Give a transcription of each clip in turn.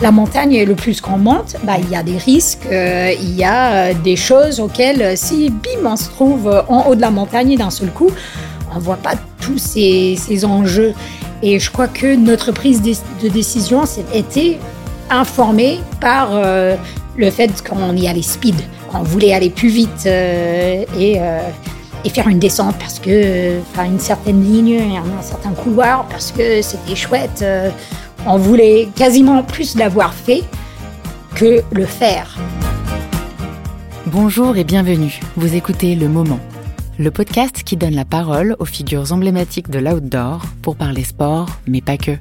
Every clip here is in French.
la montagne, le plus qu'on monte, bah, il y a des risques, euh, il y a des choses auxquelles, si bim, on se trouve en haut de la montagne d'un seul coup, on voit pas tous ces, ces, enjeux. Et je crois que notre prise de décision était informée par le fait qu'on y allait speed, qu'on voulait aller plus vite et, et, faire une descente parce que, enfin, une certaine ligne, un certain couloir, parce que c'était chouette on voulait quasiment plus l'avoir fait que le faire. Bonjour et bienvenue. Vous écoutez Le Moment, le podcast qui donne la parole aux figures emblématiques de l'outdoor pour parler sport, mais pas que.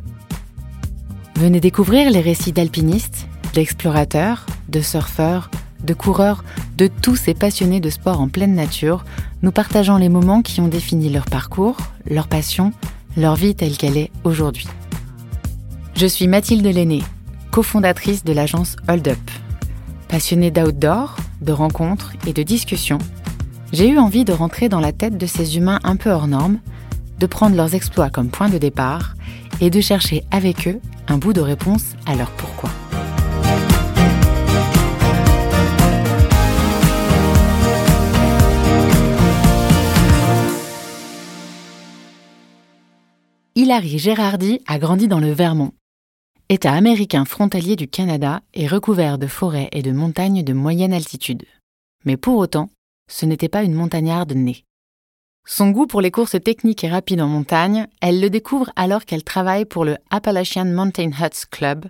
Venez découvrir les récits d'alpinistes, d'explorateurs, de surfeurs, de coureurs, de tous ces passionnés de sport en pleine nature, nous partageant les moments qui ont défini leur parcours, leur passion, leur vie telle qu'elle est aujourd'hui. Je suis Mathilde Lenné, cofondatrice de l'agence Hold Up. Passionnée d'outdoor, de rencontres et de discussions, j'ai eu envie de rentrer dans la tête de ces humains un peu hors normes, de prendre leurs exploits comme point de départ et de chercher avec eux un bout de réponse à leur pourquoi. Hilary Gérardi a grandi dans le Vermont, État américain frontalier du Canada est recouvert de forêts et de montagnes de moyenne altitude. Mais pour autant, ce n'était pas une montagnarde née. Son goût pour les courses techniques et rapides en montagne, elle le découvre alors qu'elle travaille pour le Appalachian Mountain Huts Club,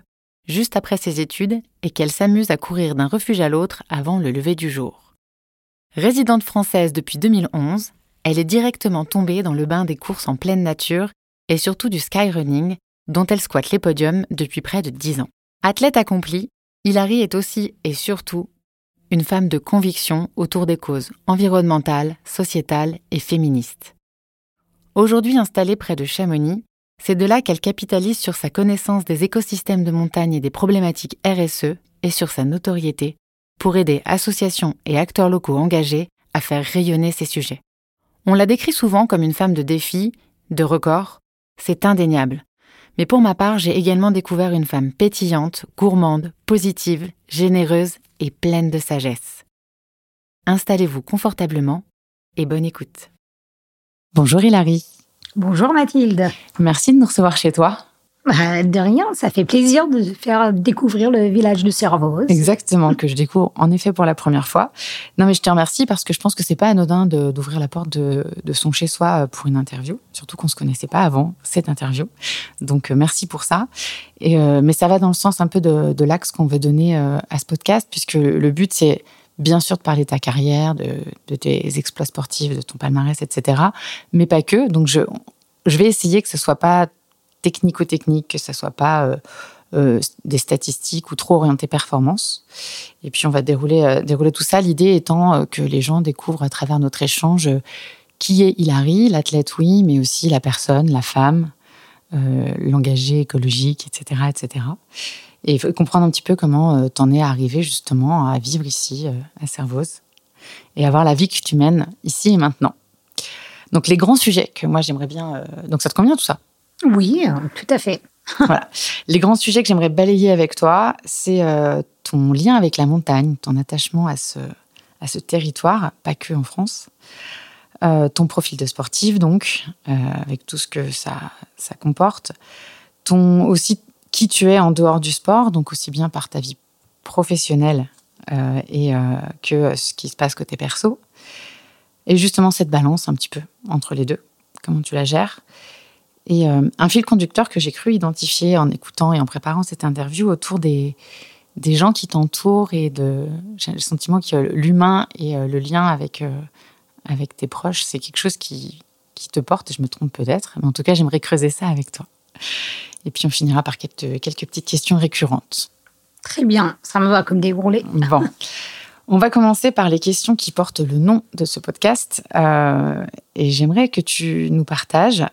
juste après ses études, et qu'elle s'amuse à courir d'un refuge à l'autre avant le lever du jour. Résidente française depuis 2011, elle est directement tombée dans le bain des courses en pleine nature et surtout du skyrunning, dont elle squatte les podiums depuis près de dix ans. Athlète accomplie, Hilary est aussi et surtout une femme de conviction autour des causes environnementales, sociétales et féministes. Aujourd'hui installée près de Chamonix, c'est de là qu'elle capitalise sur sa connaissance des écosystèmes de montagne et des problématiques RSE et sur sa notoriété pour aider associations et acteurs locaux engagés à faire rayonner ces sujets. On la décrit souvent comme une femme de défi, de record, c'est indéniable. Mais pour ma part, j'ai également découvert une femme pétillante, gourmande, positive, généreuse et pleine de sagesse. Installez-vous confortablement et bonne écoute. Bonjour Hilary. Bonjour Mathilde. Merci de nous recevoir chez toi. Bah, de rien, ça fait plaisir de faire découvrir le village de Servoz. Exactement, que je découvre en effet pour la première fois. Non, mais je te remercie parce que je pense que c'est pas anodin d'ouvrir la porte de, son chez-soi euh, pour une interview, surtout qu'on se connaissait pas avant cette interview. Donc, euh, merci pour ça. Euh, mais ça va dans le sens un peu de, l'axe qu'on veut donner à ce podcast, puisque le, but, c'est bien sûr de parler de ta carrière, de, de, tes exploits sportifs, de ton palmarès, etc. Mais pas que. Donc, je, je vais essayer que ce soit pas technico-technique, que ça soit pas euh, euh, des statistiques ou trop orienté performance. Et puis on va dérouler, euh, dérouler tout ça, l'idée étant que les gens découvrent à travers notre échange qui est Hilary, l'athlète oui, mais aussi la personne, la femme, l'engagé écologique, etc., etc. Et comprendre un petit peu comment t'en es arrivé justement à vivre ici, à Servoz, et avoir la vie que tu mènes ici et maintenant. Donc les grands sujets que moi j'aimerais bien... donc ça te convient tout ça? Oui, tout à fait. voilà. Les grands sujets que j'aimerais balayer avec toi, c'est euh, ton lien avec la montagne, ton attachement à ce, à ce territoire, pas que en France. Euh, ton profil de sportif, donc, euh, avec tout ce que ça, ça comporte. Ton, aussi qui tu es en dehors du sport, donc aussi bien par ta vie professionnelle et que ce qui se passe côté perso. Et justement, cette balance un petit peu entre les deux, comment tu la gères? Et euh, un fil conducteur que j'ai cru identifier en écoutant et en préparant cette interview autour des, des gens qui t'entourent et de j'ai le sentiment que l'humain et euh, le lien avec euh, avec tes proches c'est quelque chose qui, qui te porte. Je me trompe peut-être mais en tout cas j'aimerais creuser ça avec toi. Et puis on finira par quelques, quelques petites questions récurrentes. Très bien. Ça me va comme déroulé. Bon. On va commencer par les questions qui portent le nom de ce podcast et j'aimerais que tu nous partages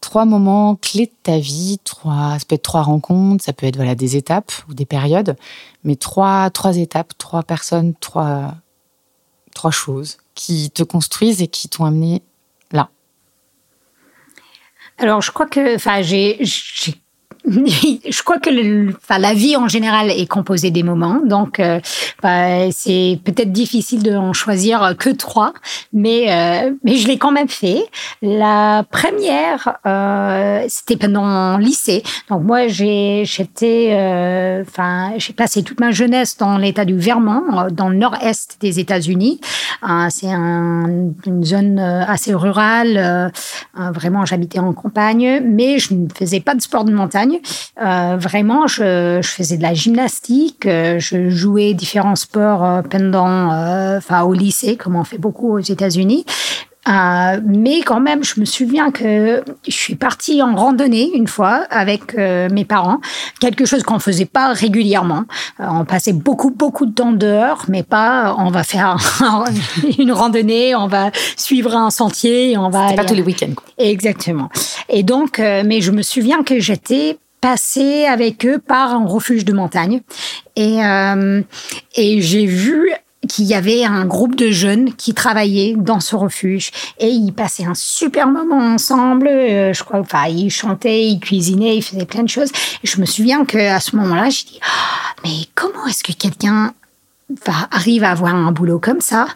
trois moments clés de ta vie, trois, ça peut être trois rencontres, ça peut être voilà des étapes ou des périodes, mais trois, trois étapes, trois personnes, trois, trois choses qui te construisent et qui t'ont amené là. Alors, je crois que, enfin, j'ai, je crois que la vie en général est composée des moments, donc euh, bah, c'est peut-être difficile de en choisir que trois, mais euh, mais je l'ai quand même fait. La première, euh, c'était pendant lycée. Donc moi, j'ai euh, j'ai passé toute ma jeunesse dans l'État du Vermont, dans le nord-est des États-Unis. c'est un, une zone assez rurale. vraiment, j'habitais en campagne, mais je ne faisais pas de sport de montagne. Euh, vraiment, je, je, faisais de la gymnastique, euh, je jouais différents sports euh, pendant, enfin au lycée, comme on fait beaucoup aux États-Unis. Euh, mais quand même, je me souviens que je suis partie en randonnée une fois avec euh, mes parents, quelque chose qu'on faisait pas régulièrement. Euh, on passait beaucoup beaucoup de temps dehors, mais pas on va faire une randonnée, on va suivre un sentier, on va. pas tous les week-ends. Exactement. Et donc, mais je me souviens que j'étais passée avec eux par un refuge de montagne et et j'ai vu qu'il y avait un groupe de jeunes qui travaillaient dans ce refuge et ils passaient un super moment ensemble. Euh, je crois, enfin, ils chantaient, ils cuisinaient, ils faisaient plein de choses. Et je me souviens que à ce moment-là, j'ai dit, oh, mais comment est-ce que quelqu'un va arrive à avoir un boulot comme ça?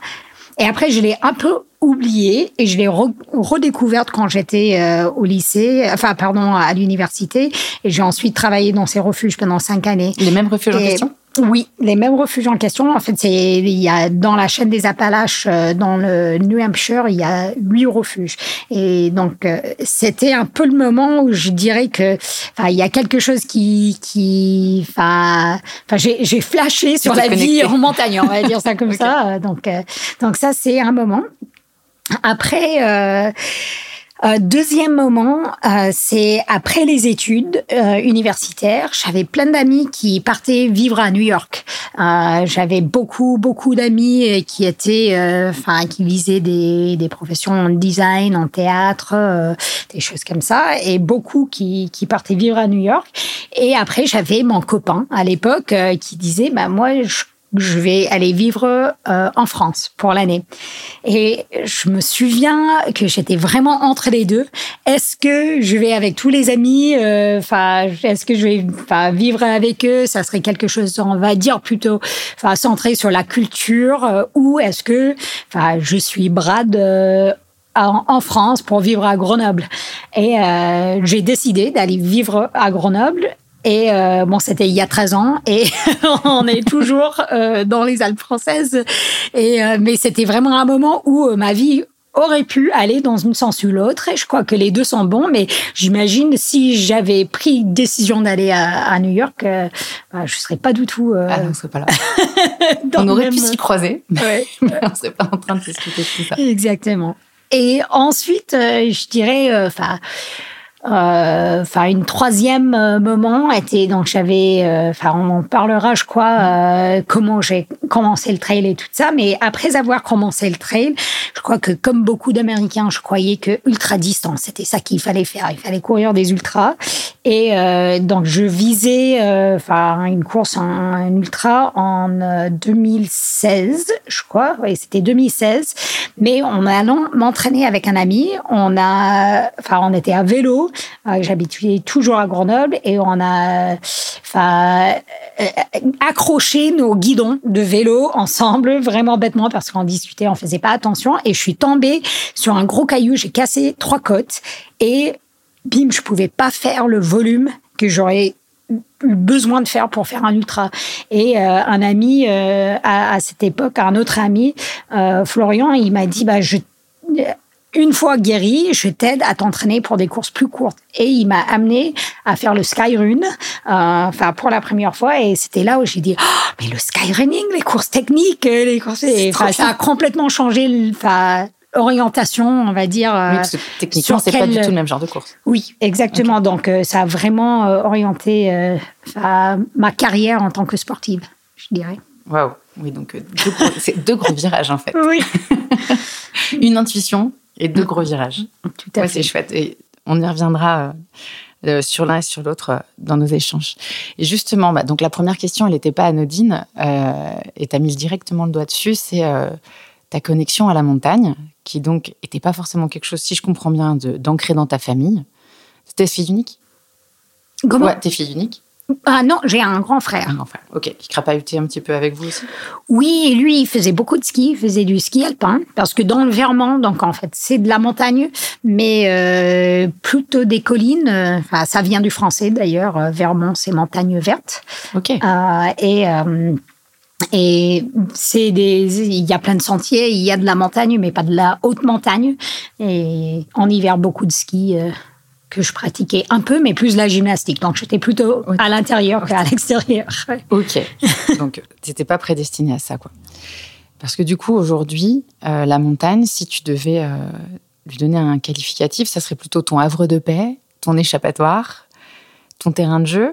Et après, je l'ai un peu oublié et je l'ai redécouverte quand j'étais euh, au lycée, enfin pardon à l'université et j'ai ensuite travaillé dans ces refuges pendant cinq années. Les mêmes refuges en question? Oui, les mêmes refuges en question. En fait, c'est il y a dans la chaîne des Appalaches, euh, dans le New Hampshire, il y a huit refuges. Et donc euh, c'était un peu le moment où je dirais que, enfin, il y a quelque chose qui, qui, enfin, enfin, j'ai, j'ai flashé sur la vie en montagne, on va dire ça comme ça. Donc, euh, donc ça c'est un moment. Après. Euh, deuxième moment, euh, c'est après les études euh, universitaires. J'avais plein d'amis qui partaient vivre à New York. J'avais beaucoup, beaucoup d'amis qui étaient, enfin, qui visaient des, des professions en design, en théâtre, des choses comme ça, et beaucoup qui, qui partaient vivre à New York. Et après, j'avais mon copain à l'époque qui disait, bah moi, je je vais aller vivre euh, en France pour l'année. Et je me souviens que j'étais vraiment entre les deux. Est-ce que je vais avec tous les amis euh, Enfin, est-ce que je vais vivre avec eux? Ça serait quelque chose, on va dire plutôt, enfin, centré sur la culture. Euh, ou est-ce que, enfin, je suis Brad en, France pour vivre à Grenoble? Et j'ai décidé d'aller vivre à Grenoble et euh, bon, c'était il y a 13 ans et on est toujours euh, dans les Alpes françaises. Et euh, mais c'était vraiment un moment où ma vie aurait pu aller dans une sens ou l'autre. Et je crois que les deux sont bons, mais j'imagine si j'avais pris décision d'aller à, à, New York, euh, bah, je serais pas du tout. Euh, ah non, serait pas là. on aurait pu s'y croiser, ouais. mais on serait pas en train de discuter de tout ça. Exactement. Et ensuite, je dirais, enfin. Euh, enfin, une troisième euh, moment était donc j'avais, euh, enfin, on en parlera, je crois, comment j'ai commencé le trail et tout ça. Mais après avoir commencé le trail, je crois que comme beaucoup d'Américains, je croyais que ultra distance, c'était ça qu'il fallait faire. Il fallait courir des ultras. Et donc je visais, enfin, une course en ultra en 2016, je crois. Oui, c'était 2016. Mais en allant m'entraîner avec un ami, on a, enfin, on était à vélo euh, J'habitais toujours à Grenoble et on a euh, accroché nos guidons de vélo ensemble, vraiment bêtement, parce qu'on discutait, on faisait pas attention. Et je suis tombée sur un gros caillou, j'ai cassé trois côtes et bim, je pouvais pas faire le volume que j'aurais eu besoin de faire pour faire un ultra. Et euh, un ami à, à, cette époque, un autre ami, Florian, il m'a dit bah je une fois guéri, je t'aide à t'entraîner pour des courses plus courtes. Et il m'a amené à faire le skyrun, euh, enfin pour la première fois. Et c'était là où j'ai dit, oh, mais le skyrunning, les courses techniques, euh, les courses, ça a complètement changé, enfin orientation, on va dire. Oui, parce que techniquement, c'est pas du tout le même genre de course. Oui, exactement. Donc, euh, ça a vraiment orienté ma carrière en tant que sportive, je dirais. Waouh. Oui, donc c'est deux grands virages en fait. Oui. Une intuition et deux gros virages. Tout à fait. C'est chouette. Et on y reviendra euh, euh, sur l'un et sur l'autre euh, dans nos échanges. Et justement, bah, donc la première question, elle n'était pas anodine, et tu as mis directement le doigt dessus, c'est ta connexion à la montagne, qui donc n'était pas forcément quelque chose, si je comprends bien, d'ancrer dans ta famille. C'était fille unique? Comment? Ouais, t'es fille unique Ah non, j'ai un grand frère. Un grand frère. Ok, qui crapahutait un petit peu avec vous aussi Oui, et lui, il faisait beaucoup de ski, il faisait du ski alpin, parce que dans le Vermont, donc en fait, c'est de la montagne, mais euh, plutôt des collines. euh, Enfin, ça vient du français d'ailleurs. euh, Vermont, c'est montagne verte. Ok. Euh, et euh, et c'est des, il y a plein de sentiers, il y a de la montagne, mais pas de la haute montagne. Et en hiver, beaucoup de ski que je pratiquais un peu, mais plus la gymnastique. Donc j'étais plutôt à l'intérieur qu'à l'extérieur. Ok. Donc, t'étais pas prédestiné à ça, quoi. Parce que du coup, aujourd'hui, euh, la montagne, si tu devais euh, lui donner un qualificatif, ça serait plutôt ton havre de paix, ton échappatoire, ton terrain de jeu,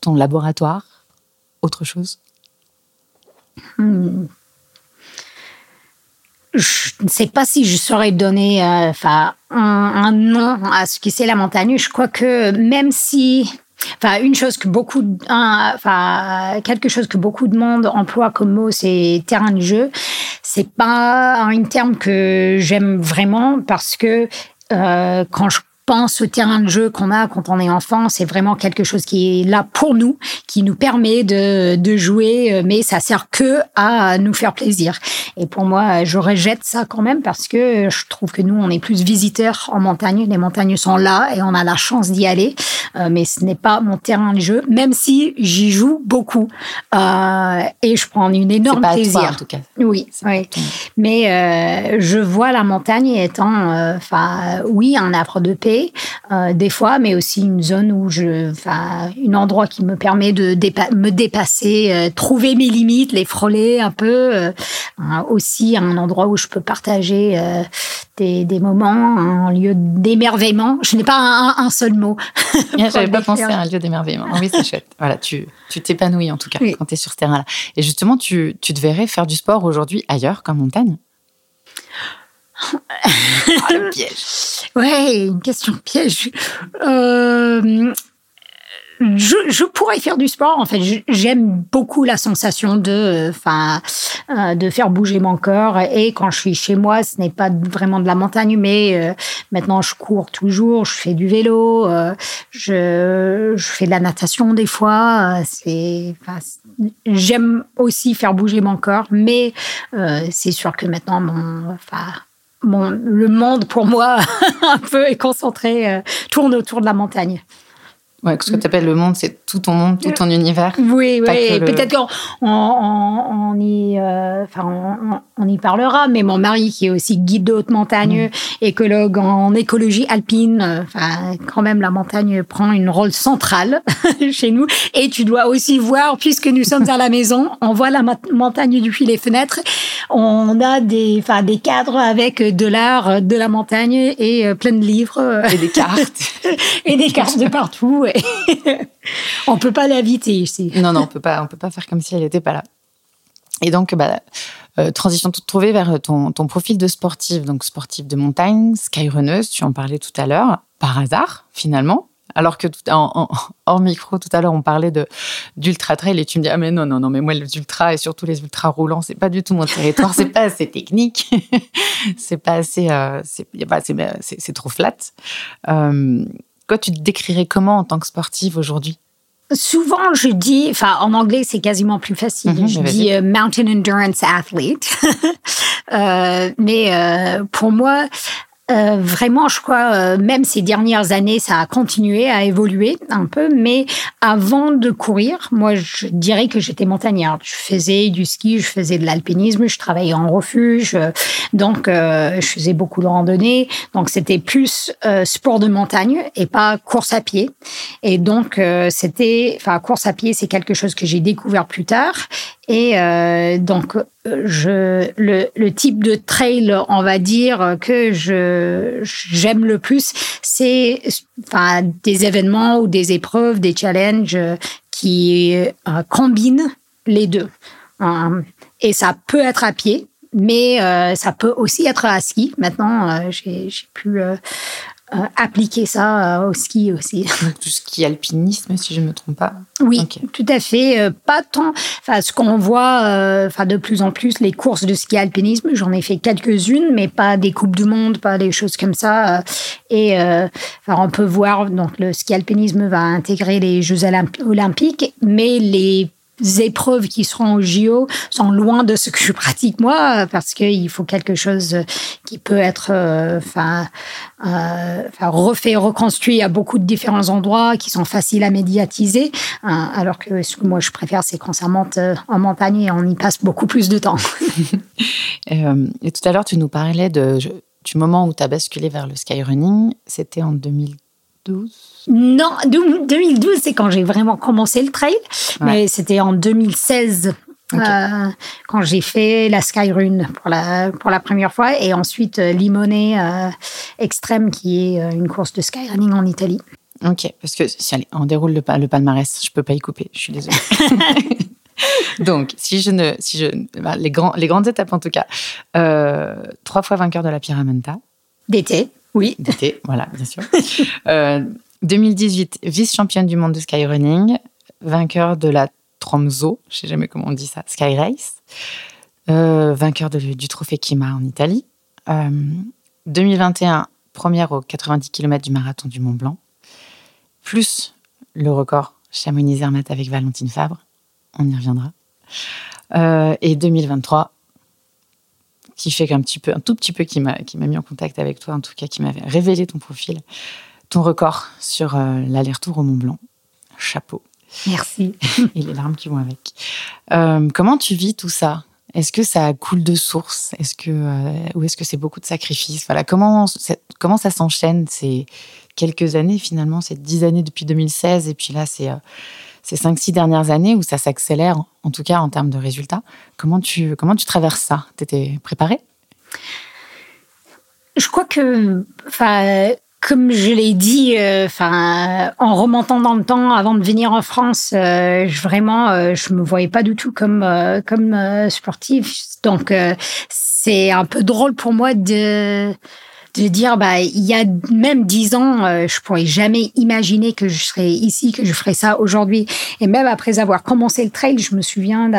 ton laboratoire, autre chose? Hmm. Je ne sais pas si je saurais donner euh, enfin, un, un nom à ce qui c'est la montagne. Je crois que même si, enfin, une chose que beaucoup, enfin, quelque chose que beaucoup de monde emploie comme mot, c'est terrain de jeu. C'est pas un terme que j'aime vraiment parce que euh, quand je pense au terrain de jeu qu'on a quand on est enfant, c'est vraiment quelque chose qui est là pour nous, qui nous permet de, de jouer, euh, mais ça sert que à nous faire plaisir. Et pour moi, je rejette ça quand même parce que je trouve que nous, on est plus visiteurs en montagne. Les montagnes sont là et on a la chance d'y aller, Euh, mais ce n'est pas mon terrain de jeu, même si j'y joue beaucoup Euh, et je prends une énorme pas plaisir. toi, en tout cas. Oui, oui. Mais euh, je vois la montagne étant, euh, enfin, oui, un havre de paix euh, des fois, mais aussi une zone où je, enfin, un endroit qui me permet de dépa- me dépasser, euh, trouver mes limites, les frôler un peu. euh, hein, aussi un endroit où je peux partager des, des moments, un lieu d'émerveillement. Je n'ai pas un, un seul mot. J'avais pas pensé à un lieu d'émerveillement. Ah Oui, c'est chouette. Voilà, tu tu t'épanouis en tout cas Oui. quand tu es sur ce terrain-là. Et justement, tu, tu te verrais faire du sport aujourd'hui ailleurs qu'en montagne? Ah, le piège. Ouais, une question piège. Euh, je, pourrais faire du sport. En fait, j'aime beaucoup la sensation de, euh, de faire bouger mon corps. Et quand je suis chez moi, ce n'est pas vraiment de la montagne, mais euh, maintenant je cours toujours, je fais du vélo, je, fais de la natation des fois. C'est, j'aime aussi faire bouger mon corps, mais c'est sûr que maintenant mon, enfin, mon, le monde pour moi un peu est concentré, euh, tourne autour de la montagne. Ouais, ce que tu appelles le monde, c'est tout ton monde, tout ton univers. Oui, oui. le- Peut-être qu'on on, on- y, euh, enfin, on, on y parlera. Mais mon mari, qui est aussi guide de haute montagne, écologue en écologie alpine, euh, enfin, quand même, la montagne prend une rôle centrale chez nous. Et tu dois aussi voir, puisque nous sommes à la maison, on voit la mo- montagne depuis les fenêtres. On a des, enfin, des cadres avec de l'art de la montagne et euh, plein de livres euh, Et des cartes. et des cartes de partout. Et on peut pas l'éviter ici. non, non, on peut pas, on peut pas faire comme si elle n'était pas là. Et donc, bah, euh, transition toute trouvée vers ton, ton profil de sportive, donc sportive de montagne, skyrunneuse, tu en parlais tout à l'heure, par hasard, finalement. Alors que tout, en, en- hors micro, tout à l'heure, on parlait de d'ultra trail et tu me dis ah mais non non non mais moi les ultras et surtout les ultras roulants c'est pas du tout mon territoire c'est pas assez technique c'est pas assez euh, c'est c'est c'est trop flat. Euh, toi tu te décrirais comment en tant que sportive aujourd'hui? Souvent, je dis, enfin, en anglais, c'est quasiment plus facile. Mhm, je dis euh, mountain endurance athlete. Euh, mais euh, pour moi, euh, vraiment, je crois, euh, même ces dernières années, ça a continué à évoluer un peu. Mais avant de courir, moi, je dirais que j'étais montagnarde. Je faisais du ski, je faisais de l'alpinisme, je travaillais en refuge. euh, donc, euh, je faisais beaucoup de randonnées. Donc, c'était plus euh, sport de montagne et pas course à pied. Et donc, c'était, enfin, course à pied, c'est quelque chose que j'ai découvert plus tard. Et donc, je, le, type de trail, on va dire, que je j'aime le plus, c'est enfin, des événements ou des épreuves, des challenges euh, qui euh, combinent les deux. Euh, et ça peut être à pied, mais ça peut aussi être à ski. Maintenant, j'ai j'ai pu euh, appliquer ça au ski aussi. Tout ski alpinisme, si je ne me trompe pas. Oui, tout à fait. pas tant. Enfin, ce qu'on voit, enfin de plus en plus, les courses de ski alpinisme. J'en ai fait quelques-unes, mais pas des coupes du monde, pas des choses comme ça. Et on peut voir donc le ski alpinisme va intégrer les Jeux olympiques, mais les épreuves qui seront au JO sont loin de ce que je pratique moi parce qu'il faut quelque chose qui peut être euh, enfin euh, refait reconstruit à beaucoup de différents endroits qui sont faciles à médiatiser hein, alors que ce que moi je préfère c'est quand ça monte euh, en montagne et on y passe beaucoup plus de temps. Et, tout à l'heure tu nous parlais du moment où tu as basculé vers le skyrunning c'était en 2000 non, 2012, c'est quand j'ai vraiment commencé le trail, mais c'était en 2016. Euh, quand j'ai fait la Skyrun pour la, pour la première fois et ensuite euh, Limonée euh, Extrême qui est une course de skyrunning en Italie. Ok, parce que si allez, on déroule le, le palmarès, je peux pas y couper, je suis désolée. Donc, si je ne, si je, bah, les, grands, les grandes étapes en tout cas, trois fois vainqueur de la Pyramenta. D'été. Oui. D'été, voilà, bien sûr. 2018, euh, vice-championne du monde de skyrunning, vainqueur de la Tromso, je sais jamais comment on dit ça, Sky Race, euh, vainqueur du trophée Kima en Italie. 2021, euh, première aux 90 km du marathon du Mont Blanc, plus le record Chamonix-Zermatt avec Valentine Fabre, on y reviendra. et 2023, qui fait qu'un petit peu, un tout petit peu qui qui m'a mis en contact avec toi, en tout cas, qui m'avait révélé ton profil, ton record sur euh, l'aller-retour au Mont Blanc. Chapeau. Merci. Et les larmes qui vont avec. Euh, comment tu vis tout ça? Est-ce que ça coule de source? Est-ce que euh, ou est-ce que c'est beaucoup de sacrifices? Voilà, comment comment ça s'enchaîne ces quelques années finalement, ces dix années depuis 2016 et puis là c'est ces cinq, six dernières années où ça s'accélère, en tout cas en termes de résultats? Comment tu, comment tu traverses ça? Tu étais préparée? Je crois que, enfin, comme je l'ai dit, euh, enfin, en remontant dans le temps avant de venir en France, euh, je, vraiment, euh, je me voyais pas du tout comme comme sportive. Donc, c'est un peu drôle pour moi de de dire bah il y a même dix ans euh, je pourrais jamais imaginer que je serais ici que je ferais ça aujourd'hui et même après avoir commencé le trail je me souviens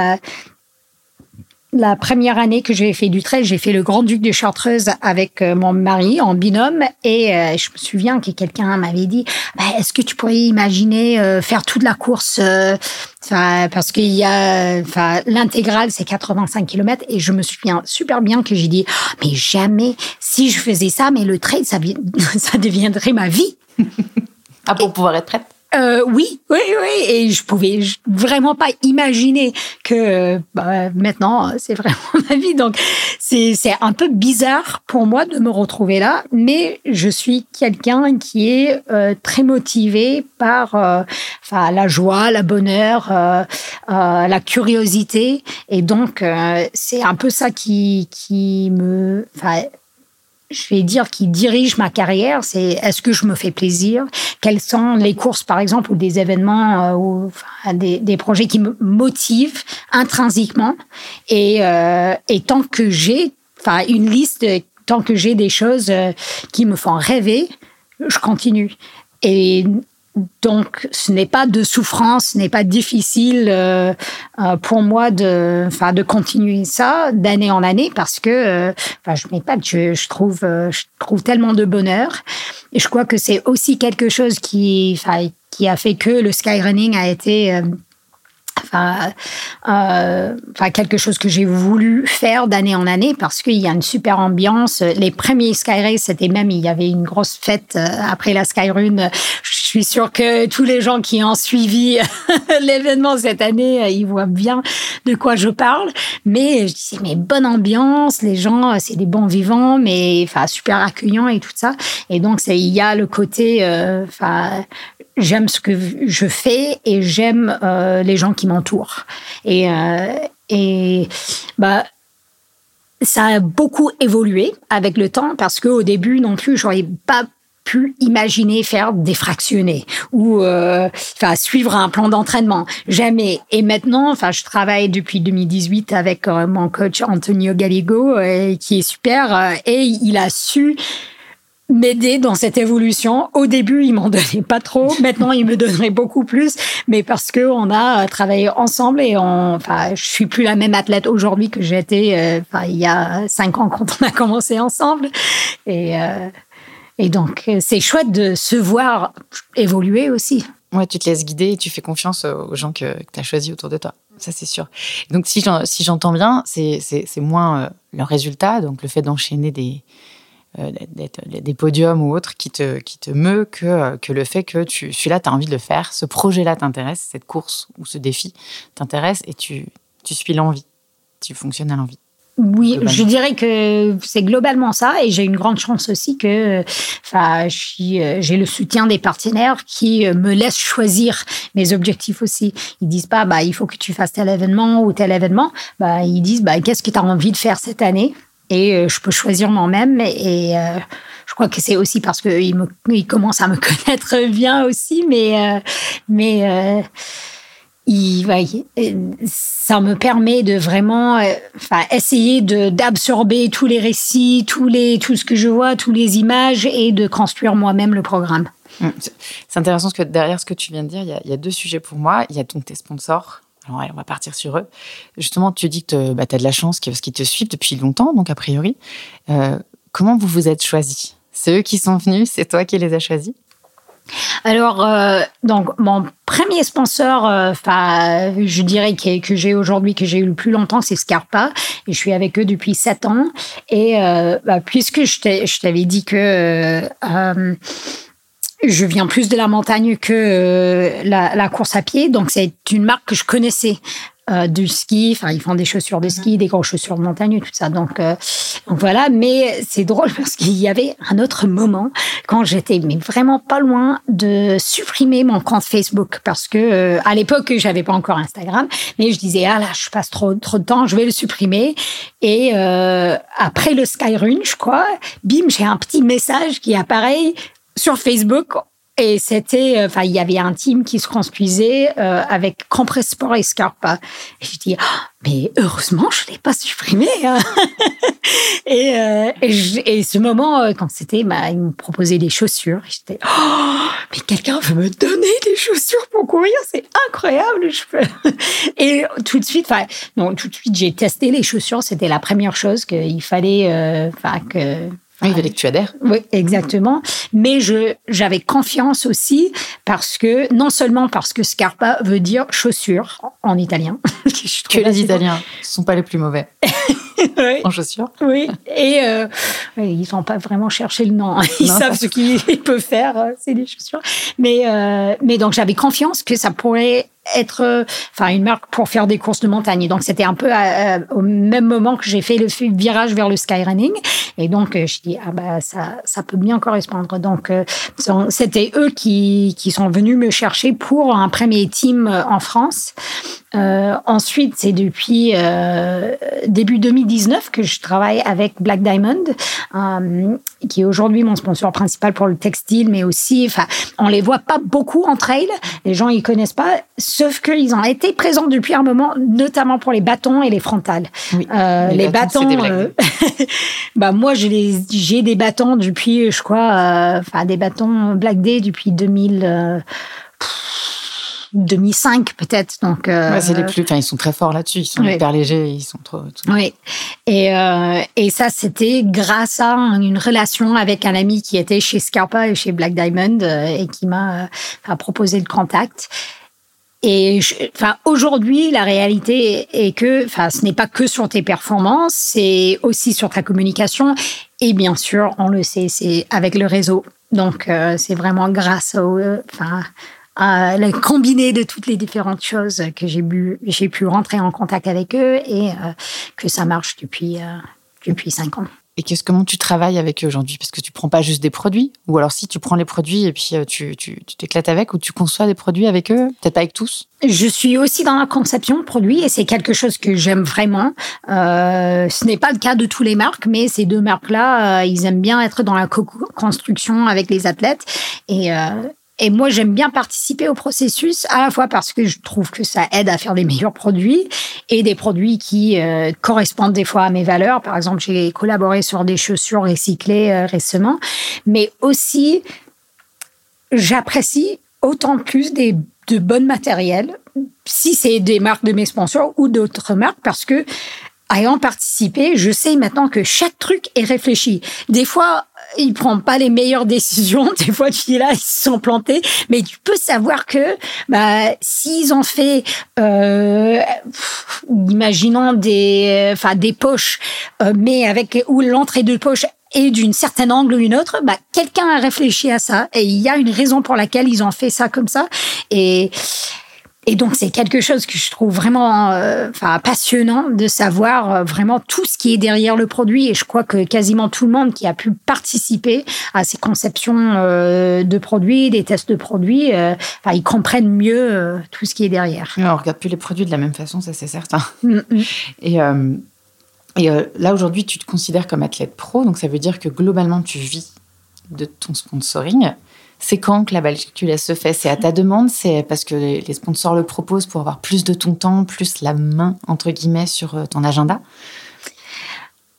la première année que j'ai fait du trail, j'ai fait le Grand Duc de Chartreuse avec euh, mon mari en binôme et euh, je me souviens que quelqu'un m'avait dit bah, est-ce que tu pourrais imaginer euh, faire toute la course parce qu'il y a l'intégrale c'est 85 km et je me souviens super bien que j'ai dit mais jamais si je faisais ça mais le trail ça ça deviendrait ma vie. ah pour pouvoir être prête euh, oui, oui, oui. Et je pouvais vraiment pas imaginer que bah, maintenant c'est vraiment ma vie. Donc c'est un peu bizarre pour moi de me retrouver là, mais je suis quelqu'un qui est euh, très motivé par euh, enfin la joie, la bonheur, euh, la curiosité, et donc c'est un peu ça qui qui me enfin je vais dire, qui dirige ma carrière, c'est est-ce que je me fais plaisir? Quelles sont les courses, par exemple, ou des événements euh, ou des, projets qui me motivent intrinsèquement? Et, euh, et tant que j'ai, une liste, tant que j'ai des choses euh, qui me font rêver, je continue. Et donc, ce n'est pas de souffrance, ce n'est pas difficile euh, euh, pour moi de, enfin, de continuer ça d'année en année parce que, euh, enfin, je je, je trouve, je trouve tellement de bonheur. Et je crois que c'est aussi quelque chose qui, enfin, qui a fait que le skyrunning a été Enfin, euh, enfin, quelque chose que j'ai voulu faire d'année en année parce qu'il y a une super ambiance. Les premiers Sky Race, c'était même, il y avait une grosse fête euh, après la Skyrun. Je suis sûre que tous les gens qui ont suivi l'événement cette année, euh, ils voient bien de quoi je parle. Mais je dis, mais bonne ambiance, les gens, c'est des bons vivants, mais enfin, super accueillants et tout ça. Et donc, il y a le côté, enfin, j'aime ce que je fais et j'aime euh, les gens qui m'entourent. Et, euh, et bah, ça a beaucoup évolué avec le temps parce qu'au début non plus, j'aurais pas pu imaginer faire des fractionnés ou euh, suivre un plan d'entraînement jamais et maintenant enfin je travaille depuis 2018 avec mon coach Antonio Galigo qui est super et il a su m'aider dans cette évolution. Au début, il m'en donnait pas trop. Maintenant, il me donnerait beaucoup plus, mais parce que on a travaillé ensemble et on, enfin, je suis plus la même athlète aujourd'hui que j'étais, euh, il y a cinq ans quand on a commencé ensemble. Et, euh, et donc, c'est chouette de se voir évoluer aussi. Ouais, tu te laisses guider et tu fais confiance aux gens que, que tu as choisis autour de toi. Ça, c'est sûr. Donc, si j'entends bien, c'est moins euh, le résultat, donc le fait d'enchaîner des, euh, des podiums ou autres qui te, qui te meut que, euh, que le fait que tu, celui-là, tu as envie de le faire, ce projet-là t'intéresse, cette course ou ce défi t'intéresse et tu, tu suis l'envie. Tu fonctionnes à l'envie. Oui, je dirais que c'est globalement ça et j'ai une grande chance aussi que enfin euh, j'ai le soutien des partenaires qui me laissent choisir mes objectifs aussi. Ils disent pas bah il faut que tu fasses tel événement ou tel événement, bah ils disent bah qu'est-ce que tu as envie de faire cette année? Et euh, je peux choisir moi-même et euh, je crois que c'est aussi parce qu'ils il commencent à me connaître bien aussi mais mais il, ça me permet de vraiment essayer d'absorber tous les récits, tous les, tout ce que je vois, toutes les images et de construire moi-même le programme. Mmh. C'est intéressant parce que derrière ce que tu viens de dire, il y a deux sujets pour moi. Il y a donc tes sponsors. Alors, on va partir sur eux. Justement, tu dis que bah, tu as de la chance parce qu'ils te suivent depuis longtemps, donc a priori. Euh, comment vous vous êtes choisis? C'est eux qui sont venus C'est toi qui les as choisis? Alors, euh, donc mon premier sponsor, euh, enfin, je dirais que, que j'ai aujourd'hui, que j'ai eu le plus longtemps, c'est Scarpa, et je suis avec eux depuis sept ans. Et euh, bah, puisque je t'avais dit que je viens plus de la montagne que la, la, course à pied, donc c'est une marque que je connaissais euh, du ski. Enfin, ils font des chaussures de ski, des grosses chaussures de montagne, tout ça. Donc, euh, donc voilà. Mais c'est drôle parce qu'il y avait un autre moment quand j'étais mais vraiment pas loin de supprimer mon compte Facebook parce que euh, à l'époque j'avais pas encore Instagram, mais je disais ah là je passe trop trop de temps, je vais le supprimer. Et euh, après le Skyrun, je crois, bim, j'ai un petit message qui apparaît sur Facebook et c'était, euh, enfin, il y avait un team qui se construisait euh, avec Compresport et Scarpa. Et je dis, oh, mais heureusement, je l'ai pas supprimé. Hein. et, euh, et, ce moment, euh, quand c'était, bah, ils me proposaient des chaussures. J'étais, oh, mais quelqu'un veut me donner des chaussures pour courir, c'est incroyable. Et tout de suite, enfin, non, tout de suite, j'ai testé les chaussures. C'était la première chose qu'il fallait, enfin, que oui, il fallait que tu adhères. Oui, exactement. Mais je, j'avais confiance aussi parce que, non seulement parce que Scarpa veut dire chaussure en italien. que les Italiens ne sont pas les plus mauvais. En chaussures. Oui. Et euh, ils n'ont pas vraiment cherché le nom. Ils savent ce qu'ils peuvent faire, euh, c'est des chaussures. Mais, euh, mais donc j'avais confiance que ça pourrait être euh, enfin une marque pour faire des courses de montagne. donc c'était un peu au même moment que j'ai fait le virage vers le skyrunning et donc je dis ah bah ça ça peut bien correspondre. Donc c'était eux qui qui sont venus me chercher pour un premier team en France. Euh, ensuite, c'est depuis euh, début 2019 que je travaille avec Black Diamond, euh, qui est aujourd'hui mon sponsor principal pour le textile, mais aussi, enfin, on les voit pas beaucoup en trail. Les gens ils connaissent pas, sauf qu'ils ont été présents depuis un moment, notamment pour les bâtons et les frontales. Oui, euh, les, bâtons, bâtons euh, bah moi j'ai des bâtons depuis, je crois, enfin des bâtons Black Day depuis 2000. 2005 peut-être. Donc, euh, c'est les plus. Enfin, ils sont très forts là-dessus. Ils sont hyper légers. Ils sont trop. Oui. Et euh, et ça, c'était grâce à une relation avec un ami qui était chez Scarpa et chez Black Diamond euh, et qui m'a proposé le contact. Et enfin, aujourd'hui, la réalité est que, enfin, ce n'est pas que sur tes performances, c'est aussi sur ta communication. Et bien sûr, on le sait, c'est avec le réseau. Donc, c'est vraiment grâce au, enfin, euh, le combiné de toutes les différentes choses que j'ai pu, j'ai pu rentrer en contact avec eux et euh, que ça marche depuis, euh, depuis cinq ans. Et qu'est-ce, comment tu travailles avec eux aujourd'hui? Parce que tu prends pas juste des produits, ou alors si tu prends les produits et puis euh, tu, tu, tu t'éclates avec, ou tu conçois des produits avec eux, peut-être pas avec tous? Je suis aussi dans la conception de produits et c'est quelque chose que j'aime vraiment. Euh, ce n'est pas le cas de tous les marques, mais ces deux marques-là, euh, ils aiment bien être dans la co-construction avec les athlètes. Et, euh, et moi, j'aime bien participer au processus, à la fois parce que je trouve que ça aide à faire des meilleurs produits et des produits qui euh, correspondent des fois à mes valeurs. Par exemple, j'ai collaboré sur des chaussures recyclées euh, récemment, mais aussi j'apprécie autant plus des de bons matériels, si c'est des marques de mes sponsors ou d'autres marques, parce que ayant participé, je sais maintenant que chaque truc est réfléchi. Des fois, ils prennent pas les meilleures décisions. Des fois, tu dis là, ils se sont plantés. Mais tu peux savoir que, bah, s'ils ont fait, euh, imaginons des, enfin, des poches, euh, mais avec où l'entrée de poche est d'une certaine angle ou une autre, bah, quelqu'un a réfléchi à ça et il y a une raison pour laquelle ils ont fait ça comme ça. Et et donc, c'est quelque chose que je trouve vraiment euh, enfin, passionnant de savoir euh, vraiment tout ce qui est derrière le produit. Et je crois que quasiment tout le monde qui a pu participer à ces conceptions euh, de produits, des tests de produits, enfin, ils comprennent mieux tout ce qui est derrière. on regarde plus les produits de la même façon, ça c'est certain. Mm, mm. Et, et là, aujourd'hui, tu te considères comme athlète pro, donc ça veut dire que globalement, tu vis de ton sponsoring. C'est quand que la bascule se fait? C'est à ta demande? C'est parce que les sponsors le proposent pour avoir plus de ton temps, plus la main, entre guillemets, sur euh, ton agenda?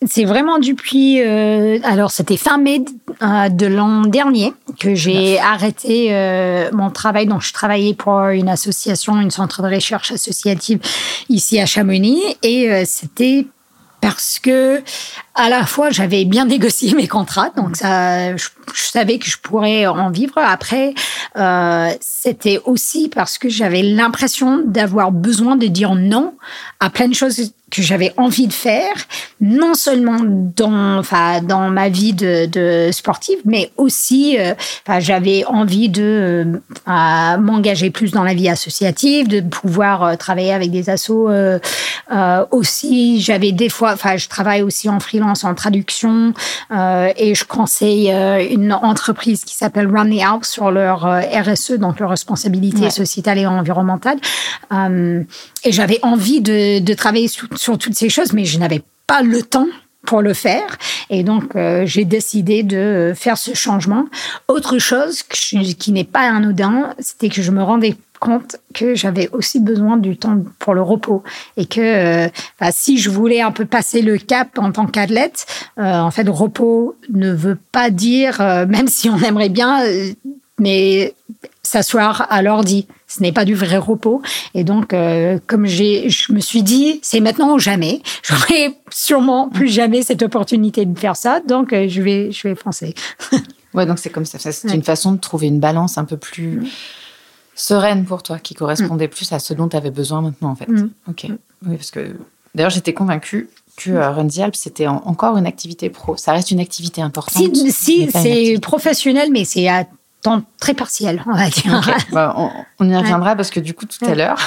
C'est vraiment depuis. Euh, alors, c'était fin mai euh, de l'an dernier que j'ai arrêté mon travail. Donc, je travaillais pour une association, une centre de recherche associative ici à Chamonix. Et c'était parce que à la fois j'avais bien négocié mes contrats, donc ça, je, savais que je pourrais en vivre. Après, euh, c'était aussi parce que j'avais l'impression d'avoir besoin de dire non à plein de choses que j'avais envie de faire, non seulement dans, enfin, dans ma vie de, de sportive, mais aussi, euh, enfin, j'avais envie de euh, m'engager plus dans la vie associative, de pouvoir euh, travailler avec des assos aussi. J'avais des fois, enfin, je travaille aussi en freelance, en traduction, et je conseille une entreprise qui s'appelle Run the Alps sur leur RSE, donc leur responsabilité sociétale et environnementale. et j'avais envie de, de travailler sur sur toutes ces choses, mais je n'avais pas le temps pour le faire. Et donc, euh, j'ai décidé de faire ce changement. Autre chose qui n'est pas anodin, c'était que je me rendais compte que j'avais aussi besoin du temps pour le repos et que euh, bah, si je voulais un peu passer le cap en tant qu'athlète, euh, en fait, repos ne veut pas dire, même si on aimerait bien, mais s'asseoir à l'ordi. Ce n'est pas du vrai repos. Et donc, euh, comme j'ai, je me suis dit, c'est maintenant ou jamais. J'aurai sûrement plus jamais cette opportunité de faire ça. Donc, euh, je vais, je vais foncer. ouais, donc c'est comme ça. C'est une façon de trouver une balance un peu plus mm. sereine pour toi, qui correspondait plus à ce dont tu avais besoin maintenant, en fait. Mm. Ok. Oui, parce que d'ailleurs, j'étais convaincue que euh, Run Alps, c'était encore une activité pro. Ça reste une activité importante. Si, si c'est professionnel, mais c'est à temps très partiel, on va dire. Bah, on, y reviendra parce que du coup, tout à l'heure,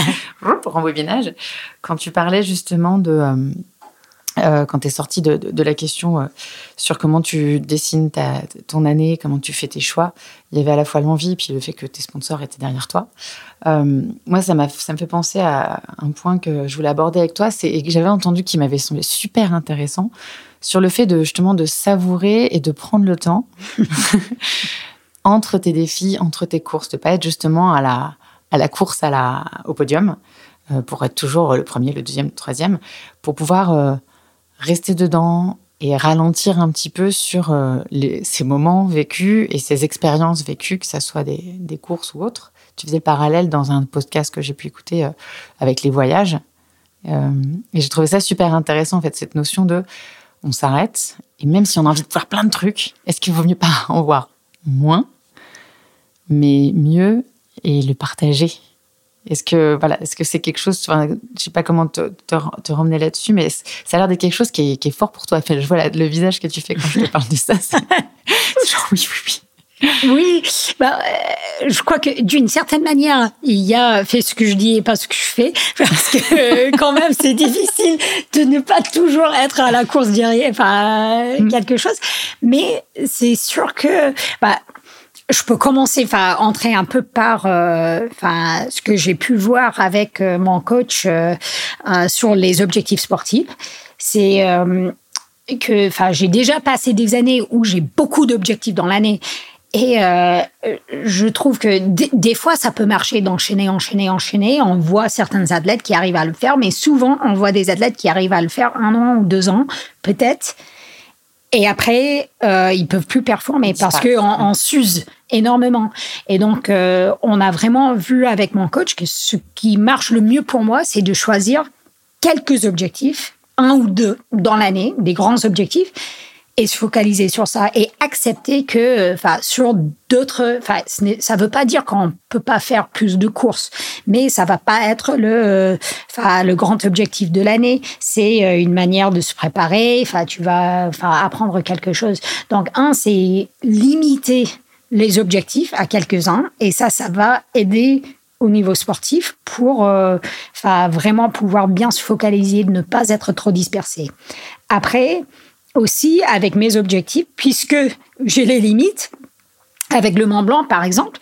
pour un webinage, quand tu parlais justement de... Euh, euh, quand tu es sorti de, la question euh, sur comment tu dessines ta, ton année, comment tu fais tes choix, il y avait à la fois l'envie puis le fait que tes sponsors étaient derrière toi. moi, ça, ça me fait penser à un point que je voulais aborder avec toi et que j'avais entendu qui m'avait semblé super intéressant sur le fait de justement de savourer et de prendre le temps entre tes défis, entre tes courses, de pas être justement à la, à la course à la, au podium, euh, pour être toujours le premier, le deuxième, le troisième, pour pouvoir euh, rester dedans et ralentir un petit peu sur euh, ces moments vécus et ces expériences vécues, que ce soit des, des, courses ou autres. Tu faisais parallèle dans un podcast que j'ai pu écouter avec les voyages. et j'ai trouvé ça super intéressant, en fait, cette notion de on s'arrête, et même si on a envie de voir plein de trucs, est-ce qu'il vaut mieux pas en voir moins, mais mieux et le partager. Est-ce que voilà, est-ce que c'est quelque chose, enfin, je sais pas comment te, te, ramener là-dessus, mais ça a l'air d'être quelque chose qui est, fort pour toi. Je vois le visage que tu fais quand je te parle de ça. genre oui, oui, oui. Oui, bah, euh, je crois que d'une certaine manière, il y a fait ce que je dis et pas ce que je fais, parce que quand même c'est difficile de ne pas toujours être à la course derrière, enfin mm. quelque chose. Mais c'est sûr que bah, je peux commencer, enfin, entrer un peu par, euh, enfin, ce que j'ai pu voir avec euh, mon coach euh, sur les objectifs sportifs. C'est que, enfin, j'ai déjà passé des années où j'ai beaucoup d'objectifs dans l'année Et euh, je trouve que des fois, ça peut marcher d'enchaîner, enchaîner, enchaîner. On voit certains athlètes qui arrivent à le faire, mais souvent, on voit des athlètes qui arrivent à le faire un an ou deux ans, peut-être. Et après, euh, ils peuvent plus performer parce qu'on on s'use énormément. Et donc, euh, on a vraiment vu avec mon coach que ce qui marche le mieux pour moi, c'est de choisir quelques objectifs, un ou deux dans l'année, des grands objectifs, et se focaliser sur ça et accepter que, enfin, sur d'autres, enfin, ça veut pas dire qu'on peut pas faire plus de courses, mais ça va pas être le, enfin, le grand objectif de l'année. C'est euh, une manière de se préparer. Enfin, tu vas, enfin, apprendre quelque chose. Donc, un, c'est limiter les objectifs à quelques-uns, et ça, ça va aider au niveau sportif pour euh, vraiment pouvoir bien se focaliser, ne pas être trop dispersé. Après, aussi avec mes objectifs, puisque j'ai les limites. Avec le Mont Blanc, par exemple,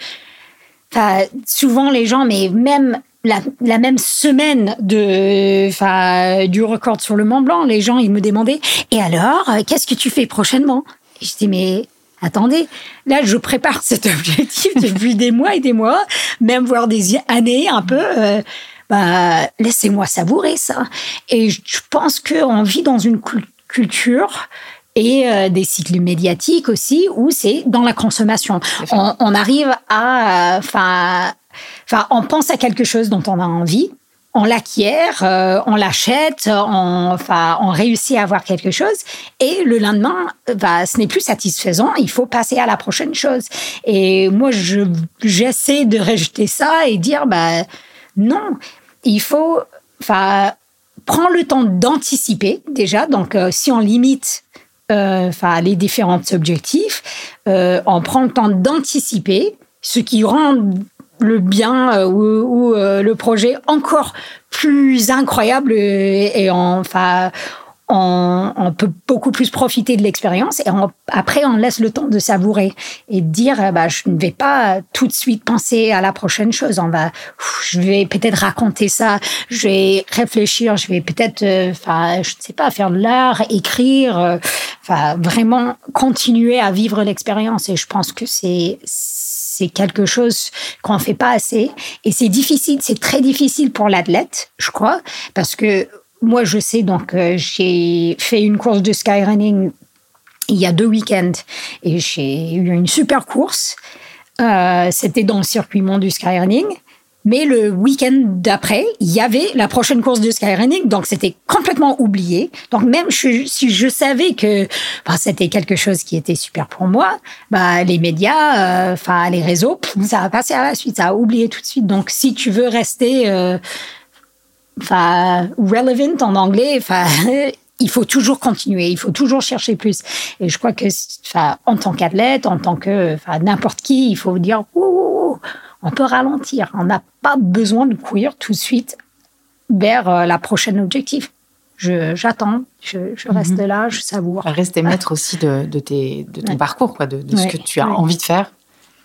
souvent les gens, mais même la, même semaine de, du record sur le Mont Blanc, les gens, ils me demandaient, et alors, euh, qu'est-ce que tu fais prochainement? Je dis, mais attendez, là, je prépare cet objectif depuis des mois et des mois, même voire des années un peu. Euh, bah, laissez-moi savourer ça. Et je pense qu'on vit dans une culture et euh, des cycles médiatiques aussi où c'est dans la consommation. On, arrive à, enfin, enfin, on pense à quelque chose dont on a envie, on l'acquiert, euh, on l'achète, on, enfin, on réussit à avoir quelque chose, et le lendemain, bah, ce n'est plus satisfaisant. Il faut passer à la prochaine chose. Et moi, je j'essaie de rejeter ça et dire, bah non, il faut, enfin, prend le temps d'anticiper déjà. Donc, euh, si on limite euh, enfin les différents objectifs, euh, on prend le temps d'anticiper, ce qui rend le bien ou, le projet encore plus incroyable et, et enfin on, peut beaucoup plus profiter de l'expérience et après on laisse le temps de savourer et de dire bah, je ne vais pas tout de suite penser à la prochaine chose. On va je vais peut-être raconter ça je vais réfléchir je vais peut-être euh, enfin je ne sais pas faire de l'art écrire euh, enfin vraiment continuer à vivre l'expérience. Et je pense que c'est c'est quelque chose qu'on fait pas assez. Et c'est difficile c'est très difficile pour l'athlète je crois parce que moi, je sais, donc, euh, j'ai fait une course de skyrunning il y a deux week-ends et j'ai eu une super course. Euh, C'était dans le circuit monde du skyrunning. Mais le week-end d'après, il y avait la prochaine course de skyrunning, donc c'était complètement oublié. Donc même si je savais que bah, c'était quelque chose qui était super pour moi, bah, les médias, euh, enfin les réseaux, ça a passé à la suite, ça a oublié tout de suite. Donc si tu veux rester enfin, relevant en anglais, enfin, il faut toujours continuer, il faut toujours chercher plus. Et je crois que, enfin, en tant qu'athlète, en tant que, enfin, n'importe qui, il faut dire, on peut ralentir. On n'a pas besoin de courir tout de suite vers euh, la prochaine objectif. J'attends, je, reste mhm. là, je savoure. Rester maître aussi de, tes, de ton parcours, quoi, de, ce que tu as envie de faire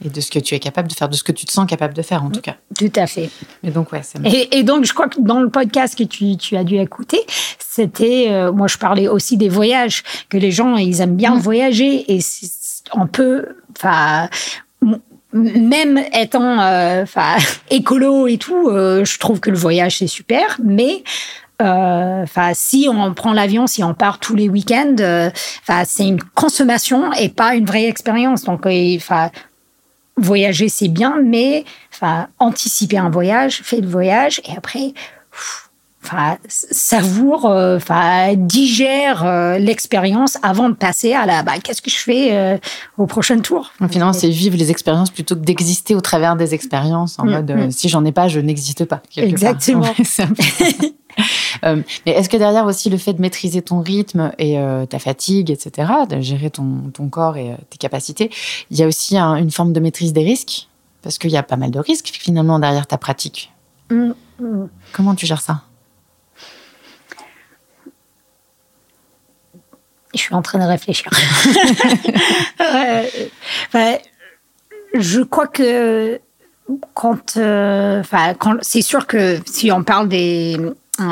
et de ce que tu es capable de faire, de ce que tu te sens capable de faire en tout cas. Tout à fait. Et donc ouais, et, et, donc je crois que dans le podcast que tu, tu as dû écouter, c'était euh, moi je parlais aussi des voyages que les gens ils aiment bien mm. voyager et on peut enfin même étant euh, enfin écolo et tout, euh, je trouve que le voyage c'est super, mais Enfin, si on prend l'avion, si on part tous les week-ends, enfin, c'est une consommation et pas une vraie expérience. Donc, enfin, voyager, c'est bien, mais enfin, anticiper un voyage, fait le voyage et après, enfin, savoure, euh, enfin, digère euh, l'expérience avant de passer à la, bah, qu'est-ce que je fais euh, au prochain tour Finalement, c'est vivre les expériences plutôt que d'exister au travers des expériences en mm, mode, mm. si j'en ai pas, je n'existe pas. Exactement. Euh, mais est-ce que derrière aussi le fait de maîtriser ton rythme et euh, ta fatigue, etc., de gérer ton, ton corps et euh, tes capacités, il y a aussi une forme de maîtrise des risques? Parce qu'il y a pas mal de risques finalement derrière ta pratique. Mmh, mmh. Comment tu gères ça? Je suis en train de réfléchir. je crois que quand, enfin, quand c'est sûr que si on parle des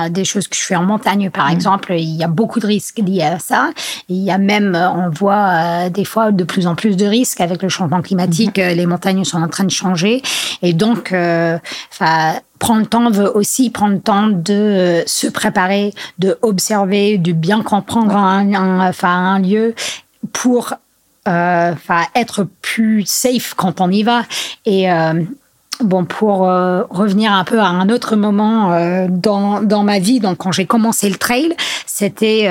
des choses que je fais en montagne, par mmh. exemple, il y a beaucoup de risques liés à ça. Il y a même, on voit des fois de plus en plus de risques avec le changement climatique. Mmh. Les montagnes sont en train de changer. Et donc, prendre le temps veut aussi prendre le temps de se préparer, de observer, de bien comprendre un, lieu pour euh, être plus safe quand on y va. Et euh, bon, pour euh, revenir un peu à un autre moment dans, dans ma vie, donc quand j'ai commencé le trail, c'était,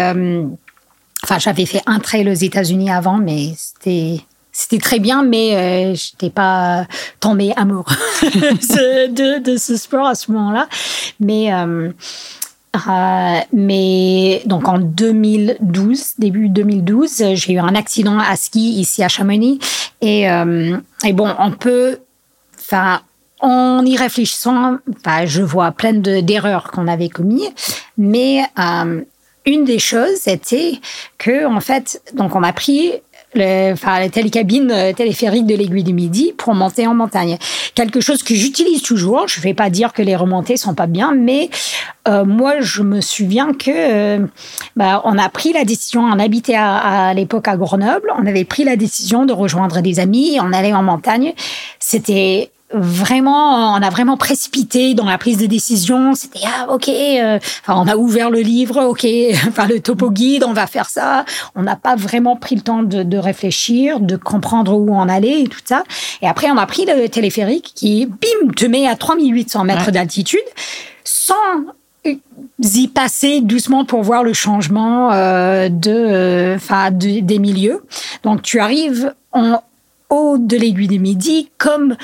enfin, j'avais fait un trail aux États-Unis avant, mais c'était c'était très bien, mais je n'étais pas tombée amoureux de, de, ce sport à ce moment-là. Mais euh, mais donc en 2012, début 2012, j'ai eu un accident à ski ici à Chamonix. Et, euh, et bon, on peut, enfin, en y réfléchissant, je vois plein d'erreurs qu'on avait commises, mais euh, une des choses, c'était que en fait, donc on a pris enfin, la télécabine euh, téléphérique de l'aiguille du Midi pour monter en montagne. Quelque chose que j'utilise toujours. Je ne vais pas dire que les remontées sont pas bien, mais euh, moi, je me souviens que bah, on a pris la décision. On habitait à, à l'époque à Grenoble. On avait pris la décision de rejoindre des amis. On allait en montagne. C'était vraiment, on a vraiment précipité dans la prise de décision. C'était ah ok, euh, enfin, on a ouvert le livre, ok, enfin le topo guide, on va faire ça. On n'a pas vraiment pris le temps de, de, réfléchir, de comprendre où on allait et tout ça. Et après, on a pris le téléphérique qui, bim, te met à 3800 mètres d'altitude, sans y passer doucement pour voir le changement euh, de, enfin, des milieux. Donc, tu arrives en de l'aiguille du Midi, comme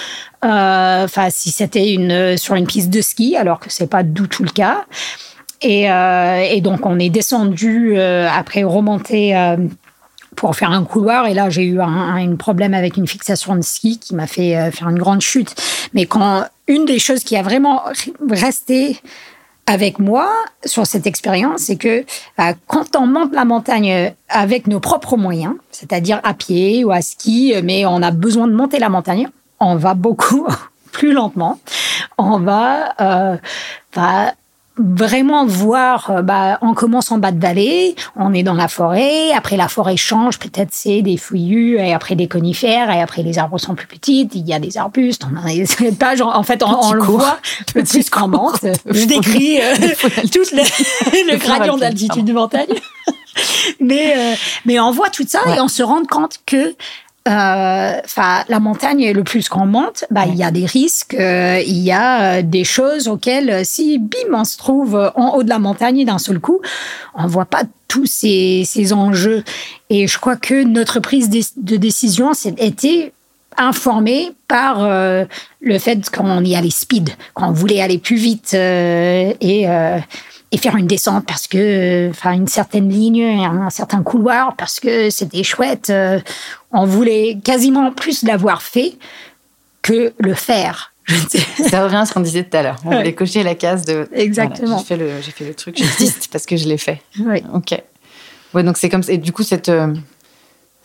euh, enfin si c'était une sur une piste de ski, alors que c'est pas du tout le cas. Et, euh, et donc on est descendu euh, après remonter pour faire un couloir. Et là, j'ai eu un, problème avec une fixation de ski qui m'a fait faire une grande chute. Mais quand une des choses qui a vraiment resté avec moi sur cette expérience, c'est que bah, quand on monte la montagne avec nos propres moyens, c'est-à-dire à pied ou à ski, mais on a besoin de monter la montagne, on va beaucoup plus lentement. On va, euh, va vraiment voir, euh, bah, on commence en bas de vallée, on est dans la forêt, après la forêt change, peut-être c'est des fouillus, et après des conifères, et après les arbres sont plus petites, il y a des arbustes, on a pas, genre, en fait, on, le voit plus qu'on monte. Je décris euh, tout le, le gradient d'altitude de montagne. mais, euh, mais on voit tout ça et on se rend compte que euh, enfin, la montagne, le plus qu'on monte, bah, il y a des risques, euh, il y a euh, des choses auxquelles, si bim, on se trouve en haut de la montagne d'un seul coup, on voit pas tous ces, ces enjeux. Et je crois que notre prise de décision été informée par le fait qu'on y allait speed, qu'on voulait aller plus vite et et faire une descente parce que, enfin, une certaine ligne, un certain couloir parce que c'était chouette. On voulait quasiment plus l'avoir fait que le faire. Ça revient à ce qu'on disait tout à l'heure. On voulait cocher la case de. Exactement. j'ai fait le, j'ai fait le truc, j'existe parce que je l'ai fait. Oui. Ok. Ouais, donc c'est comme et du coup cette euh,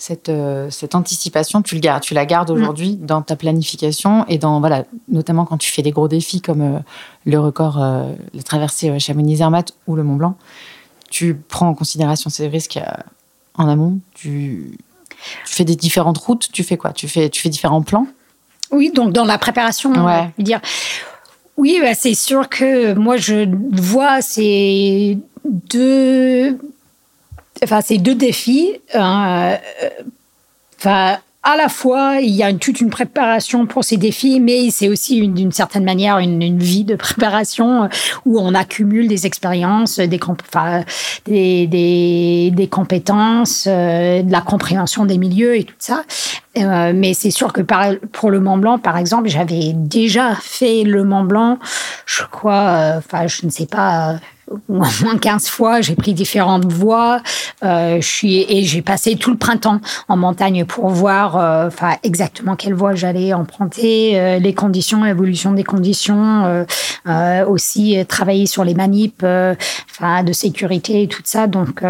cette, euh, cette anticipation, tu, le gardes, tu la gardes mm. aujourd'hui dans ta planification et dans, voilà, notamment quand tu fais des gros défis comme euh, le record, euh, la traversée Chamonix-Zermatt ou le Mont Blanc. Tu prends en considération ces risques en amont. Tu, tu, fais des différentes routes. Tu fais quoi? Tu fais, tu fais différents plans? Oui, donc dans la préparation, ouais. dire. Oui, bah, c'est sûr que moi, je vois ces deux enfin, c'est deux défis. Hein, euh, enfin, à la fois, il y a toute une préparation pour ces défis, mais c'est aussi d'une certaine manière une, vie de préparation euh, où on accumule des expériences, des, enfin, des, des, des, compétences, euh, de la compréhension des milieux et tout ça. mais c'est sûr que pour le Mont Blanc, par exemple, j'avais déjà fait le Mont Blanc, je crois, enfin, je ne sais pas, au moins 15 fois, j'ai pris différentes voies. Euh, je suis et j'ai passé tout le printemps en montagne pour voir, euh, enfin exactement quelle voie j'allais emprunter, euh, les conditions, l'évolution des conditions, aussi travailler sur les manips, enfin de sécurité et tout ça. Donc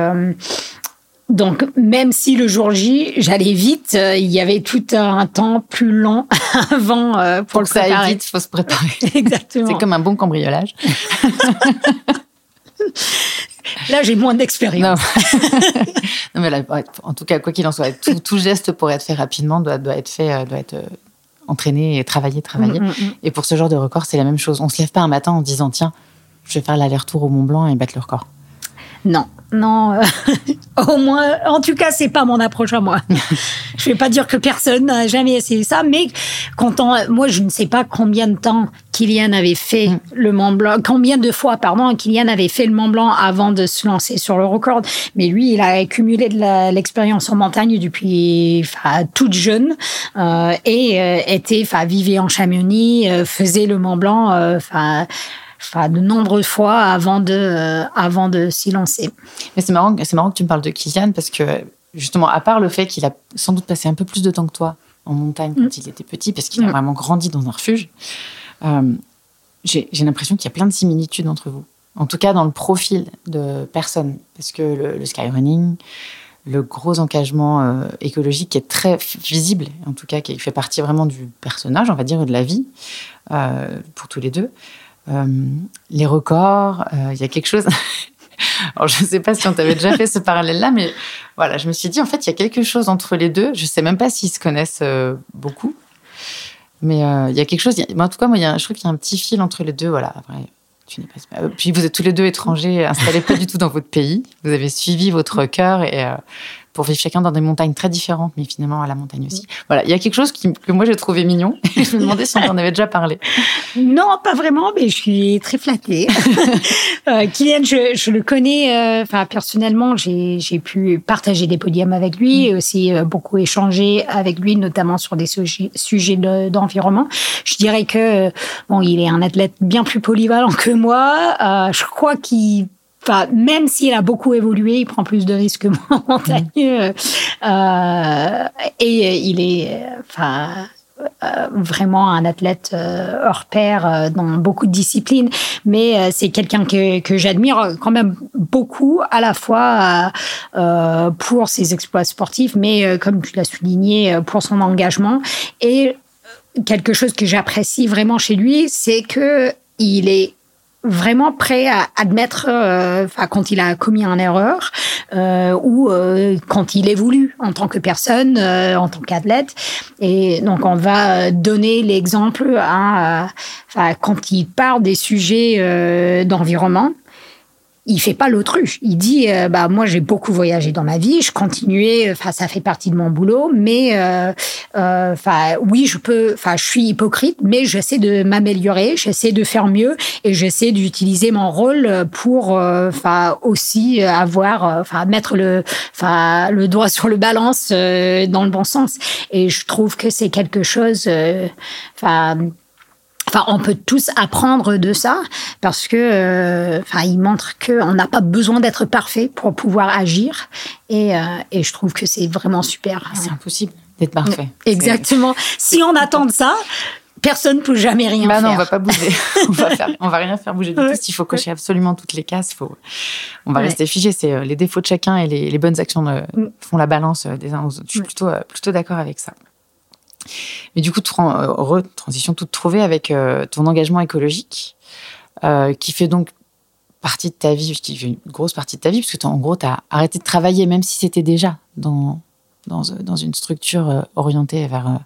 donc, même si le jour J, j'allais vite, il y avait tout un temps plus long avant pour, pour le que ça aille vite, il faut se préparer. Exactement. C'est comme un bon cambriolage. Là, j'ai moins d'expérience. Non. mais là, en tout cas, quoi qu'il en soit, tout, geste pour être fait rapidement doit, doit être fait, euh, doit être euh, entraîné et travaillé, travaillé. Mm, mm, mm. Et pour ce genre de record, c'est la même chose. On se lève pas un matin en disant tiens, je vais faire l'aller-retour au Mont Blanc et battre le record. Non, non. Euh, au moins, en tout cas, c'est pas mon approche à moi. je vais pas dire que personne n'a jamais essayé ça, mais quand on, moi, je ne sais pas combien de temps Kylian avait fait mm. le Mont Blanc, combien de fois, pardon, Kylian avait fait le Mont Blanc avant de se lancer sur le record. Mais lui, il a accumulé de l'expérience en montagne depuis toute jeune euh, et euh, était, enfin, vivait en Chamonix, euh, faisait le Mont Blanc, enfin enfin, de nombreuses fois avant de, euh, avant de s'y lancer. Mais c'est marrant, c'est marrant que tu me parles de Kylian parce que justement, à part le fait qu'il a sans doute passé un peu plus de temps que toi en montagne quand mm. il était petit, parce qu'il a mm. vraiment grandi dans un refuge, euh, j'ai l'impression qu'il y a plein de similitudes entre vous. En tout cas, dans le profil de personnes. Parce que le, skyrunning, le gros engagement euh, écologique qui est très visible, en tout cas qui fait partie vraiment du personnage, on va dire, de la vie, pour tous les deux. Euh, les records, euh, il y a quelque chose. Je ne sais pas si on t'avait déjà fait ce parallèle-là, mais voilà, je me suis dit, en fait, il y a quelque chose entre les deux. Je ne sais même pas s'ils se connaissent euh, beaucoup, mais il y a quelque chose. en tout cas, moi, y a, je trouve qu'il y a un petit fil entre les deux. Voilà. Puis vous êtes tous les deux étrangers, installés pas du tout dans votre pays. Vous avez suivi votre cœur et pour vivre chacun dans des montagnes très différentes, mais finalement à la montagne aussi. Voilà, il y a quelque chose que moi j'ai trouvé mignon. Et je me demandais si on en avait déjà parlé. Non, pas vraiment, mais je suis très flattée. euh, Kylian, je, je, le connais. Euh, enfin, personnellement, j'ai pu partager des podiums avec lui et aussi euh, beaucoup échanger avec lui, notamment sur des sujets, sujets d'environnement. je dirais que bon, il est un athlète bien plus polyvalent que moi. Je crois qu'il Enfin, même s'il a beaucoup évolué, il prend plus de risques que moi montagneux. Euh, et il est, enfin, euh, vraiment un athlète euh, hors pair euh, dans beaucoup de disciplines, mais c'est quelqu'un que, que j'admire quand même beaucoup, à la fois pour ses exploits sportifs, mais comme tu l'as souligné, pour son engagement. Et quelque chose que j'apprécie vraiment chez lui, c'est que il est vraiment prêt à admettre euh, quand il a commis une erreur euh, ou euh, quand il évolue en tant que personne, euh, en tant qu'athlète. Et donc on va donner l'exemple à, quand il parle des sujets d'environnement il fait pas l'autruche. Il dit, euh, bah moi j'ai beaucoup voyagé dans ma vie, je continuais, enfin ça fait partie de mon boulot, mais euh, euh, enfin oui je peux, enfin je suis hypocrite, mais j'essaie de m'améliorer, j'essaie de faire mieux et j'essaie d'utiliser mon rôle pour, enfin aussi avoir, enfin mettre le, enfin le doigt sur le balance dans le bon sens. Et je trouve que c'est quelque chose, enfin Enfin, on peut tous apprendre de ça parce que, euh, enfin, il montre qu'on n'a pas besoin d'être parfait pour pouvoir agir. Et, euh, et je trouve que c'est vraiment super. C'est impossible d'être parfait. Exactement. Si on attend de ça, personne ne peut jamais rien bah faire. non, on va pas bouger. on va faire, on va rien faire bouger du tout. Il faut cocher absolument toutes les cases. Faut, on va rester figé. C'est euh, les défauts de chacun et les, les bonnes actions mm. font la balance des uns aux autres. Je suis plutôt, plutôt d'accord avec ça. Mais du coup, euh, transition toute trouvée avec euh, ton engagement écologique, euh, qui fait donc partie de ta vie, qui fait une grosse partie de ta vie, parce que en gros, tu as arrêté de travailler, même si c'était déjà dans, une structure orientée vers,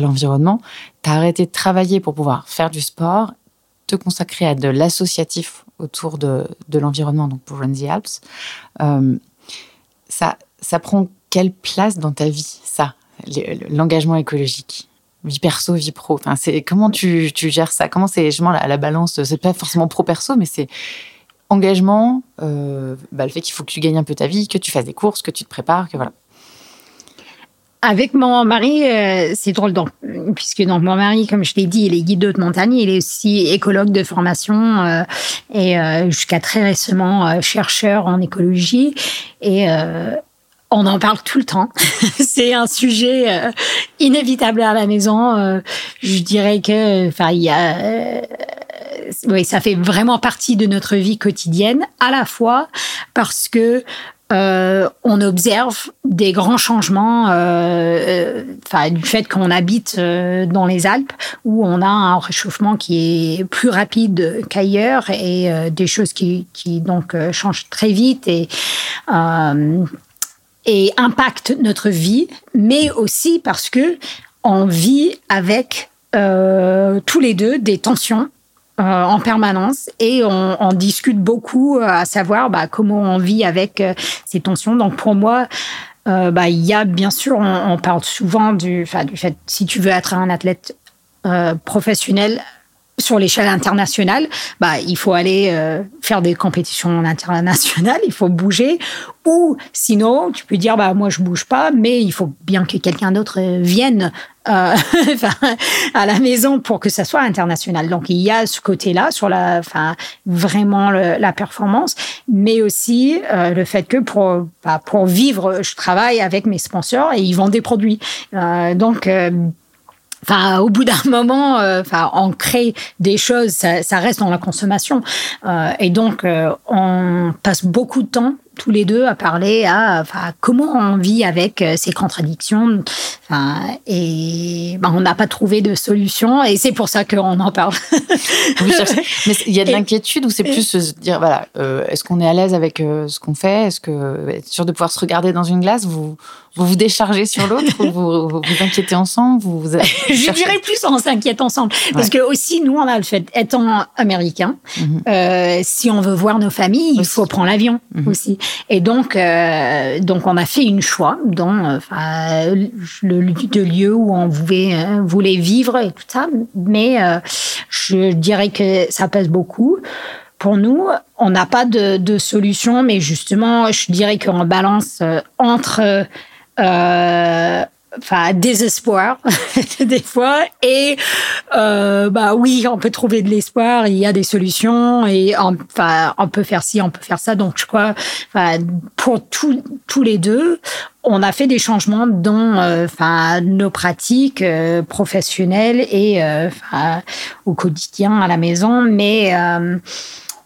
l'environnement. Tu as arrêté de travailler pour pouvoir faire du sport, te consacrer à de l'associatif autour de, de l'environnement, donc pour Run the Alps. ça, ça prend quelle place dans ta vie, ça? L'engagement écologique vie perso, vie pro. Enfin, c'est comment tu, tu, gères ça? Comment c'est justement la, la balance? C'est pas forcément pro perso, mais c'est engagement, euh, bah, le fait qu'il faut que tu gagnes un peu ta vie, que tu fasses des courses, que tu te prépares, que voilà. Avec mon mari, euh, c'est drôle, donc, puisque donc mon mari, comme je l'ai dit, il est guide de montagne, il est aussi écologue de formation euh, et jusqu'à très récemment chercheur en écologie. Et on en parle tout le temps. c'est un sujet euh, inévitable à la maison. Euh, je dirais que, enfin, il y a, euh, oui, ça fait vraiment partie de notre vie quotidienne, à la fois parce que on observe des grands changements du fait qu'on habite dans les Alpes où on a un réchauffement qui est plus rapide qu'ailleurs et des choses qui, qui donc changent très vite et et impactent notre vie, mais aussi parce que on vit avec tous les deux des tensions euh, en permanence et on, discute beaucoup euh, à savoir bah, comment on vit avec euh, ces tensions. Donc pour moi, euh, bah, il y a bien sûr, on, on parle souvent du, du fait si tu veux être un athlète professionnel, sur l'échelle internationale, bah, il faut aller euh, faire des compétitions internationales, il faut bouger. Ou sinon, tu peux dire, bah, moi, je bouge pas, mais il faut bien que quelqu'un d'autre vienne euh, à la maison pour que ça soit international. Donc, il y a ce côté-là sur la, enfin, vraiment la performance, mais aussi euh, le fait que pour, bah, pour vivre, je travaille avec mes sponsors et ils vendent des produits. Euh, donc, euh, Enfin, au bout d'un moment, euh, enfin, on crée des choses, ça, ça reste dans la consommation, euh, et donc euh, on passe beaucoup de temps tous les deux à parler à enfin, comment on vit avec euh, ces contradictions. Enfin, et ben, on n'a pas trouvé de solution, et c'est pour ça qu'on en parle. Mais il y a de l'inquiétude ou c'est plus se dire voilà, euh, est-ce qu'on est à l'aise avec euh, ce qu'on fait? Est-ce que être sûr de pouvoir se regarder dans une glace? Vous vous vous déchargez sur l'autre ou vous, vous, vous inquiétez ensemble vous, vous Je dirais plus on s'inquiète ensemble. Parce ouais. que aussi, nous, on a le fait, étant américain, mm -hmm. euh, si on veut voir nos familles, aussi. il faut prendre l'avion mm -hmm. aussi. Et donc, euh, donc, on a fait une choix dans enfin, le de lieu où on voulait, euh, voulait vivre et tout ça. Mais euh, je dirais que ça pèse beaucoup. Pour nous, on n'a pas de, de, solution, mais justement, je dirais qu'on balance euh, entre euh, enfin désespoir des fois. Et euh, bah oui on peut trouver de l'espoir il y a des solutions et enfin on peut faire ci on peut faire ça. Donc je crois pour tous les deux on a fait des changements dans euh, nos pratiques euh, professionnelles et euh, au quotidien à la maison. Mais euh,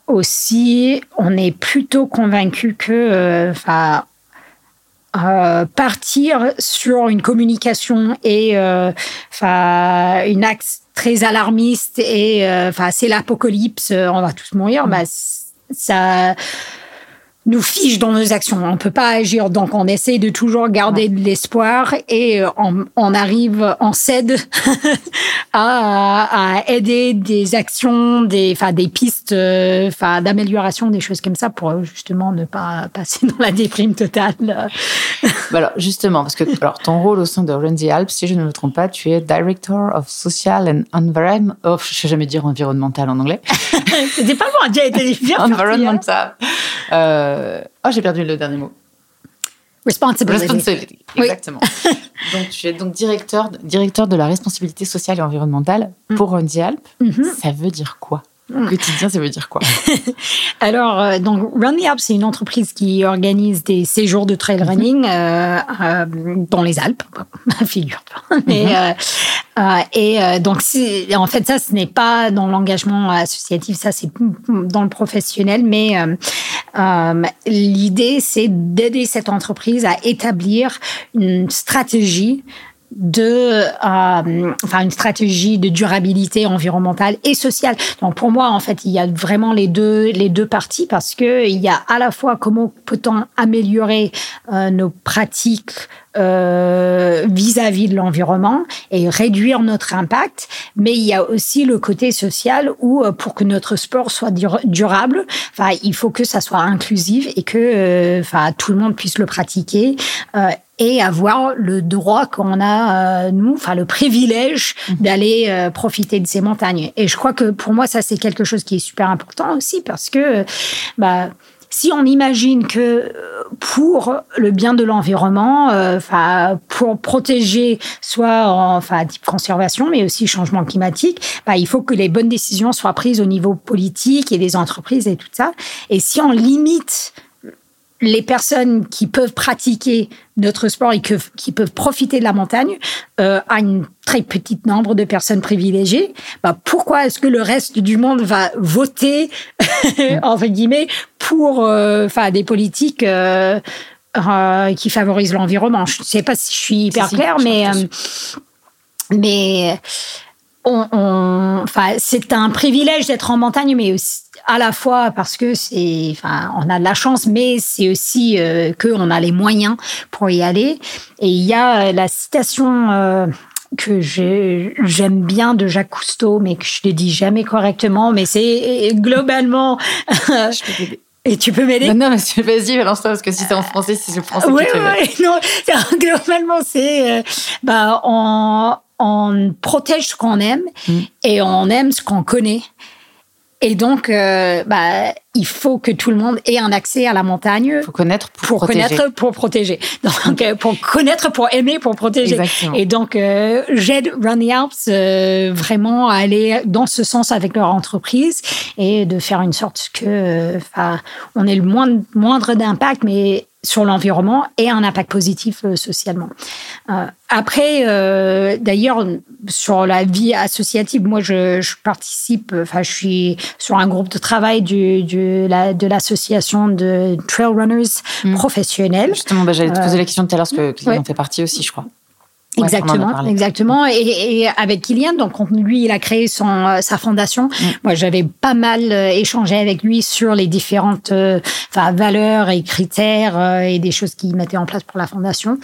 aussi on est plutôt convaincu que enfin euh, partir sur une communication et euh, enfin une axe très alarmiste et enfin euh, c'est l'apocalypse on va tous mourir. Bah ça nous fiche dans nos actions. On ne peut pas agir, donc on essaie de toujours garder de l'espoir et on, on, arrive, on cède à, à, aider des actions, des, enfin, des pistes enfin, d'amélioration, des choses comme ça pour justement ne pas passer dans la déprime totale. alors justement, parce que alors, ton rôle au sein de Run the Alps, si je ne me trompe pas, tu es Director of Social and Environment, oh, je ne sais jamais dire environnemental en anglais. C'était pas bon, déjà été bien. Euh, oh, j'ai perdu le dernier mot. Responsibility. Responsibility. Exactement. Oui. donc, tu es donc directeur, directeur de la responsabilité sociale et environnementale mm. pour Run the Alps. Mm -hmm. Ça veut dire quoi? Quotidien, ça veut dire quoi? Alors, euh, donc, Run the Alps, c'est une entreprise qui organise des séjours de trail running mm euh, euh, dans les Alpes, figure-toi. Mm -hmm. Euh, et euh, donc, en fait, ça, ce n'est pas dans l'engagement associatif, ça, c'est dans le professionnel, mais euh, l'idée, c'est d'aider cette entreprise à établir une stratégie de enfin une stratégie de durabilité environnementale et sociale. Donc pour moi en fait, il y a vraiment les deux les deux parties parce que il y a à la fois comment peut-on améliorer nos pratiques vis-à-vis -vis de l'environnement et réduire notre impact, mais il y a aussi le côté social où euh, pour que notre sport soit dur durable, enfin il faut que ça soit inclusif et que euh, enfin tout le monde puisse le pratiquer euh, et avoir le droit qu'on a euh, nous, enfin le privilège mmh. d'aller euh, profiter de ces montagnes. Et je crois que pour moi ça c'est quelque chose qui est super important aussi parce que bah si on imagine que pour le bien de l'environnement, euh, enfin pour protéger soit enfin type conservation, mais aussi changement climatique, bah, il faut que les bonnes décisions soient prises au niveau politique et des entreprises et tout ça. Et si on limite les personnes qui peuvent pratiquer notre sport et qui peuvent profiter de la montagne euh, à une très petite nombre de personnes privilégiées, bah, pourquoi est-ce que le reste du monde va voter, entre guillemets, pour euh, des politiques euh, qui favorisent l'environnement? Je ne sais pas si je suis hyper claire, mais, mais on, c'est un privilège d'être en montagne, mais aussi à la fois parce que c'est, enfin, on a de la chance, mais c'est aussi euh, qu'on a les moyens pour y aller. Et il y a euh, la citation euh, que j'aime bien de Jacques Cousteau, mais que je ne dis jamais correctement, mais c'est globalement. Et tu peux m'aider? Non, non, mais vas-y, lance-toi, parce que si c'est en français, c'est français. Oui, oui, non. Globalement, c'est. bah, on, on protège ce qu'on aime mm. et on aime ce qu'on connaît. Et donc, euh, bah, il faut que tout le monde ait un accès à la montagne. Faut connaître pour, protéger. connaître pour protéger. Donc, euh, pour connaître pour aimer pour protéger. Et donc, euh, j'aide Run the Alps vraiment à aller dans ce sens avec leur entreprise et de faire une sorte que, enfin, on ait le moindre, moindre d'impact, mais sur l'environnement et un impact positif euh, socialement. Euh, après, euh, d'ailleurs, sur la vie associative, moi, je, je participe, enfin, je suis sur un groupe de travail du, du la, de l'association de trail runners mmh. professionnels. Justement, bah, j'allais te poser la question tout à l'heure, parce que en fait partie aussi, je crois. Exactement, exactement. Et, et, avec Kylian, donc lui, il a créé son euh, sa fondation. Mm. Moi, j'avais pas mal euh, échangé avec lui sur les différentes euh, enfin, valeurs et critères et des choses qu'il mettait en place pour la fondation.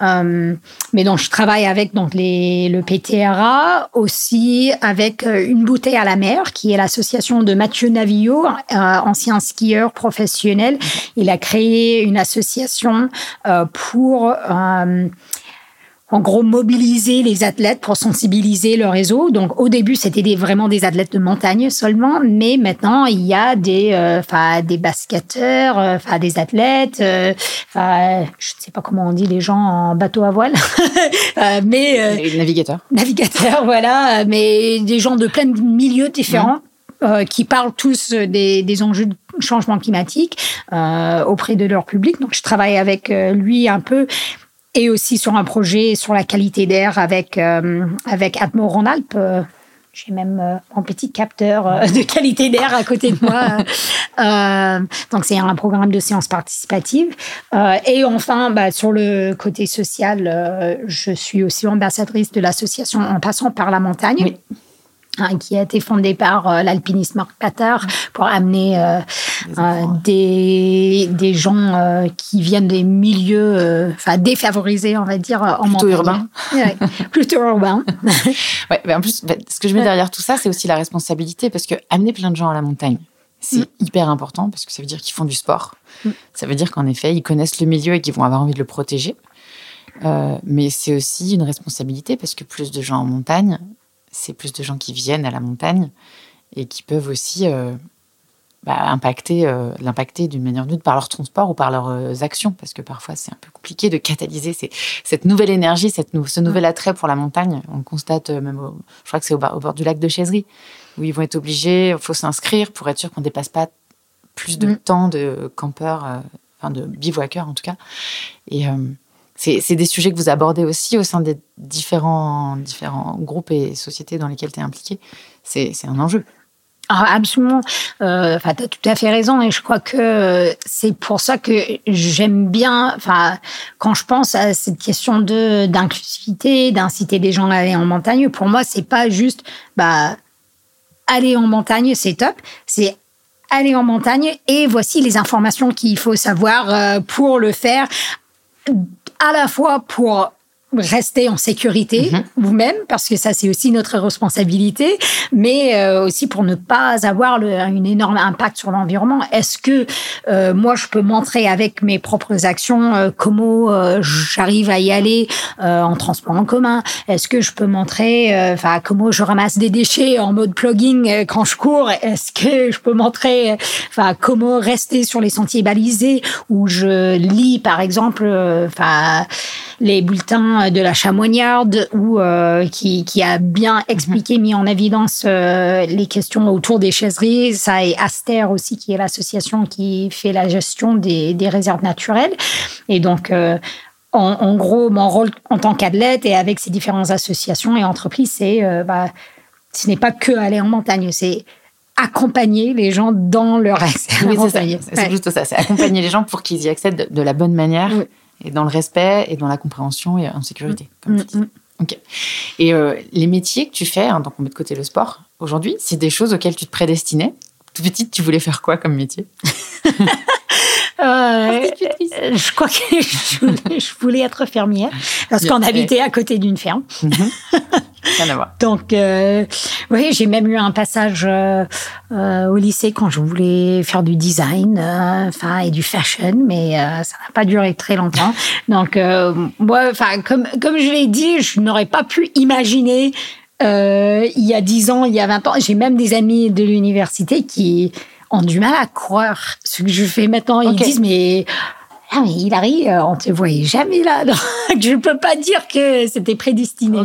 mais donc, je travaille avec donc les le PTRA aussi avec une bouteille à la mer, qui est l'association de Mathieu Navillot, ancien skieur professionnel. Mm. Il a créé une association pour en gros mobiliser les athlètes pour sensibiliser le réseau. Donc au début, c'était vraiment des athlètes de montagne seulement, mais maintenant il y a des euh, enfin des basketteurs, euh, enfin des athlètes, euh, enfin je ne sais pas comment on dit les gens en bateau à voile, mais les navigateurs. Navigateurs, voilà, mais des gens de plein de milieux différents. qui parlent tous des, des, enjeux de changement climatique auprès de leur public. Donc, je travaille avec lui un peu et aussi sur un projet sur la qualité d'air avec, euh, avec Atmo Rhône-Alpes. Euh, j'ai même euh, un petit capteur de qualité d'air à côté de moi. donc, c'est un programme de séance participative. et enfin, bah, sur le côté social, je suis aussi ambassadrice de l'association En passant par la montagne. Oui. Hein, qui a été fondé par euh, l'alpiniste Marc Pater pour amener euh, euh, des, des gens qui viennent des milieux enfin défavorisés on va dire en plutôt urbain plutôt urbain ouais mais en plus bah, ce que je mets derrière tout ça c'est aussi la responsabilité parce que amener plein de gens à la montagne c'est mm. hyper important parce que ça veut dire qu'ils font du sport. Mm. ça veut dire qu'en effet ils connaissent le milieu et qu'ils vont avoir envie de le protéger. Mais c'est aussi une responsabilité parce que plus de gens en montagne c'est plus de gens qui viennent à la montagne et qui peuvent aussi euh, bah, impacter, euh, l'impacter d'une manière ou d'une autre par leur transport ou par leurs euh, actions, parce que parfois c'est un peu compliqué de catalyser cette nouvelle énergie, cette ce nouvel attrait pour la montagne. On le constate même, je crois que c'est au, bord du lac de Chaiserie, où ils vont être obligés, il faut s'inscrire pour être sûr qu'on ne dépasse pas plus de mm. temps de campeurs, enfin de bivouaqueurs en tout cas. Et c'est des sujets que vous abordez aussi au sein des différents, différents groupes et sociétés dans lesquels tu es impliqué. C'est un enjeu. Ah, absolument. Euh, tu as tout à fait raison et je crois que c'est pour ça que j'aime bien, quand je pense à cette question d'inclusivité, d'inciter des gens à aller en montagne, pour moi, c'est pas juste, bah, aller en montagne, c'est top. C'est aller en montagne et voici les informations qu'il faut savoir euh, pour le faire à la fois pour rester en sécurité mhm. vous-même, parce que ça, c'est aussi notre responsabilité, mais euh, aussi pour ne pas avoir le, un énorme impact sur l'environnement. Est-ce que euh, moi, je peux montrer avec mes propres actions euh, comment j'arrive à y aller en transport en commun? Est-ce que je peux montrer enfin comment je ramasse des déchets en mode plugging quand je cours? Est-ce que je peux montrer enfin comment rester sur les sentiers balisés où je lis, par exemple, enfin les bulletins de la Chamoignarde, ou qui, qui, a bien expliqué, mis en évidence les questions autour des chaiseries. Ça et Aster aussi, qui est l'association qui fait la gestion des, des réserves naturelles. Et donc, en, gros, mon rôle en tant qu'athlète et avec ces différentes associations et entreprises, c'est bah, ce n'est pas que aller en montagne, c'est accompagner les gens dans leur accès oui, c'est juste ça, c'est accompagner les gens pour qu'ils y accèdent de, la bonne manière et dans le respect et dans la compréhension et en sécurité, comme mm, tu dis. Mm. Ok. Et euh, les métiers que tu fais, hein, donc on met de côté le sport aujourd'hui, c'est des choses auxquelles tu te prédestinais. Tout petite, tu voulais faire quoi comme métier? Euh, je crois que je voulais, être fermière parce qu'on habitait à côté d'une ferme. Mhm. Rien à voir. Donc, euh, oui, j'ai même eu un passage euh, au lycée quand je voulais faire du design, enfin et du fashion, mais ça n'a pas duré très longtemps. Donc, moi, enfin, comme comme je l'ai dit, je n'aurais pas pu imaginer il y a 10 ans, il y a 20 ans. J'ai même des amis de l'université qui ont du mal à croire ce que je fais maintenant. Ils disent, mais ah, mais Hilary, euh, on te voyait jamais là. je ne peux pas dire que c'était prédestiné.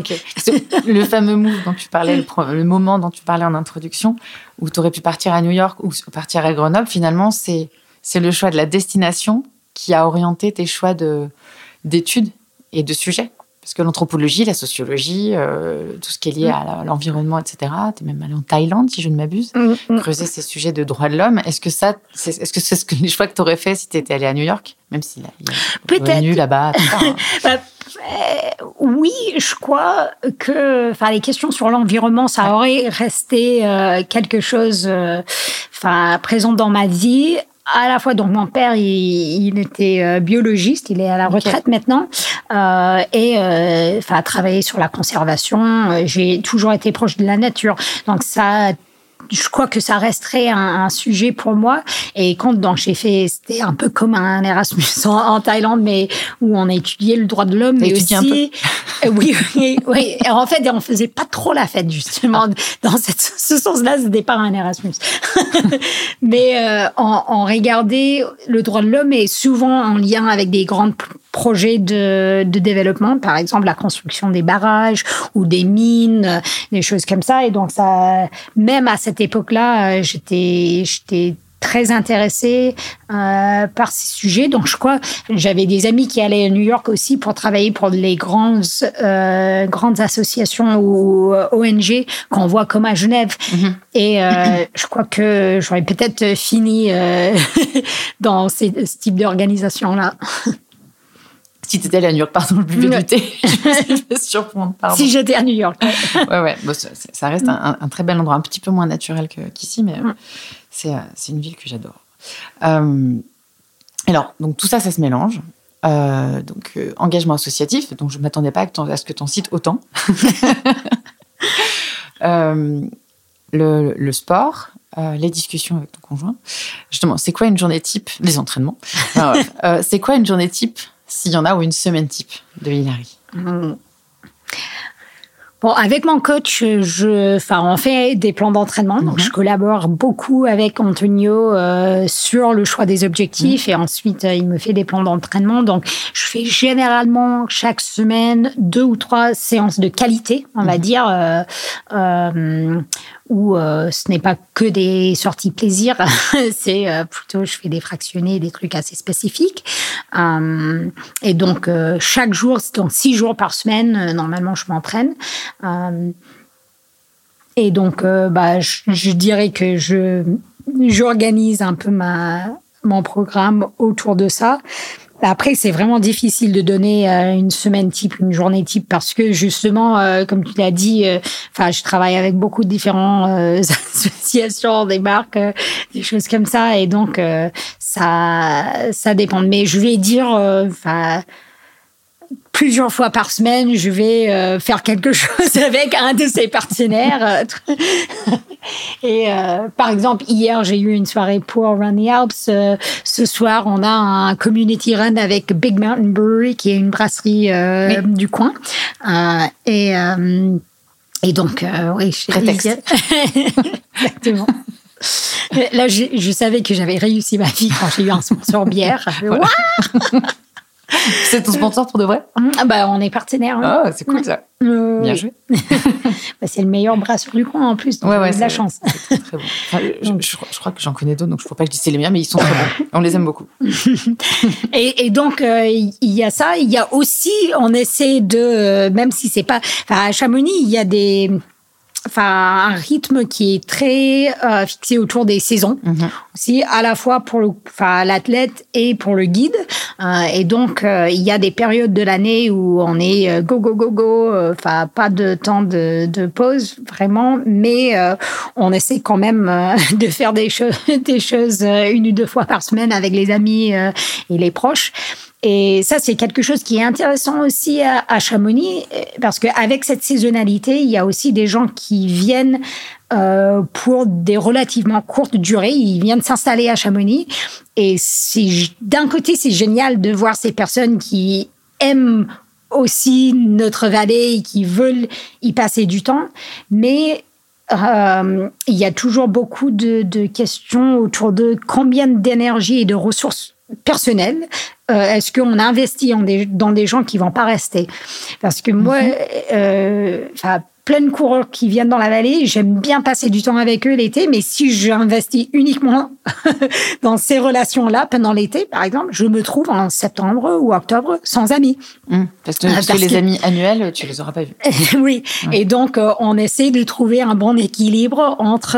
le fameux move dont tu parlais, le, moment dont tu parlais en introduction, où tu aurais pu partir à New York ou partir à Grenoble, finalement, c'est, c'est le choix de la destination qui a orienté tes choix de, d'études et de sujets. Parce que l'anthropologie, la sociologie, euh, tout ce qui est lié à l'environnement, etc. Tu es même allé en Thaïlande, si je ne m'abuse, mm, mm. creuser ces sujets de droits de l'homme. Est-ce que ça, c'est, est-ce que c'est ce que les choix que tu aurais fait si tu étais allé à New York, même si là, peut-être là-bas. Hein. Bah, euh, oui, je crois que, enfin, les questions sur l'environnement, ça aurait resté euh, quelque chose, enfin, présent dans ma vie à la fois, donc mon père, il, était euh, biologiste, il est à la retraite maintenant, euh, et euh, enfin, a travaillé sur la conservation. J'ai toujours été proche de la nature, donc ça je crois que ça resterait un, sujet pour moi. Et quand donc j'ai fait, c'était un peu comme un Erasmus en, Thaïlande, mais où on a étudié le droit de l'homme, mais aussi, oui, oui, oui. en fait, on faisait pas trop la fête justement dans cette, ce sens-là. C'était pas un Erasmus, mais euh, on, on, regardait le droit de l'homme et souvent en lien avec des grands projets de, de développement, par exemple la construction des barrages ou des mines, des choses comme ça. Et donc ça, même à cette époque-là, euh, j'étais, j'étais très intéressée euh, par ces sujets. Donc, je crois, j'avais des amis qui allaient à New York aussi pour travailler pour les grandes, euh, grandes associations ou ONG qu'on voit comme à Genève. Mm-hmm. Et euh, je crois que j'aurais peut-être fini dans ces, ce type d'organisation-là. Si tu étais allé à New York, pardon, le buvais du thé, je vais surprendre. Pardon. Si j'étais à New York. ouais, ouais, bon, ça, reste un, très bel endroit, un petit peu moins naturel qu'ici, mais mm. Euh, c'est une ville que j'adore. Euh, alors, donc tout ça, ça se mélange. Euh, donc, engagement associatif, donc je ne m'attendais pas à ce que tu en cites autant. le, sport, les discussions avec ton conjoint. Justement, c'est quoi une journée type? Les entraînements. c'est quoi une journée type, s'il y en a, ou une semaine type de Hilary mm. Bon, avec mon coach, je, enfin, on fait des plans d'entraînement. Donc, je mhm. collabore beaucoup avec Antonio euh, sur le choix des objectifs mhm. et ensuite euh, il me fait des plans d'entraînement. Donc, je fais généralement chaque semaine deux ou trois séances de qualité, on va mhm. dire, euh, euh où euh, ce n'est pas que des sorties plaisir, c'est euh, plutôt je fais des fractionnés, des trucs assez spécifiques. Euh, et donc chaque jour, donc six jours par semaine, normalement je m'entraîne. et donc bah je, je, dirais que je j'organise un peu ma mon programme autour de ça. Après, c'est vraiment difficile de donner euh, une semaine type, une journée type, parce que justement, euh, comme tu l'as dit, euh, enfin, je travaille avec beaucoup de différentes associations, des marques, des choses comme ça, et donc ça, ça dépend. Mais je vais dire, enfin plusieurs fois par semaine, je vais euh, faire quelque chose avec un de ses partenaires. Et euh, par exemple, hier, j'ai eu une soirée pour Run the Alps. Euh, ce soir, on a un community run avec Big Mountain Brewery, qui est une brasserie du coin. et et donc, oui, je Exactement. Là, je, savais que j'avais réussi ma vie quand j'ai eu un sponsor bière. c'est ton sponsor pour de vrai? Ah bah, On est partenaire. Hein. Ah, c'est cool ça. Euh, Bien joué. bah, c'est le meilleur bras sur du coin en plus. Donc ouais, ouais, de la chance. Très, très bon. je, crois que j'en connais d'autres, donc je ne faut pas que je dise c'est les meilleurs, mais ils sont très bons. On les aime beaucoup. et, et, donc, euh, il y a ça. Il y a aussi, on essaie de, euh, même si c'est pas. À Chamonix, il y a des enfin un rythme qui est très euh, fixé autour des saisons. Mhm. aussi à la fois pour le enfin l'athlète et pour le guide. Euh, et donc euh, il y a des périodes de l'année où on est go go go go enfin pas de temps de, de pause vraiment. Mais on essaie quand même de faire des choses des choses une ou deux fois par semaine avec les amis et les proches et ça, c'est quelque chose qui est intéressant aussi à, Chamonix, parce qu'avec cette saisonnalité, il y a aussi des gens qui viennent euh, pour des relativement courtes durées. Ils viennent s'installer à Chamonix. Et d'un côté, c'est génial de voir ces personnes qui aiment aussi notre vallée et qui veulent y passer du temps. Mais euh, il y a toujours beaucoup de questions autour de combien d'énergie et de ressources personnelles euh, est-ce qu'on investit dans des gens qui vont pas rester? Parce que moi, mhm. euh, plein de coureurs qui viennent dans la vallée, j'aime bien passer du temps avec eux l'été, mais si j'investis uniquement dans ces relations-là pendant l'été, par exemple, je me trouve en septembre ou octobre sans amis. Mmh. parce que, les amis annuels, tu les auras pas vus. oui, et donc euh, on essaie de trouver un bon équilibre entre,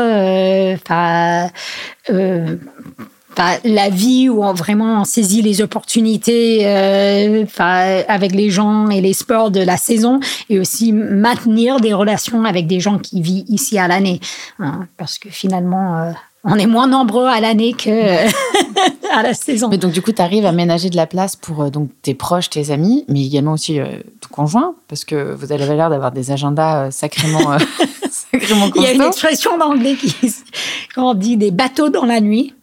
enfin la vie où on vraiment on saisit les opportunités euh, avec les gens et les sports de la saison et aussi maintenir des relations avec des gens qui vivent ici à l'année hein, parce que finalement euh, on est moins nombreux à l'année que à la saison. Mais donc du coup, tu arrives à ménager de la place pour euh, donc tes proches, tes amis, mais également aussi ton conjoint, parce que vous avez l'air d'avoir des agendas sacrément, sacrément Il y a une expression d'anglais qui on dit des bateaux dans la nuit.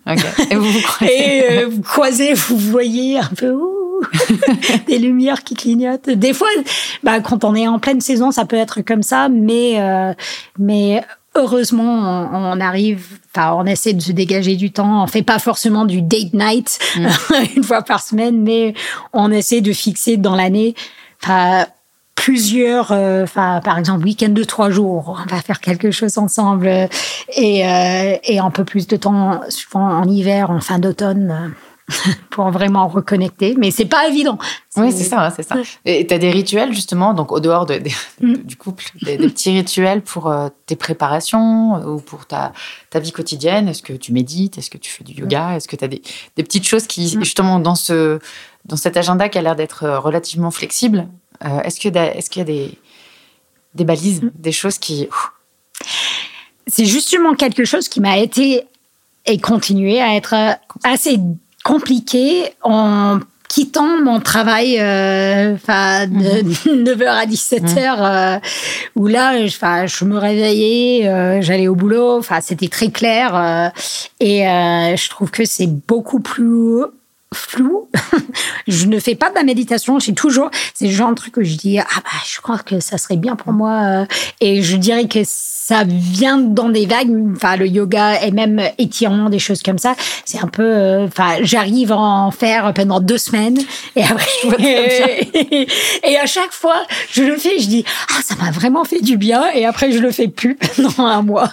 Et vous vous croisez. Et euh, vous croisez, vous voyez un peu des lumières qui clignotent. Des fois, bah, quand on est en pleine saison, ça peut être comme ça, mais euh, mais heureusement, on, arrive, enfin, on essaie de se dégager du temps. On fait pas forcément du date night mm. une fois par semaine, mais on essaie de fixer dans l'année plusieurs, euh, enfin par exemple week-end de trois jours, on va faire quelque chose ensemble et, euh, et un peu plus de temps, souvent en hiver, en fin d'automne pour vraiment reconnecter. Mais c'est pas évident. Oui, c'est ça, c'est ça. Et tu as des rituels justement, donc au dehors de, mm. du couple, des, petits rituels pour euh, tes préparations ou pour ta, ta vie quotidienne? Est-ce que tu médites? Est-ce que tu fais du yoga? Est-ce que tu as des, des, petites choses qui, mm. justement, dans, ce, dans cet agenda qui a l'air d'être relativement flexible, euh, est-ce qu'il y a, est-ce qu'il y a des, des balises, mm. des choses qui... C'est justement quelque chose qui m'a été et continué à être assez compliqué en quittant mon travail euh, de 9h mm-hmm. à 17h mm. euh, où là je me réveillais j'allais au boulot c'était très clair et je trouve que c'est beaucoup plus flou. je ne fais pas de la méditation. J'ai toujours, c'est le genre de truc que je dis, ah bah, je crois que ça serait bien pour moi. Euh, et je dirais que ça vient dans des vagues. Enfin, le yoga et même étirement, des choses comme ça. C'est un peu, euh, enfin, j'arrive à en faire pendant deux semaines. Et après, et, et à chaque fois, je le fais, je dis, ah, ça m'a vraiment fait du bien. Et après, je le fais plus pendant un mois.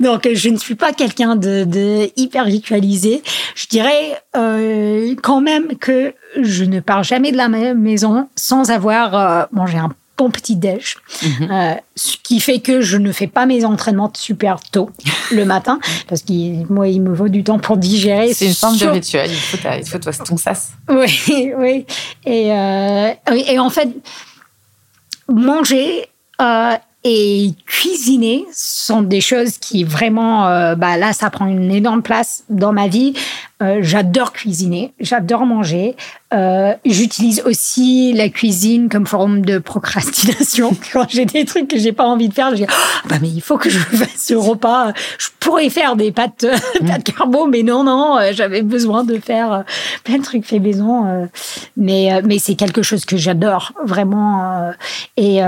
Donc, je ne suis pas quelqu'un de, de hyper ritualisé. Je dirais, euh, quand même que je ne pars jamais de la maison sans avoir euh, mangé un bon petit déj, mhm. euh, ce qui fait que je ne fais pas mes entraînements super tôt le matin, parce que moi, il me faut du temps pour digérer. C'est une forme de rituel, il faut, il faut ton sas. Oui, oui. Et, et en fait, manger et cuisiner sont des choses qui vraiment, euh, bah là, ça prend une énorme place dans ma vie. Euh, j'adore cuisiner, j'adore manger. Euh, J'utilise aussi la cuisine comme forme de procrastination. Quand j'ai des trucs que j'ai pas envie de faire, je dis oh, bah mais il faut que je fasse ce repas. Je pourrais faire des pâtes, mm. pâtes carbo, mais non non, euh, j'avais besoin de faire plein de trucs fait maison. mais mais c'est quelque chose que j'adore vraiment et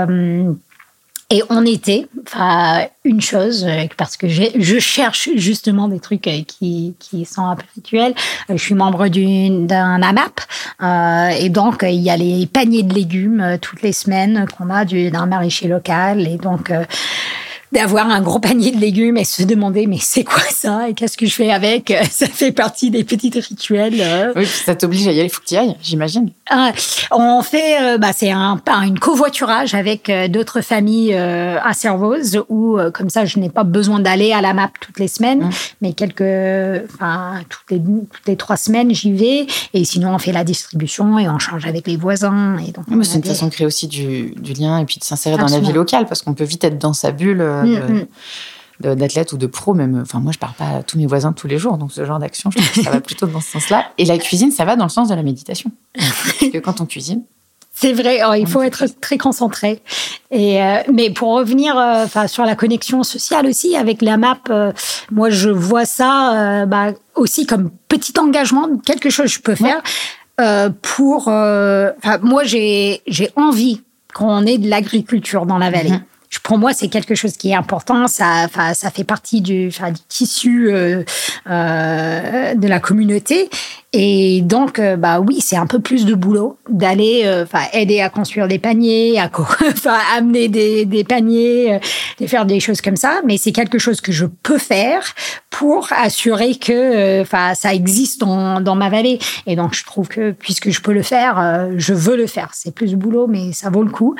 Et en été, enfin, une chose, euh, parce que je cherche justement des trucs euh, qui, qui sont un peu rituels. Euh, je suis membre d'un AMAP, euh, et donc il y a les paniers de légumes toutes les semaines qu'on a d'un maraîcher local, et donc d'avoir un gros panier de légumes et se demander mais c'est quoi ça et qu'est-ce que je fais avec? Ça fait partie des petits rituels. Euh. Oui, ça t'oblige à y aller, il faut que tu y ailles, j'imagine. Ah, on fait, euh, bah, c'est un, une covoiturage avec euh, d'autres familles à Servoz où comme ça je n'ai pas besoin d'aller à la map toutes les semaines, mmh. mais quelques, enfin toutes les, toutes les trois semaines j'y vais et sinon on fait la distribution et on change avec les voisins. Et donc, c'est une façon de créer aussi du, du lien et puis de s'insérer dans la vie locale parce qu'on peut vite être dans sa bulle Mm, mm. d'athlètes ou de pros même. Enfin, moi, je pars pas à tous mes voisins tous les jours, donc ce genre d'action, je trouve que ça va plutôt dans ce sens-là. Et la cuisine, ça va dans le sens de la méditation. Parce que quand on cuisine, c'est vrai, oh, il faut être très concentré. Et euh, mais pour revenir, euh, sur la connexion sociale aussi avec la map, euh, moi je vois ça bah, aussi comme petit engagement, quelque chose que je peux faire pour. moi j'ai j'ai envie qu'on ait de l'agriculture dans la vallée. Mm-hmm pour moi, c'est quelque chose qui est important. Ça, ça fait partie du, du tissu euh, euh, de la communauté. Et donc, euh, bah oui, c'est un peu plus de boulot d'aller, euh, enfin, aider à construire des paniers, à amener des, des paniers, euh, de faire des choses comme ça. Mais c'est quelque chose que je peux faire pour assurer que, enfin, ça existe dans, dans ma vallée. Et donc, je trouve que puisque je peux le faire, je veux le faire. C'est plus de boulot, mais ça vaut le coup.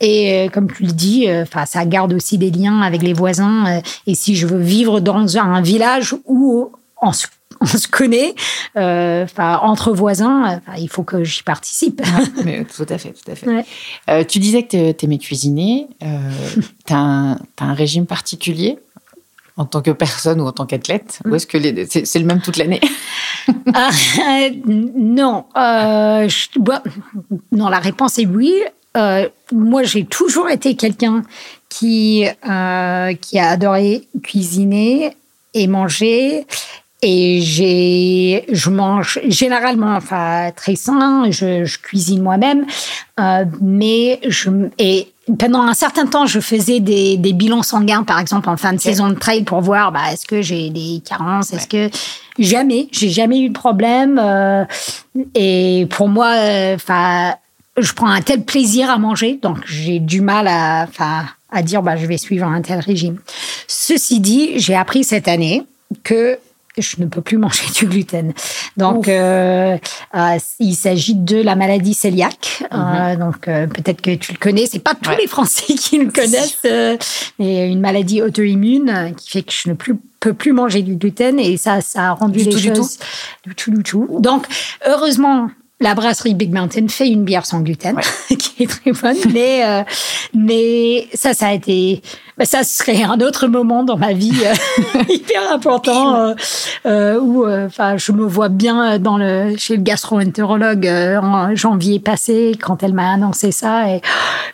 et comme tu le dis, enfin, ça garde aussi des liens avec les voisins. et si je veux vivre dans un village où on se on se connaît, euh, enfin entre voisins, il faut que j'y participe. mais, tout à fait, tout à fait. Euh, tu disais que tu aimais cuisiner. Euh, tu as, un régime particulier en tant que personne ou en tant qu'athlète Ou est-ce que c'est, le même toute l'année? Ah, Non. non, la réponse est oui. moi, j'ai toujours été quelqu'un qui, qui a adoré cuisiner et manger et j'ai, je mange généralement, enfin très sain. Je, je cuisine moi-même, euh, mais je et pendant un certain temps, je faisais des, des bilans sanguins, par exemple en fin de saison de trail, pour voir, bah, est-ce que j'ai des carences, est-ce que jamais, j'ai jamais eu de problème. Euh, et pour moi, euh, enfin, je prends un tel plaisir à manger, donc j'ai du mal à, enfin, à dire, bah, je vais suivre un tel régime. Ceci dit, j'ai appris cette année que je ne peux plus manger du gluten. Donc, euh, euh, il s'agit de la maladie cœliaque. Euh, mhm. donc, peut-être que tu le connais. C'est pas tous les Français qui le connaissent, mais une maladie auto-immune qui fait que je ne plus, peux plus manger du gluten et ça, ça a rendu les choses du tout, du tout. Donc, heureusement, la brasserie Big Mountain fait une bière sans gluten, qui est très bonne, mais euh, mais ça, ça a été, bah, ça serait un autre moment dans ma vie euh, hyper important euh, euh où, enfin, je me vois bien dans le chez le gastro-entérologue en janvier passé quand elle m'a annoncé ça, et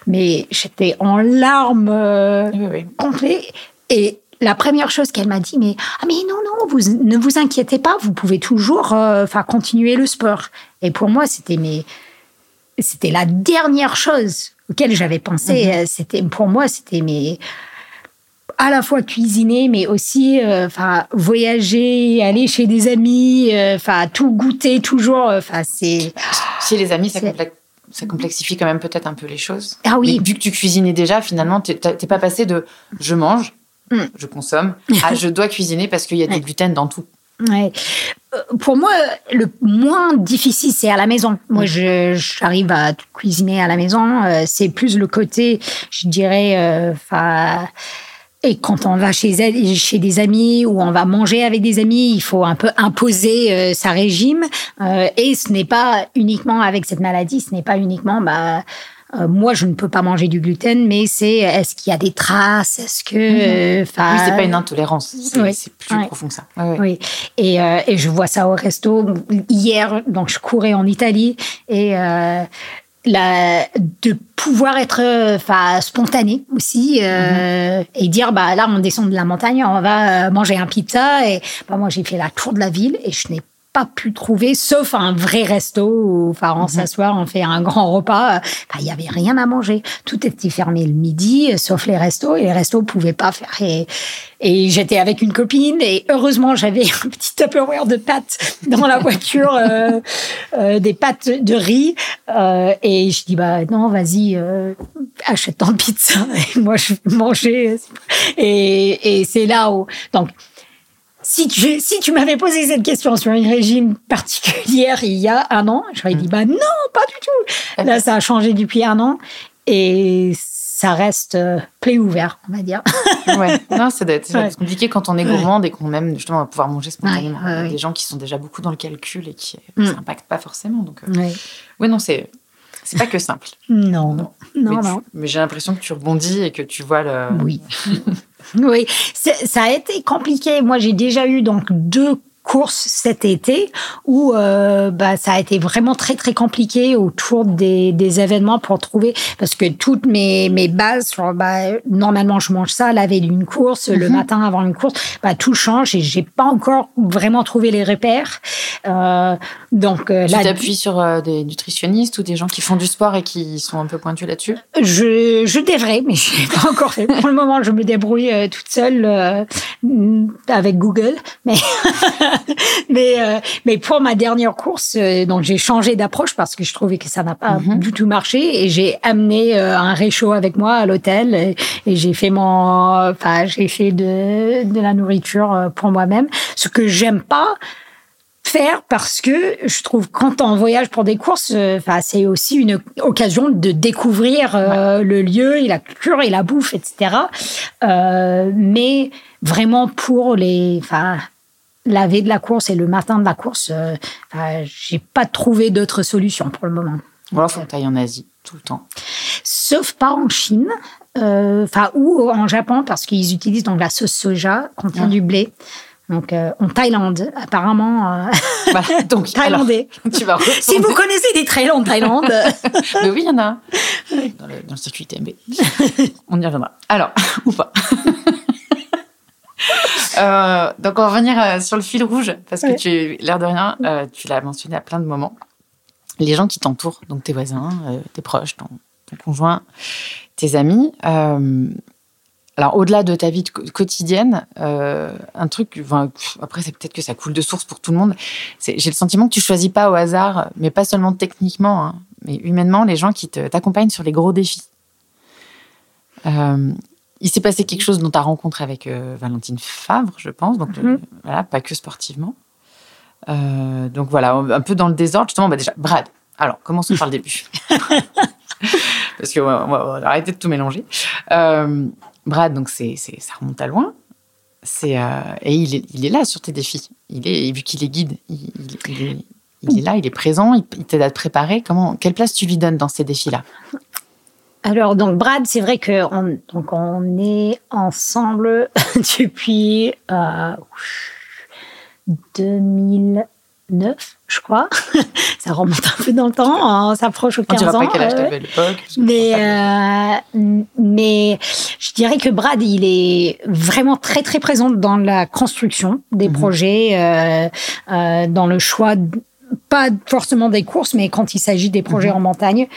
mais j'étais en larmes oui, complètes et la première chose qu'elle m'a dit, mais ah mais non non, vous ne vous inquiétez pas, vous pouvez toujours, euh, enfin continuer le sport. Et pour moi, c'était mais c'était la dernière chose auquelle j'avais pensé. Mhm. Euh, c'était pour moi, c'était mais à la fois cuisiner, mais aussi euh, enfin voyager, aller chez des amis, enfin tout goûter toujours. Enfin c'est chez les amis, ça ça complexifie quand même peut-être un peu les choses. Ah oui. vu que tu cuisinais déjà, finalement, t'es pas passé de je mange Mm. je consomme. Ah, je dois cuisiner parce qu'il y a des gluten dans tout. Ouais. Euh, pour moi, le moins difficile, c'est à la maison. Moi, mm. j'arrive à cuisiner à la maison. Euh, c'est plus le côté, je dirais, euh, et quand on va chez, chez des amis ou on va manger avec des amis, il faut un peu imposer sa régime. et ce n'est pas uniquement avec cette maladie, ce n'est pas uniquement bah, euh, moi, je ne peux pas manger du gluten, mais c'est est-ce qu'il y a des traces? Est-ce que. Mhm. Euh, oui, c'est pas une intolérance, c'est plus profond que ça. Oui, Et, euh, et, je vois ça au resto. Hier, donc je courais en Italie et la, de pouvoir être enfin spontané aussi mhm. et dire bah là on descend de la montagne on va manger un pizza et bah, moi j'ai fait la tour de la ville et je n'ai pas pu trouver, sauf un vrai resto où, enfin, on Mhm. s'assoit, on fait un grand repas. Il y avait rien à manger. Tout était fermé le midi, sauf les restos, et les restos pouvaient pas faire. Et, et j'étais avec une copine, et heureusement, j'avais un petit Tupperware de pâtes dans la voiture, euh, euh, des pâtes de riz. Euh, et je dis, bah non, vas-y, achète ton pizza. Et moi, je vais manger. Et, et c'est là où. Donc, si tu, si tu m'avais posé cette question sur un régime particulier il y a un an, j'aurais dit, bah non, pas du tout. Là, ça a changé depuis un an. Et ça reste euh, play ouvert, on va dire. ouais, non, ça doit être ça doit Ouais. être compliqué quand on est gourmande et qu'on aime justement pouvoir manger spontanément. Ouais, ouais, Il y a ouais. Des gens qui sont déjà beaucoup dans le calcul et qui Mm. ça n'impacte pas forcément. Donc, euh, Ouais. oui, non, c'est c'est pas que simple. Non, non, mais non. mais j'ai l'impression que tu rebondis et que tu vois le. Oui. oui, ça a été compliqué. Moi, j'ai déjà eu donc deux courses cet été où euh, bah, ça a été vraiment très très compliqué autour des, des événements pour trouver parce que toutes mes, mes bases bah, normalement je mange ça la veille d'une course le Mhm. matin avant une course bah, tout change et j'ai pas encore vraiment trouvé les repères euh, donc euh, Tu là t'appuies sur euh, des nutritionnistes ou des gens qui font du sport et qui sont un peu pointus là-dessus? Je, je devrais, mais je l'ai pas encore fait. Pour le moment, je me débrouille euh, toute seule euh, mm, avec Google. Mais, mais, euh, mais pour ma dernière course, euh, donc j'ai changé d'approche parce que je trouvais que ça n'a pas Mhm. du tout marché et j'ai amené euh, un réchaud avec moi à l'hôtel et, et j'ai fait mon, enfin j'ai fait de, de la nourriture pour moi-même. Ce que j'aime pas faire parce que je trouve quand on voyage pour des courses, euh, enfin c'est aussi une occasion de découvrir euh, le lieu et la culture et la bouffe, etc. Euh, mais vraiment pour les, enfin la veille de la course et le matin de la course, j'ai pas trouvé d'autres solutions pour le moment. Ou alors, faut que en Asie tout le temps. Sauf pas en Chine, enfin ou en Japon parce qu'ils utilisent donc la sauce soja contient du blé. Donc euh, en Thaïlande, apparemment euh, Voilà, donc, alors, thaïlandais. tu vas retourner. Si vous connaissez des trails en Thaïlande, Mais oui, il y en a. Dans le, dans le circuit TMB. On y reviendra. Alors, ou pas. Euh, donc, on va revenir sur le fil rouge, parce que Ouais. tu, l'air de rien, tu l'as mentionné à plein de moments. Les gens qui t'entourent, donc tes voisins, tes proches, ton, ton conjoint, tes amis. Alors, au-delà de ta vie de quotidienne, euh, un truc, enfin, après, c'est peut-être que ça coule de source pour tout le monde. J'ai le sentiment que tu choisis pas au hasard, mais pas seulement techniquement, hein, mais humainement, les gens qui t'accompagnent sur les gros défis. Euh, il s'est passé quelque chose dans ta rencontre avec euh, Valentine Favre, je pense, donc Mhm. euh, voilà, pas que sportivement. Donc voilà, un peu dans le désordre, justement, bah déjà, Brad. Alors, commençons par le début. Parce que va, on va arrêter de tout mélanger. Brad, donc c'est, ça remonte à loin. C'est, euh, et il est, il est là sur tes défis. Il est, vu qu'il est guide, il, est, là, il est présent, il, t'aide à te préparer. Comment, quelle place tu lui donnes dans ces défis-là Alors, donc, Brad, c'est vrai qu'on on est ensemble depuis euh, 2009, je crois. Ça remonte un peu dans le temps, on s'approche aux On 15 dira ans. pas quel âge euh, à l'époque. mais, euh, mais je dirais que Brad, il est vraiment très, très présent dans la construction des Mhm. projets, euh, euh, dans le choix, pas forcément des courses, mais quand il s'agit des projets Mhm. en montagne.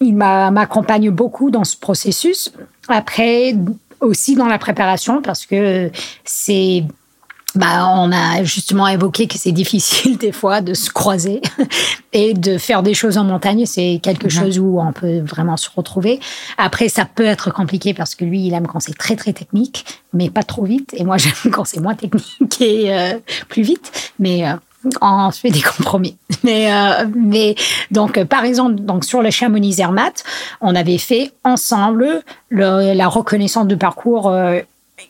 Il m'a- m'accompagne beaucoup dans ce processus. Après, aussi dans la préparation, parce que c'est bah, on a justement évoqué que c'est difficile des fois de se croiser et de faire des choses en montagne. C'est quelque Mhm. chose où on peut vraiment se retrouver. Après, ça peut être compliqué parce que lui, il aime quand c'est très très technique, mais pas trop vite. Et moi, j'aime quand c'est moins technique et euh, plus vite. Mais euh, on se fait des compromis. Mais, euh, mais donc, euh, par exemple, donc sur le Chamonix Zermatt, on avait fait ensemble le- la reconnaissance de parcours.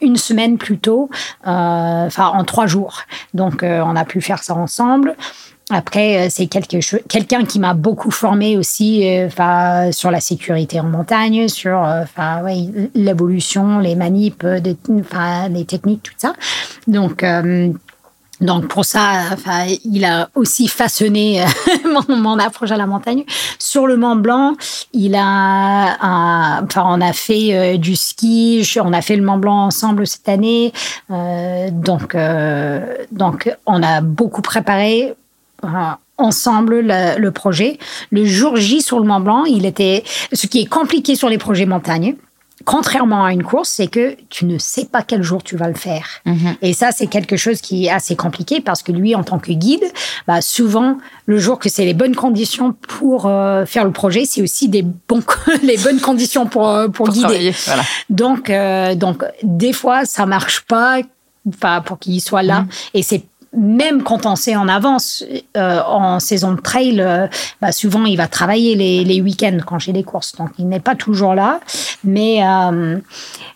Une semaine plus tôt, euh, enfin en trois jours. Donc euh, on a pu faire ça ensemble. Après, euh, c'est quelqu'un qui m'a beaucoup formé aussi, euh, sur la sécurité en montagne, sur, l'évolution, les manips, les techniques, tout ça. Donc Donc pour ça, enfin, il a aussi façonné euh, mon, approche à la montagne. Sur le Mont Blanc, il a, enfin, on a fait euh, du ski, on a fait le Mont Blanc ensemble cette année. Euh, donc, euh, donc on a beaucoup préparé ensemble le, le, projet. Le jour J sur le Mont Blanc, il était, ce qui est compliqué sur les projets montagneux contrairement à une course, c'est que tu ne sais pas quel jour tu vas le faire. Mm-hmm. Et ça, c'est quelque chose qui est assez compliqué parce que lui, en tant que guide, bah, souvent, le jour que c'est les bonnes conditions pour euh, faire le projet, c'est aussi des bons, les bonnes conditions pour, euh, pour, pour guider. Voilà. Donc, euh, donc, des fois, ça marche pas pour qu'il soit là. Mm-hmm. Et c'est même quand on sait en avance, euh, en saison de trail, euh, bah souvent il va travailler les, les week-ends quand j'ai des courses, donc il n'est pas toujours là. Mais euh,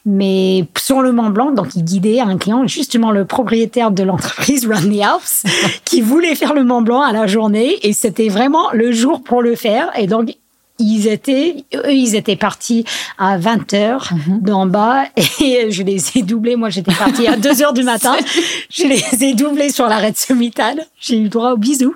mais sur le Mont Blanc, donc il guidait un client, justement le propriétaire de l'entreprise Run the House, qui voulait faire le Mont Blanc à la journée et c'était vraiment le jour pour le faire. Et donc ils étaient, eux, ils étaient partis à 20 heures mhm. d'en bas et je les ai doublés. Moi, j'étais partie à 2 heures du matin. je les ai doublés sur l'arrêt de Sommital. J'ai eu le droit aux bisous.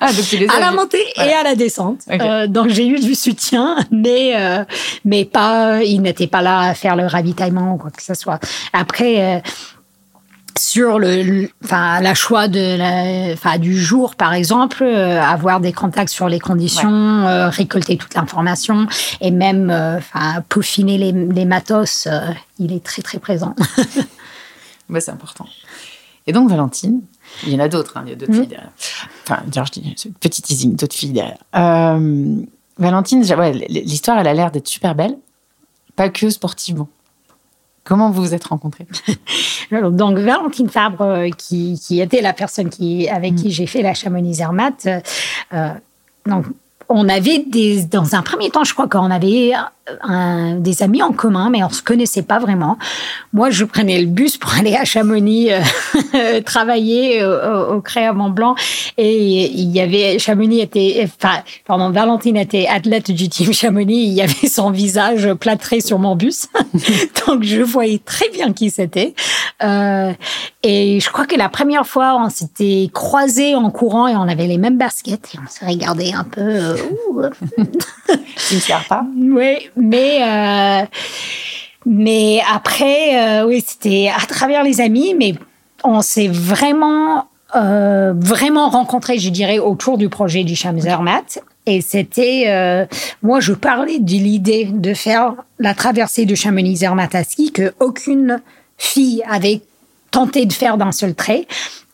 Ah, donc les à la montée et à la descente. Euh, donc, j'ai eu du soutien, mais, euh, mais pas, ils n'étaient pas là à faire le ravitaillement ou quoi que ce soit. Après, euh, sur le, enfin, la choix de la, enfin, du jour, par exemple, euh, avoir des contacts sur les conditions, euh, récolter toute l'information et même, euh, enfin, peaufiner les, les matos, il est très très présent. ouais, c'est important. Et donc Valentine, il y en a d'autres, hein, il y a d'autres mmh. filles derrière. Enfin, je dis, petit teasing, d'autres filles derrière. Valentine, ouais, l'histoire, elle a l'air d'être super belle, pas que sportivement. Comment vous vous êtes rencontrés? Donc Valentine Fabre, euh, qui, qui, était la personne qui, avec qui mm. j'ai fait la Chamonix Zermatt, euh, donc on avait des, dans un premier temps, je crois qu'on avait des amis en commun, mais on se connaissait pas vraiment. Moi, je prenais le bus pour aller à Chamonix euh, travailler au, au Créa Mont Blanc, et il y avait Chamonix était, enfin, pardon, Valentine était athlète du team Chamonix. Il y avait son visage plâtré sur mon bus, donc je voyais très bien qui c'était. Euh, et je crois que la première fois, on s'était croisés en courant et on avait les mêmes baskets et on s'est regardé un peu. Euh, tu ne sers pas. Oui, mais euh, mais après, euh, oui, c'était à travers les amis, mais on s'est vraiment euh, vraiment rencontrés, je dirais, autour du projet du Chamzermatt. Et c'était, moi, je parlais de l'idée de faire la traversée de Chamonix-Zermatt à ski que aucune fille avait tenté de faire d'un seul trait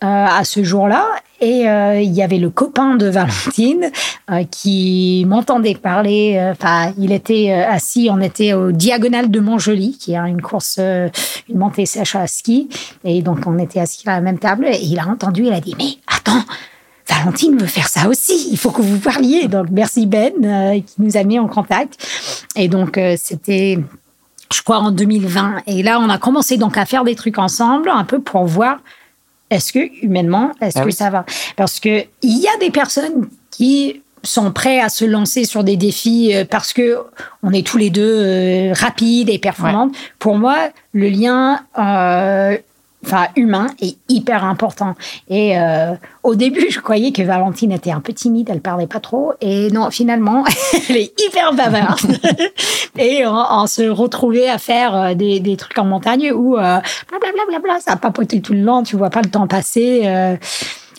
euh, à ce jour-là. Et euh, il y avait le copain de Valentine euh, qui m'entendait parler. Enfin, il était assis, on était au diagonal de Montjoli, qui est une course, une montée sèche à ski. Et donc, on était assis à la même table. Et il a entendu, il a dit, mais attends, Valentine veut faire ça aussi. Il faut que vous parliez. Donc, merci Ben qui nous a mis en contact. Et donc, c'était je crois en 2020. Et là, on a commencé donc à faire des trucs ensemble, un peu pour voir est-ce que humainement, est-ce ah que ça va? Parce que il y a des personnes qui sont prêts à se lancer sur des défis euh, parce que on est tous les deux euh, rapides et performantes. Pour moi, le lien euh, enfin humain est hyper important. Et euh, au début, je croyais que Valentine était un peu timide, elle parlait pas trop. Et non, finalement, elle est hyper bavarde. et on, se retrouvait à faire euh, des, trucs en montagne où euh, blablabla, bla, ça a papoté tout le long, tu vois pas le temps passer. Euh,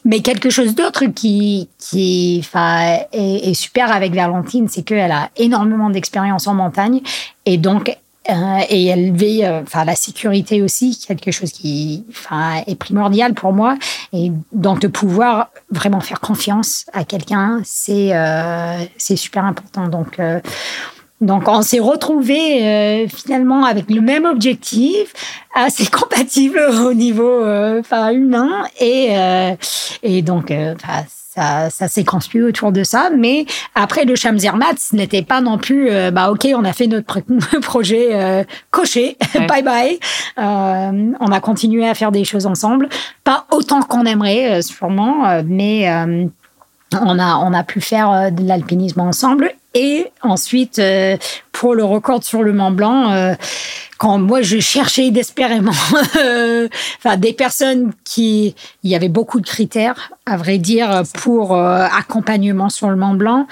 mais quelque chose d'autre qui, qui est, est super avec Valentine, c'est qu'elle a énormément d'expérience en montagne et donc euh, et élever euh, enfin la sécurité aussi quelque chose qui enfin est primordial pour moi. Et donc de pouvoir vraiment faire confiance à quelqu'un c'est euh, c'est super important. Donc donc on s'est retrouvé finalement avec le même objectif, assez compatible au niveau enfin humain. Et et donc ça, s'est construit autour de ça. Mais après, le Zermatt, ce n'était pas non plus, euh, bah ok, on a fait notre projet euh, coché, bye bye. Euh, on a continué à faire des choses ensemble, pas autant qu'on aimerait sûrement, mais on a on a pu faire de l'alpinisme ensemble et ensuite pour le record sur le Mont Blanc. Euh, quand moi je cherchais désespérément, enfin des personnes qui, il y avait beaucoup de critères, à vrai dire, pour accompagnement sur le Mont Blanc.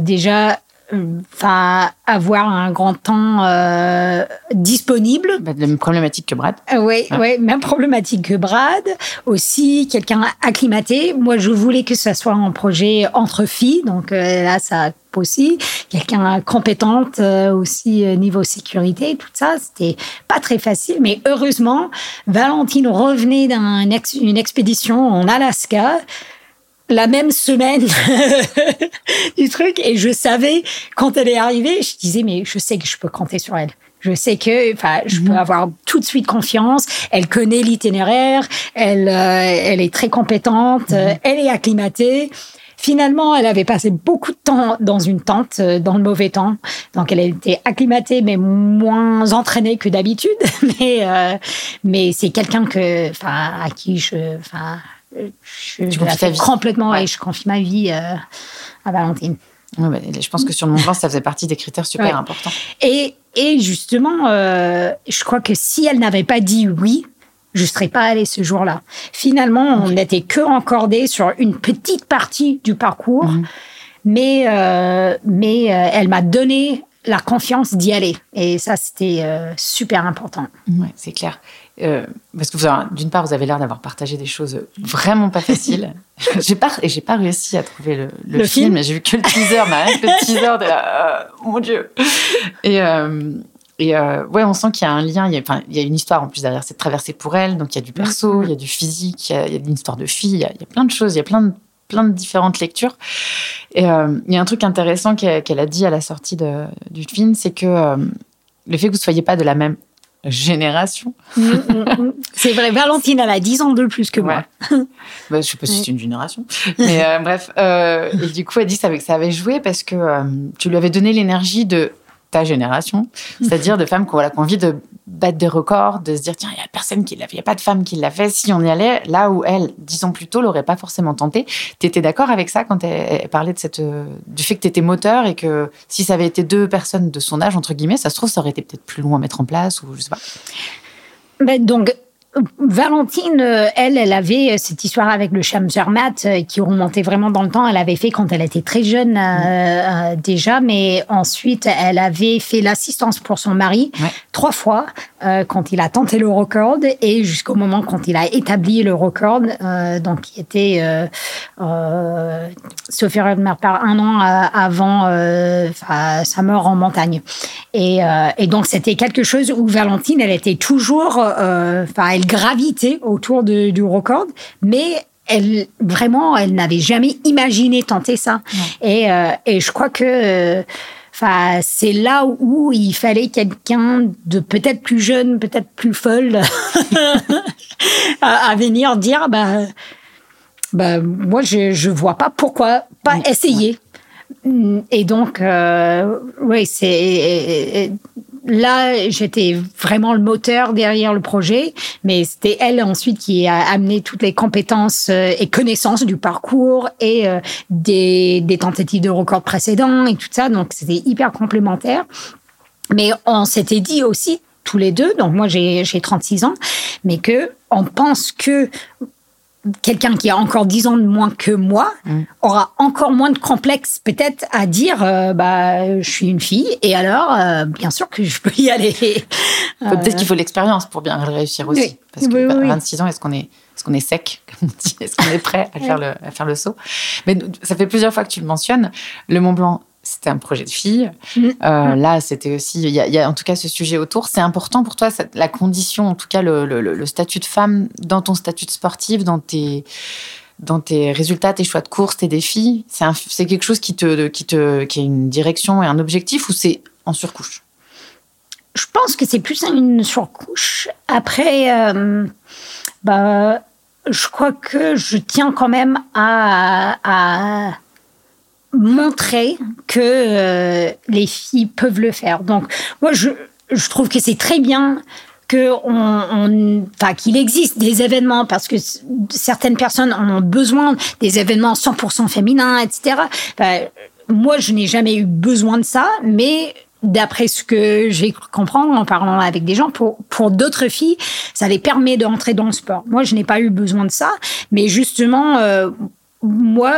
déjà enfin avoir un grand temps euh, disponible. Bah, la même problématique que Brad. Euh, oui, ouais. même problématique que Brad. Aussi, quelqu'un acclimaté. Moi, je voulais que ce soit un projet entre filles, donc euh, là, ça aussi. Quelqu'un compétente aussi niveau sécurité, tout ça, c'était pas très facile. Mais heureusement, Valentine revenait d'une expédition en Alaska la même semaine du truc et je savais quand elle est arrivée, je disais mais je sais que je peux compter sur elle. Je sais que, enfin, je peux mhm. avoir tout de suite confiance. Elle connaît l'itinéraire, elle, euh, elle est très compétente, mhm. elle est acclimatée. Finalement, elle avait passé beaucoup de temps dans une tente, euh, dans le mauvais temps. Donc, elle était acclimatée, mais moins entraînée que d'habitude. mais, euh, mais c'est quelqu'un que, enfin, à qui je, enfin, je, tu complètement et je confie ma vie euh, à Valentine. je pense que sur le moment, ça faisait partie des critères super importants. Et, et justement, euh, je crois que si elle n'avait pas dit oui, je ne serais pas allée ce jour-là. Finalement, on n'était que encordé sur une petite partie du parcours, mhm. mais, euh, mais elle m'a donné la confiance d'y aller. Et ça, c'était super important. Ouais, c'est clair. Euh, parce que d'une part, vous avez l'air d'avoir partagé des choses vraiment pas faciles. j'ai pas, et j'ai pas réussi à trouver le, le, film. J'ai vu que le teaser, mais le teaser de la, euh, mon Dieu. Et, euh, et ouais, on sent qu'il y a un lien. Il y a, il y a une histoire en plus derrière cette traversée pour elle. Donc il y a du perso, il y a du physique, il y a, une histoire de fille. Il y, a, il y a, plein de choses. Il y a plein de plein de différentes lectures. Et il y a un truc intéressant qu'elle a dit à la sortie de, du film, c'est que le fait que vous soyez pas de la même génération. Mm, mm, mm. c'est vrai, Valentine, elle a 10 ans de plus que moi. bah, je sais pas si c'est une génération. Mais euh, bref, euh, et du coup, elle dit que ça avait joué parce que euh, tu lui avais donné l'énergie de ta génération, c'est-à-dire de femmes qui ont voilà, envie de battre des records, de se dire tiens, il n'y a personne qui l'a fait, il n'y a pas de femme qui l'a fait. Si on y allait, là où elle, dix ans plus tôt, l'aurait pas forcément tenté. Tu étais d'accord avec ça quand elle, parlait de cette, du fait que tu étais moteur et que si ça avait été deux personnes de son âge, entre guillemets, ça se trouve, ça aurait été peut-être plus long à mettre en place ou je sais pas. Ben donc, Valentine, euh, elle, elle avait euh, cette histoire avec le Shamzermat euh, qui remontait vraiment dans le temps. Elle avait fait quand elle était très jeune déjà, mais ensuite elle avait fait l'assistance pour son mari trois fois quand il a tenté le record et jusqu'au moment quand il a établi le record, donc qui était euh, sauf par un an avant sa mort en montagne. Et, et donc c'était quelque chose où Valentine, elle était toujours, enfin, elle gravité autour du record, mais elle vraiment, elle n'avait jamais imaginé tenter ça. Et, euh, et je crois que euh, Enfin, c'est là où il fallait quelqu'un de peut-être plus jeune, peut-être plus folle, à, venir dire, bah, bah, moi, je, je vois pas pourquoi pas essayer. Et donc, euh, oui, c'est là, j'étais vraiment le moteur derrière le projet, mais c'était elle ensuite qui a amené toutes les compétences euh, et connaissances du parcours et euh, des, tentatives de record précédents et tout ça. Donc, c'était hyper complémentaire. Mais on s'était dit aussi tous les deux, donc moi j'ai 36 ans, mais que on pense que quelqu'un qui a encore 10 ans de moins que moi mm. aura encore moins de complexe peut-être à dire euh, bah je suis une fille et alors euh, bien sûr que je peux y aller. Peut-être qu'il faut l'expérience pour bien réussir aussi parce que à 26 ans est-ce qu'on est est-ce qu'on est sec comme on dit? Est-ce qu'on est prêt à faire le à faire le saut? Mais ça fait plusieurs fois que tu le mentionnes le Mont Blanc c'était un projet de fille. Mm. Euh, là, c'était aussi, il y, a en tout cas ce sujet autour. C'est important pour toi, la condition, en tout cas le, statut de femme dans ton statut de sportive, dans tes, dans tes résultats, tes choix de course, tes défis? C'est quelque chose qui te, qui te, qui a une direction et un objectif ou c'est en surcouche? Je pense que c'est plus une surcouche. Après, euh, bah, je crois que je tiens quand même à, à montrer que euh, les filles peuvent le faire. Donc, moi, je, trouve que c'est très bien que on, enfin, qu'il existe des événements parce que certaines personnes en ont besoin des événements 100% féminins, etc. moi, je n'ai jamais eu besoin de ça, mais d'après ce que j'ai comprendre en parlant avec des gens, pour, d'autres filles, ça les permet d'entrer dans le sport. Moi, je n'ai pas eu besoin de ça, mais justement, euh, moi,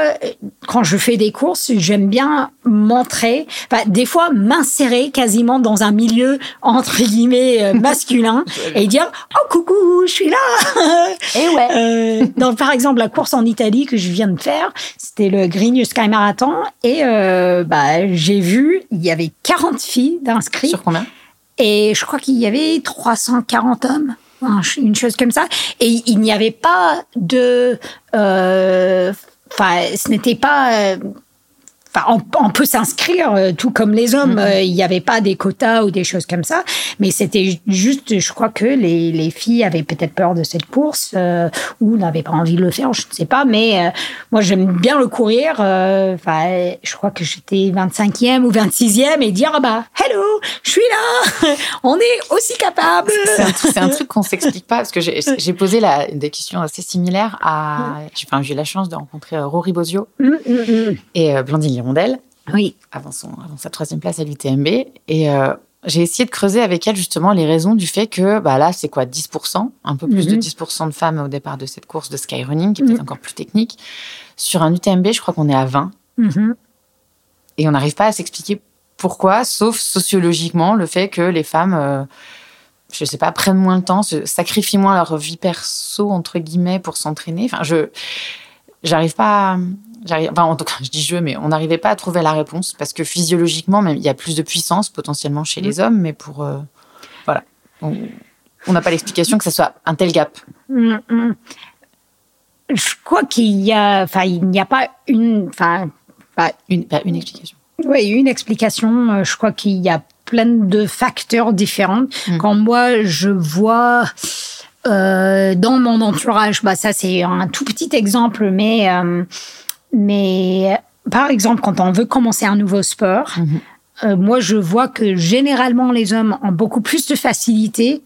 quand je fais des courses, j'aime bien m'entrer, enfin, des fois m'insérer quasiment dans un milieu entre guillemets euh, masculin et dire oh coucou, je suis là. et ouais. Euh, donc par exemple la course en Italie que je viens de faire, c'était le Green Sky Marathon et euh, bah j'ai vu il y avait 40 filles d'inscrits. Sur combien? Et je crois qu'il y avait 340 hommes une chose comme ça. Et il n'y avait pas de euh, Enfin, ce n'était pas. Euh, enfin, on, peut s'inscrire euh, tout comme les hommes. Mm-hmm. Euh, il n'y avait pas des quotas ou des choses comme ça. Mais c'était juste, je crois que les, les filles avaient peut-être peur de cette course ou n'avaient pas envie de le faire, je ne sais pas. Mais moi, j'aime bien le courir. Enfin, je crois que j'étais 25e ou 26e et dire, ah bah, hello, je suis là. on est aussi capable. C'est un, truc qu'on s'explique pas parce que j'ai posé la, des questions assez similaires à. Enfin, j'ai eu la chance de rencontrer Rory Bozio mm, mm, et Blandine Hirondelle. Oui. Avant, son, avant sa troisième place à l'UTMB. Et euh, j'ai essayé de creuser avec elle justement les raisons du fait que bah là, c'est quoi 10%, un peu plus de 10% mhm. de femmes au départ de cette course de skyrunning, qui est peut-être mhm. encore plus technique. Sur un UTMB, je crois qu'on est à 20. Mhm. Et on n'arrive pas à s'expliquer pourquoi, sauf sociologiquement, le fait que les femmes, euh, je sais pas, prennent moins de temps, se sacrifient moins leur vie perso, entre guillemets, pour s'entraîner. Enfin, je j'arrive pas à, enfin, en tout cas, je dis je, mais on n'arrivait pas à trouver la réponse parce que physiologiquement, même, il y a plus de puissance potentiellement chez les mm. hommes, mais pour. Euh, voilà. On n'a pas l'explication que ce soit un tel gap. Mm, mm. Je crois qu'il y a. Enfin, il n'y a pas une. Enfin. Une, une explication. Oui, une explication. Euh, je crois qu'il y a plein de facteurs différents. Quand moi, je vois. Euh, dans mon entourage, bah ça c'est un tout petit exemple, mais mais par exemple, quand on veut commencer un nouveau sport, mhm. euh, moi je vois que généralement les hommes ont beaucoup plus de facilité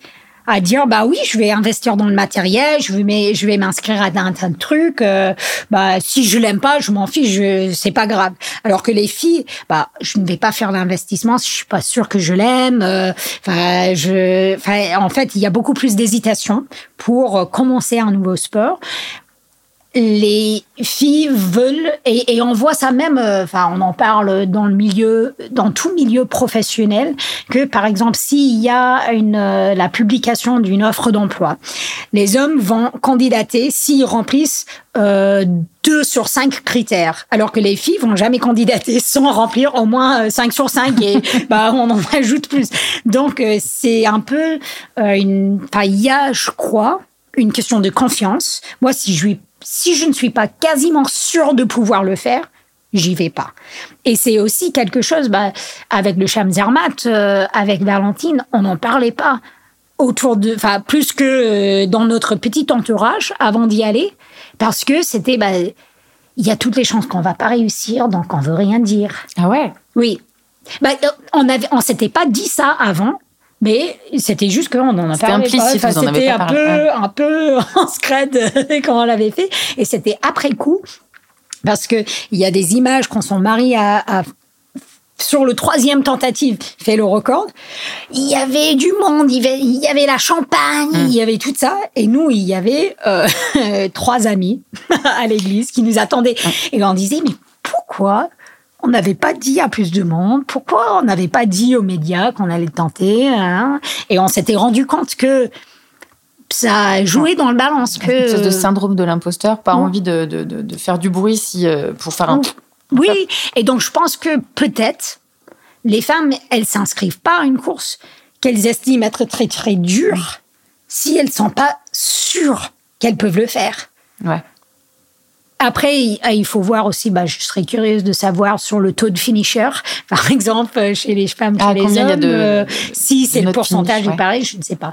à dire bah oui je vais investir dans le matériel je vais je vais m'inscrire à un tas de trucs euh, bah si je l'aime pas je m'en fiche c'est pas grave alors que les filles bah je ne vais pas faire l'investissement si je suis pas sûre que je l'aime euh, enfin je enfin en fait il y a beaucoup plus d'hésitation pour commencer un nouveau sport les filles veulent et, on voit ça même euh, enfin on en parle dans le milieu dans tout milieu professionnel que par exemple s'il y a une euh, la publication d'une offre d'emploi les hommes vont candidater s'ils remplissent euh, deux sur cinq critères alors que les filles vont jamais candidater sans remplir au moins 5 sur 5 et bah on en ajoute plus. Donc c'est un peu une enfin il y a je crois une question de confiance. Moi si je lui si je ne suis pas quasiment sûre de pouvoir le faire, j'y vais pas. Et c'est aussi quelque chose, bah, avec le Cham Zermatt, euh, avec Valentine, on n'en parlait pas autour de, enfin, plus que euh, dans notre petit entourage avant d'y aller, parce que c'était, bah, il y a toutes les chances qu'on va pas réussir, donc on veut rien dire. Ah ouais? Oui. Bah, on avait, on s'était pas dit ça avant, mais c'était juste qu'on en a parlé. Implicite, c'était un peu, un peu en scred quand on l'avait fait. Et c'était après coup, parce que il y a des images quand son mari a, sur le troisième tentative fait le record. Il y avait du monde, il y avait, la champagne, hum. il y avait tout ça. Et nous, il y avait euh, trois amis à l'église qui nous attendaient. Hum. Et on disait, mais pourquoi on n'avait pas dit à plus de monde. Pourquoi on n'avait pas dit aux médias qu'on allait tenter hein? Et on s'était rendu compte que ça a joué dans le balance. Que... Une sorte de syndrome de l'imposteur, pas envie de, de, faire du bruit si, euh, pour faire un... Oui, et donc je pense que peut-être les femmes, elles s'inscrivent pas à une course qu'elles estiment être très très dure si elles sont pas sûres qu'elles peuvent le faire. Ouais. Après, ah, il faut voir aussi, bah, je serais curieuse de savoir sur le taux de finisher, par exemple, euh, chez les femmes, chez ah, les hommes, de, euh, si c'est le pourcentage est pareil, je ne sais pas.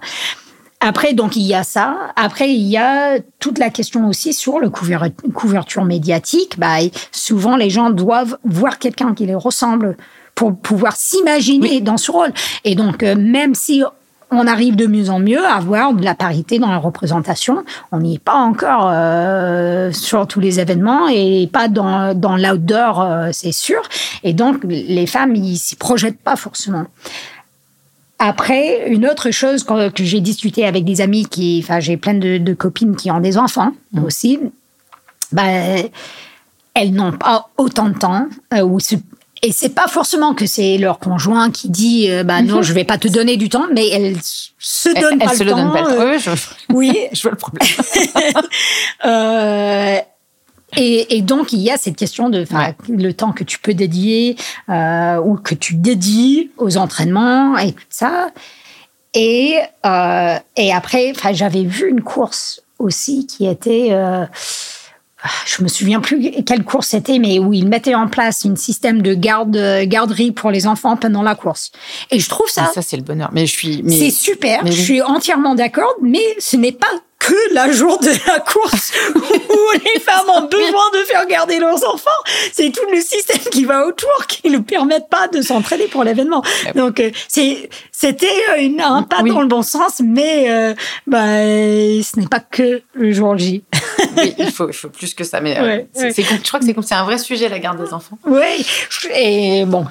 Après, donc, il y a ça. Après, il y a toute la question aussi sur le couverture médiatique. Bah, souvent, les gens doivent voir quelqu'un qui les ressemble pour pouvoir s'imaginer dans ce rôle. Et donc, euh, même si on arrive de mieux en mieux à avoir de la parité dans la représentation. On n'y est pas encore euh, sur tous les événements et pas dans, dans l'outdoor, euh, c'est sûr. Et donc, les femmes, ils s'y projettent pas forcément. Après, une autre chose que, que j'ai discuté avec des amis qui, enfin, j'ai plein de, de, copines qui ont des enfants mmh. aussi, ben, elles n'ont pas autant de temps euh, ou et c'est pas forcément que c'est leur conjoint qui dit euh, bah non mhm. je vais pas te donner du temps mais elles se donnent elle, pas elle le se temps. donne pas le temps. euh, Je... oui. je vois le problème. Euh, et, et, donc il y a cette question de ouais. le temps que tu peux dédier euh, ou que tu dédies aux entraînements et tout ça. Et euh, et après j'avais vu une course aussi qui était je me souviens plus quelle course c'était, mais où ils mettaient en place un système de garde, garderie pour les enfants pendant la course. Et je trouve ça. Ça, c'est le bonheur. Mais je suis. Mais... C'est super. Mais je suis entièrement d'accord, mais ce n'est pas que la jour de la course où les femmes ont besoin de faire garder leurs enfants. C'est tout le système qui va autour qui ne permettent pas de s'entraîner pour l'événement. Donc, c'est, c'était une, un pas oui. dans le bon sens, mais euh, bah, ce n'est pas que le jour J. oui, il faut, il faut plus que ça. Mais ouais, euh, ouais. je crois que c'est, c'est un vrai sujet, la garde des enfants. Oui, et bon,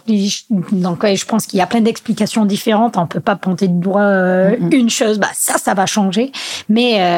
donc je pense qu'il y a plein d'explications différentes. On peut pas pointer du doigt euh, une chose. Bah, ça, ça va changer. Mais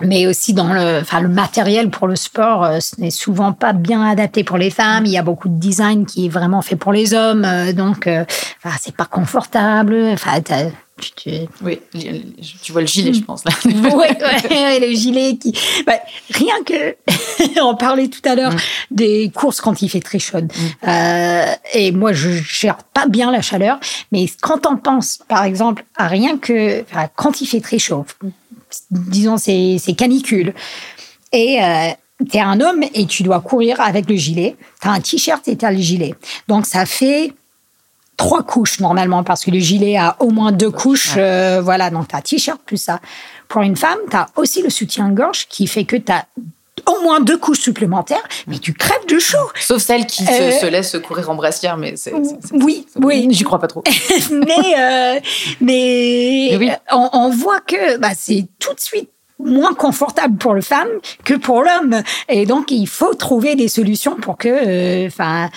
mais aussi dans le, enfin, le matériel pour le sport, euh, ce n'est souvent pas bien adapté pour les femmes. Il y a beaucoup de design qui est vraiment fait pour les hommes, euh, donc euh, enfin, c'est pas confortable. Enfin, tu, tu... Oui, tu vois le gilet, je pense. Là. oui, ouais, le gilet qui. Bah, rien que. on parlait tout à l'heure mm. des courses quand il fait très chaud. Mm. Euh, et moi, je gère pas bien la chaleur, mais quand on pense, par exemple, à rien que. Enfin, quand il fait très chaud, disons, c'est canicule. Et euh, tu es un homme et tu dois courir avec le gilet. Tu as un t-shirt et tu as le gilet. Donc, ça fait trois couches normalement parce que le gilet a au moins deux couches. Euh, voilà, donc tu as t-shirt plus ça. Pour une femme, tu as aussi le soutien-gorge qui fait que tu as au moins deux couches supplémentaires, mais tu crèves de chaud. Sauf celle qui euh... se, se, laisse courir en brassière, mais c'est. Oui, oui. J'y crois pas trop. mais euh, mais, mais oui. on, on, voit que bah, c'est tout de suite moins confortable pour le femme que pour l'homme. Et donc, il faut trouver des solutions pour que, enfin, euh,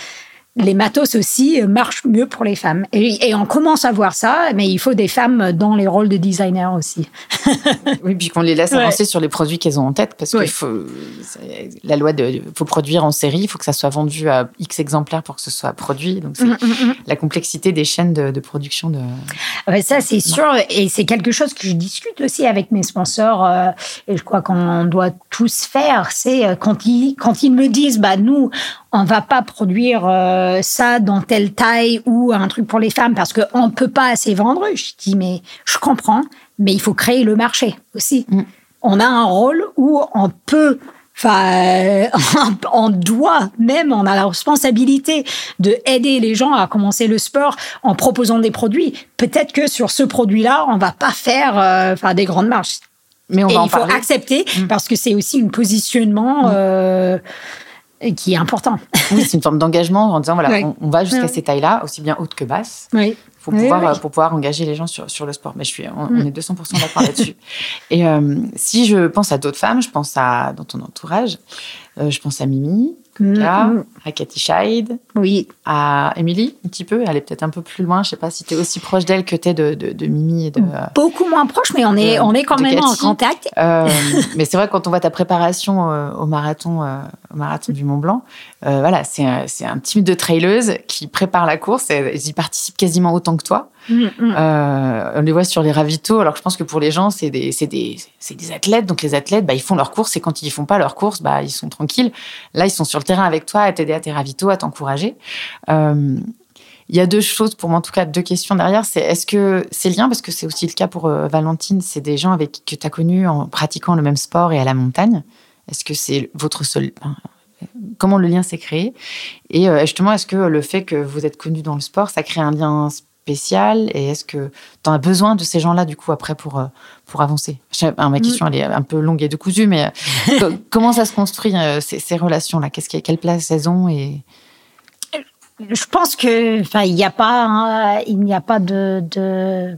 les matos aussi marchent mieux pour les femmes. Et, et, on commence à voir ça, mais il faut des femmes dans les rôles de designer aussi. oui, puis qu'on les laisse avancer ouais. sur les produits qu'elles ont en tête, parce oui. qu'il faut la loi de faut produire en série, il faut que ça soit vendu à X exemplaires pour que ce soit produit. Donc c'est mm -hmm. la complexité des chaînes de, de production de. Ouais, ça c'est sûr, et c'est quelque chose que je discute aussi avec mes sponsors, euh, et je crois qu'on doit tous faire. C'est euh, quand ils quand ils me disent, bah nous on va pas produire euh, ça dans telle taille ou un truc pour les femmes parce qu'on peut pas assez vendre. Je dis, mais je comprends, mais il faut créer le marché aussi. Mm. On a un rôle où on peut, enfin, on doit même, on a la responsabilité de aider les gens à commencer le sport en proposant des produits. Peut-être que sur ce produit-là, on va pas faire, euh, des grandes marches. Mais on Et va il faut parler. accepter mm. parce que c'est aussi un positionnement. Mm. Euh, qui est important. Oui, c'est une forme d'engagement en disant voilà, on, on, va jusqu'à ces tailles-là, aussi bien hautes que basses. Oui. Pour pouvoir, oui, pour pouvoir engager les gens sur, sur le sport. Mais je suis, on, mm. on est 200% d'accord là-dessus. Et euh, si je pense à d'autres femmes, je pense à dans ton entourage, euh, je pense à Mimi, Là, mmh. à Cathy Scheid, oui. à Émilie, un petit peu. Elle est peut-être un peu plus loin. Je sais pas si tu es aussi proche d'elle que tu es de, de, de, Mimi. Et de, Beaucoup moins proche, mais on est, on est quand même Cathy. en contact. Euh, mais c'est vrai, quand on voit ta préparation euh, au marathon, euh, au marathon du Mont Blanc, euh, voilà, c'est un, un team de traileuses qui prépare la course. Elles y participent quasiment autant que toi. Mmh, mmh. on les voit sur les ravitaux. Alors, je pense que pour les gens, c'est des, des, des athlètes. Donc, les athlètes, bah, ils font leur course et quand ils font pas leur course, bah, ils sont tranquilles. Là, ils sont sur le terrain avec toi, à t'aider à tes ravitaux, à t'encourager. Euh, il y a deux choses, pour moi en tout cas, deux questions derrière. C'est est-ce que c'est lien, parce que c'est aussi le cas pour euh, Valentine, c'est des gens avec que tu as connus en pratiquant le même sport et à la montagne. Est-ce que c'est votre seul. Enfin, comment le lien s'est créé? Et euh, justement, est-ce que le fait que vous êtes connus dans le sport, ça crée un lien spécial? Et est-ce que tu as besoin de ces gens-là, du coup, après, pour, pour avancer? Ma question, elle est un peu longue et décousue, mais comment ça se construit, ces, ces relations-là? Qu'est-ce Quelle place elles ont et... je pense que, enfin, il n'y a pas, hein, il n'y a pas de, de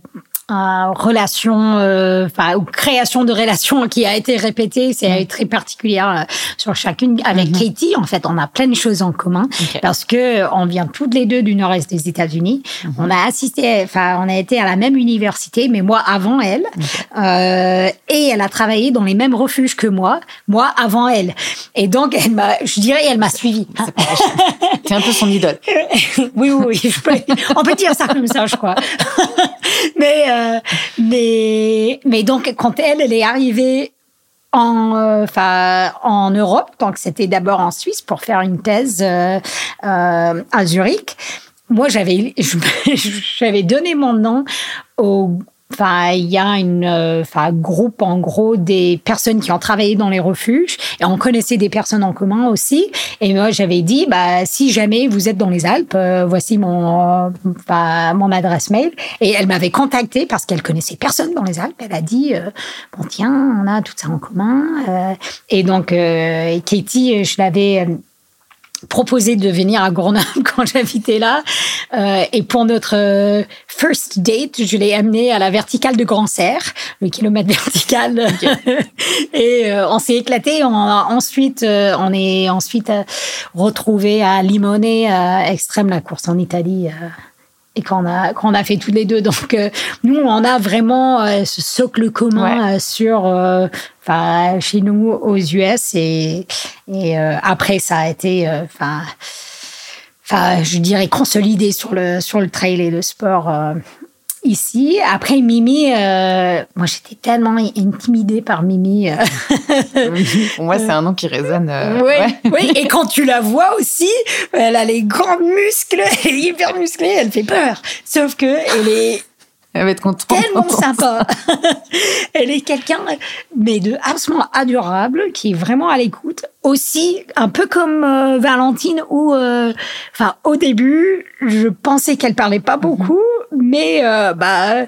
euh, relation, euh, enfin ou création de relations qui a été répétée, c'est mm. très particulière euh, sur chacune. Avec mm-hmm. Katie, en fait, on a plein de choses en commun parce que on vient toutes les deux du nord-est des États-Unis. Mm-hmm. On a assisté, enfin, on a été à la même université, mais moi avant elle, euh, et elle a travaillé dans les mêmes refuges que moi, moi avant elle. Et donc, elle m'a, je dirais, elle m'a suivi. C'est un peu son idole. oui, oui, oui. on peut dire ça comme ça, je crois. mais euh, mais, mais donc, quand elle, est arrivée en, euh, en Europe, donc c'était d'abord en Suisse pour faire une thèse euh, à Zurich. Moi, j'avais donné mon nom au Enfin, il y a une, euh, enfin, groupe en gros des personnes qui ont travaillé dans les refuges et on connaissait des personnes en commun aussi. Et moi, j'avais dit, bah, si jamais vous êtes dans les Alpes, euh, voici mon, euh, mon adresse mail. Et elle m'avait contacté parce qu'elle connaissait personne dans les Alpes. Elle a dit, bon tiens, on a tout ça en commun. et donc, Katie, je l'avais proposé de venir à Grenoble quand j'habitais là. Euh, et pour notre euh, first date, je l'ai amené à la verticale de Grand Serre, le kilomètre vertical. et euh, on s'est éclaté. On ensuite, euh, on est ensuite retrouvé à Limone, extrême la course en Italie et qu'on a qu'on a fait tous les deux. Donc euh, nous, on a vraiment euh, ce socle commun euh, sur, enfin chez nous aux US et et après ça a été, enfin, enfin je dirais consolidé sur le sur le trail et le sport ici. Après, Mimi, euh, moi, j'étais tellement intimidée par Mimi. Euh. Pour moi, c'est un nom qui résonne. Euh, oui, oui, et quand tu la vois aussi, elle a les grands muscles, elle est hyper musclée, elle fait peur. Sauf que elle est elle va être contente. Tellement sympa. Elle est quelqu'un, mais de absolument adorable, qui est vraiment à l'écoute. Aussi, un peu comme euh, Valentine, où, euh, enfin, au début, je pensais qu'elle parlait pas beaucoup, mais euh, bah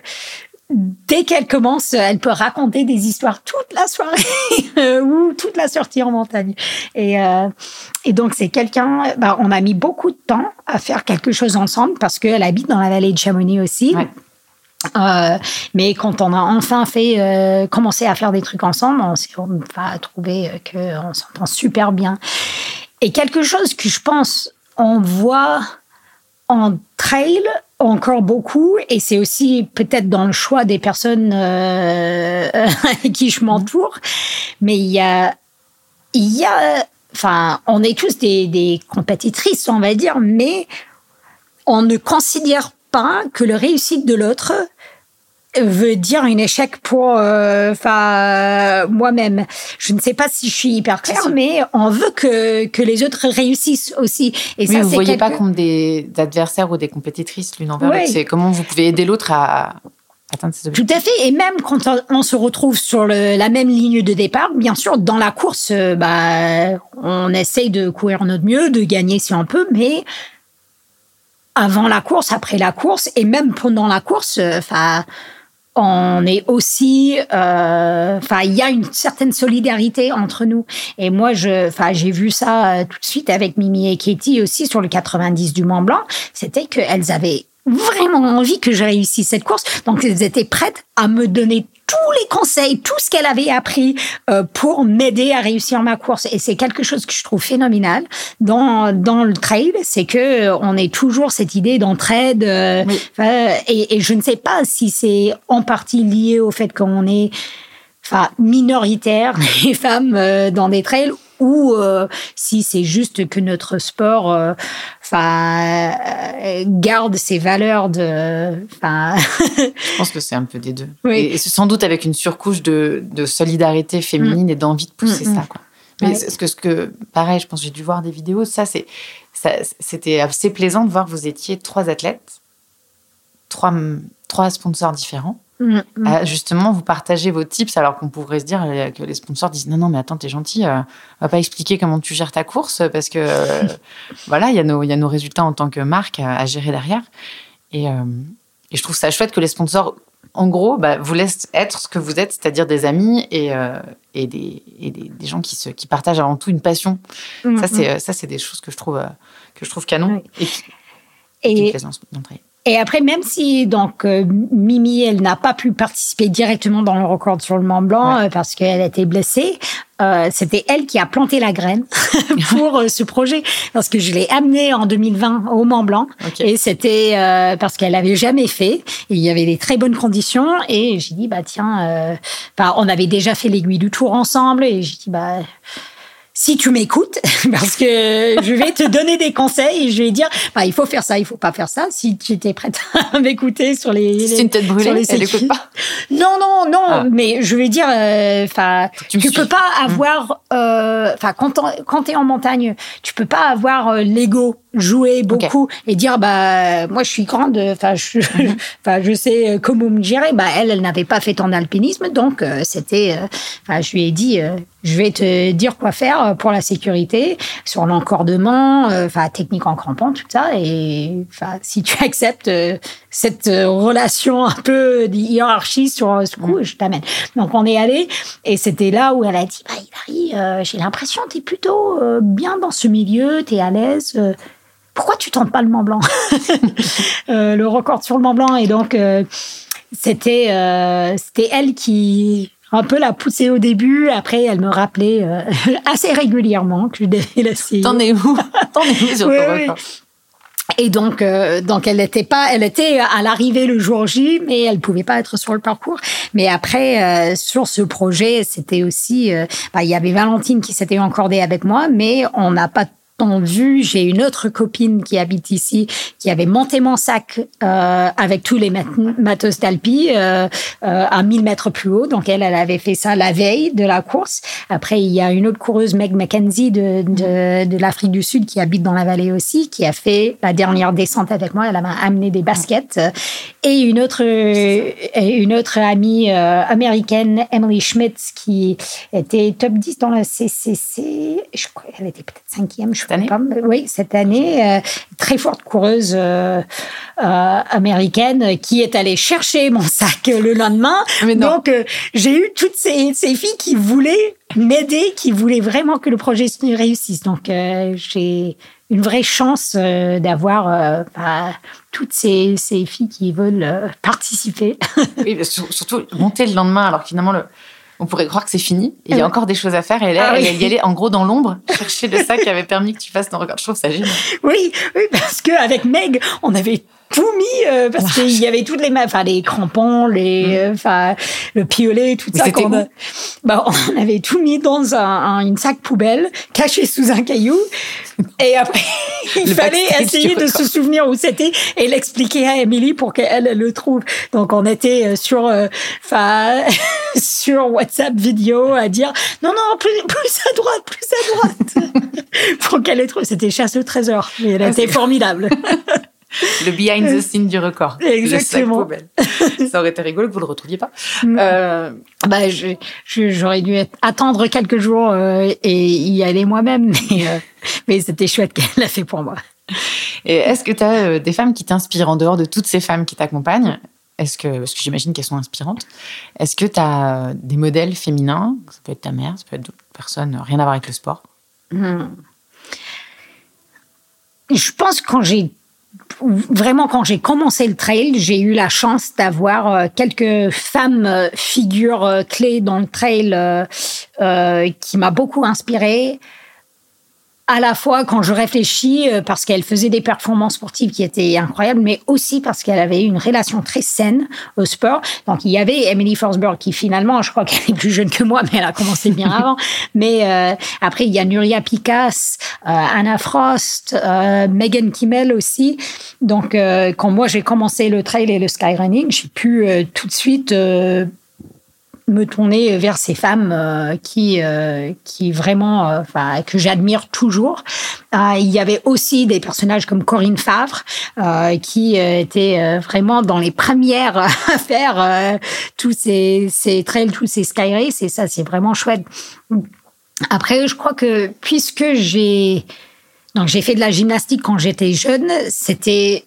dès qu'elle commence, elle peut raconter des histoires toute la soirée ou toute la sortie en montagne. Et, euh, et donc, c'est quelqu'un, bah, on a mis beaucoup de temps à faire quelque chose ensemble parce qu'elle habite dans la vallée de Chamonix aussi. Euh, mais quand on a enfin fait euh, commencé à faire des trucs ensemble, on s'est enfin, trouvé qu'on s'entend super bien. Et quelque chose que je pense on voit en trail encore beaucoup, et c'est aussi peut-être dans le choix des personnes euh, qui je m'entoure, mais il y a, il y a, enfin, on est tous des, des compétitrices, on va dire, mais on ne considère pas que le réussite de l'autre veut dire un échec pour euh, moi-même. Je ne sais pas si je suis hyper claire, mais on veut que, que les autres réussissent aussi. Et ça, vous ne voyez pas comme des adversaires ou des compétitrices l'une envers l'autre. C'est comment vous pouvez aider l'autre à atteindre ses objectifs. Tout à fait. Et même quand on se retrouve sur le, la même ligne de départ, bien sûr, dans la course, euh, bah, on essaye de courir notre mieux, de gagner si on peut, mais avant la course, après la course, et même pendant la course, enfin on est aussi, euh, enfin, il y a une certaine solidarité entre nous. Et moi, enfin, j'ai vu ça euh, tout de suite avec Mimi et Katie aussi sur le 90 du Mont Blanc. C'était qu'elles avaient vraiment envie que je réussisse cette course. Donc, elles étaient prêtes à me donner tous les conseils, tout ce qu'elle avait appris euh, pour m'aider à réussir ma course. Et c'est quelque chose que je trouve phénoménal dans dans le trail, c'est que euh, on est toujours cette idée d'entraide. Euh, et, et, je ne sais pas si c'est en partie lié au fait qu'on est enfin minoritaire les femmes dans des trails ou euh, si c'est juste que notre sport euh, euh, garde ses valeurs de je pense que c'est un peu des deux oui. et, sans doute avec une surcouche de, de solidarité féminine mm. et d'envie de pousser mm, ça mm. quoi mais ce que ce que pareil je pense j'ai dû voir des vidéos ça c'est c'était assez plaisant de voir que vous étiez trois athlètes trois trois sponsors différents Mm, mm. Euh, justement, vous partagez vos tips alors qu'on pourrait se dire euh, que les sponsors disent non, non, mais attends, t'es gentil, euh, on va pas expliquer comment tu gères ta course parce que voilà, il y, a nos, y a nos résultats en tant que marque à, gérer derrière. Et, et, je trouve ça chouette que les sponsors, en gros, bah, vous laissent être ce que vous êtes, c'est-à-dire des amis et, et, des, et des, des, gens qui, se, qui partagent avant tout une passion. Mm, ça, c'est ça, c'est des choses que je trouve, que je trouve canon. Et Et, et après, même si donc euh, Mimi, elle n'a pas pu participer directement dans le record sur le Mont Blanc euh, parce qu'elle était blessée, euh, c'était elle qui a planté la graine pour ce projet. Parce que je l'ai amenée en 2020 au Mont Blanc. Et c'était parce qu'elle avait jamais fait. il y avait des très bonnes conditions. Et j'ai dit bah tiens, on avait déjà fait l'aiguille du tour ensemble. Et j'ai dit bah si tu m'écoutes, parce que je vais te donner des conseils et je vais dire, bah, il faut faire ça, il faut pas faire ça. Si tu étais prête à m'écouter sur les, c'est une tête brûlée, les elle écoute pas. Non, non, non, ah. mais je vais dire, euh, tu, tu peux pas avoir, euh, enfin, quand quand t'es en montagne, tu peux pas avoir euh, l'ego jouer beaucoup et dire bah moi je suis grande enfin je mhm. enfin je sais euh, comment me gérer bah elle elle n'avait pas fait ton alpinisme donc euh, c'était euh, enfin je lui ai dit je vais te dire quoi faire pour la sécurité sur l'encordement enfin technique en crampon tout ça et enfin si tu acceptes cette relation un peu hiérarchie sur ce coup mhm. je t'amène donc on est allé et c'était là où elle a dit bah Hilary j'ai l'impression que tu es plutôt bien dans ce milieu tu es à l'aise pourquoi tu tentes pas le Mont Blanc euh, Le record sur le Mont Blanc. Et donc, euh, c'était euh, c'était elle qui un peu l'a poussée au début. Après, elle me rappelait assez régulièrement que je devais l'essayer. T'en es où? T'en es où sur ton record? Et donc, donc elle n'était pas, elle était à l'arrivée le jour J, mais elle pouvait pas être sur le parcours. Mais après, sur ce projet, c'était aussi, bah, il y avait Valentine qui s'était encordée avec moi, mais on n'a pas vu, j'ai une autre copine qui habite ici, qui avait monté mon sac euh, avec tous les matos d'Alpi euh, euh, à 1000 mètres plus haut. Donc elle, elle avait fait ça la veille de la course. Après, il y a une autre coureuse, Meg McKenzie de, l'Afrique du Sud, qui habite dans la vallée aussi, qui a fait la dernière descente avec moi. Elle m'a amené des baskets. Et une autre, une autre amie américaine, Emily Schmitz, qui était top 10 dans la CCC. Je crois qu'elle était peut-être cinquième, je oui, cette année, euh, très forte coureuse euh, euh, américaine qui est allée chercher mon sac le lendemain. Donc, j'ai eu toutes ces, ces, filles qui voulaient m'aider, qui voulaient vraiment que le projet réussisse. Donc, j'ai une vraie chance d'avoir bah, toutes ces, ces, filles qui veulent participer. oui, surtout monter le lendemain, alors finalement, le, on pourrait croire que c'est fini. Il y a encore des choses à faire. Et là, ah elle y aller en gros dans l'ombre, chercher le sac qui avait permis que tu fasses ton record. Je trouve ça génial. Oui, oui, parce qu'avec Meg, on avait tout mis euh, parce qu'il y avait toutes les enfin les crampons les mm. euh, enfin le piolet tout ça on, bah, on avait tout mis dans un, une sac poubelle caché sous un caillou et après il fallait essayer de se souvenir où c'était et l'expliquer à Emily pour qu'elle le trouve. Donc on était euh, sur enfin sur WhatsApp vidéo à dire non non plus plus à droite plus à droite pour qu'elle le trouve. C'était chasse au trésor elle ah, était formidable le behind the scene du record. Exactement. Ça aurait été rigolo que vous le retrouviez pas. Mm. Euh, bah, j'aurais dû attendre quelques jours euh, et y aller moi-même, mais, euh, mais c'était chouette qu'elle l'a fait pour moi. Et est-ce que tu as des femmes qui t'inspirent en dehors de toutes ces femmes qui t'accompagnent? Est-ce que, parce que j'imagine qu'elles sont inspirantes, est-ce que tu as des modèles féminins? Ça peut être ta mère, ça peut être d'autres personnes, rien à voir avec le sport. Hmm. Je pense que quand j'ai vraiment quand j'ai commencé le trail, j'ai eu la chance d'avoir euh, quelques femmes euh, figures euh, clés dans le trail qui m'a beaucoup inspirée à la fois quand je réfléchis euh, parce qu'elle faisait des performances sportives qui étaient incroyables, mais aussi parce qu'elle avait une relation très saine au sport. Donc il y avait Emily Forsberg qui finalement, je crois qu'elle est plus jeune que moi, mais elle a commencé bien avant. Mais euh, après il y a Nuria Picasse, euh, Anna Frost, Megan Kimmel aussi. Donc quand moi j'ai commencé le trail et le skyrunning, j'ai pu tout de suite me tourner vers ces femmes euh, qui euh, qui vraiment euh, enfin que j'admire toujours. Il y avait aussi des personnages comme Corinne Favre qui était vraiment dans les premières à faire tous ces ces trails tous ces sky races et ça c'est vraiment chouette. Après je crois que puisque j'ai donc j'ai fait de la gymnastique quand j'étais jeune c'était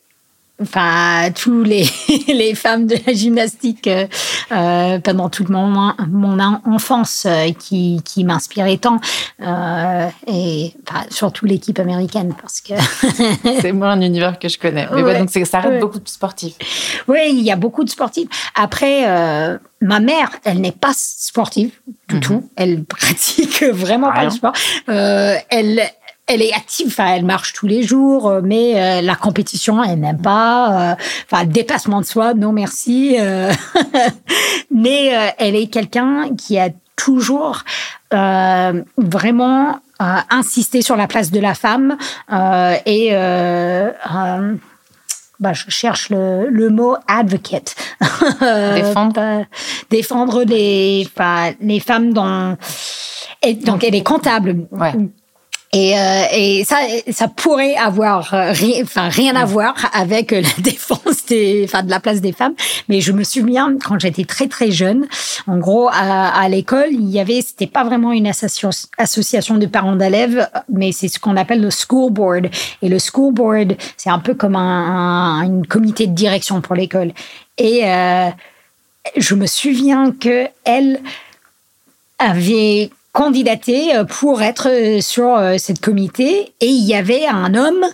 enfin tous les, les femmes de la gymnastique euh, euh pendant toute mon, mon enfance euh, qui, qui m'inspiraient tant euh, et enfin, surtout l'équipe américaine parce que c'est moi un univers que je connais. Mais ouais, donc ça reste beaucoup de sportifs. Oui il y a beaucoup de sportifs. Après euh, ma mère elle n'est pas sportive du mm -hmm. tout. Elle pratique vraiment pas le sport. Elle elle est active, enfin, elle marche tous les jours, euh, mais euh, la compétition, elle n'aime pas. Euh, enfin, le dépassement de soi, non merci. Euh, mais euh, elle est quelqu'un qui a toujours euh, vraiment euh, insisté sur la place de la femme euh, et bah, je cherche le, le mot advocate. défendre. défendre les, les femmes dans. Et donc, elle est comptable. Ouais. Et, euh, et ça, ça pourrait avoir euh, rien, enfin rien à voir avec la défense des, enfin de la place des femmes. Mais je me souviens quand j'étais très très jeune, en gros à, à l'école, il y avait, c'était pas vraiment une association, association de parents d'élèves, mais c'est ce qu'on appelle le school board. Et le school board, c'est un peu comme un, un une comité de direction pour l'école. Et euh, je me souviens que elle avait candidaté pour être sur cette comité. Et il y avait un homme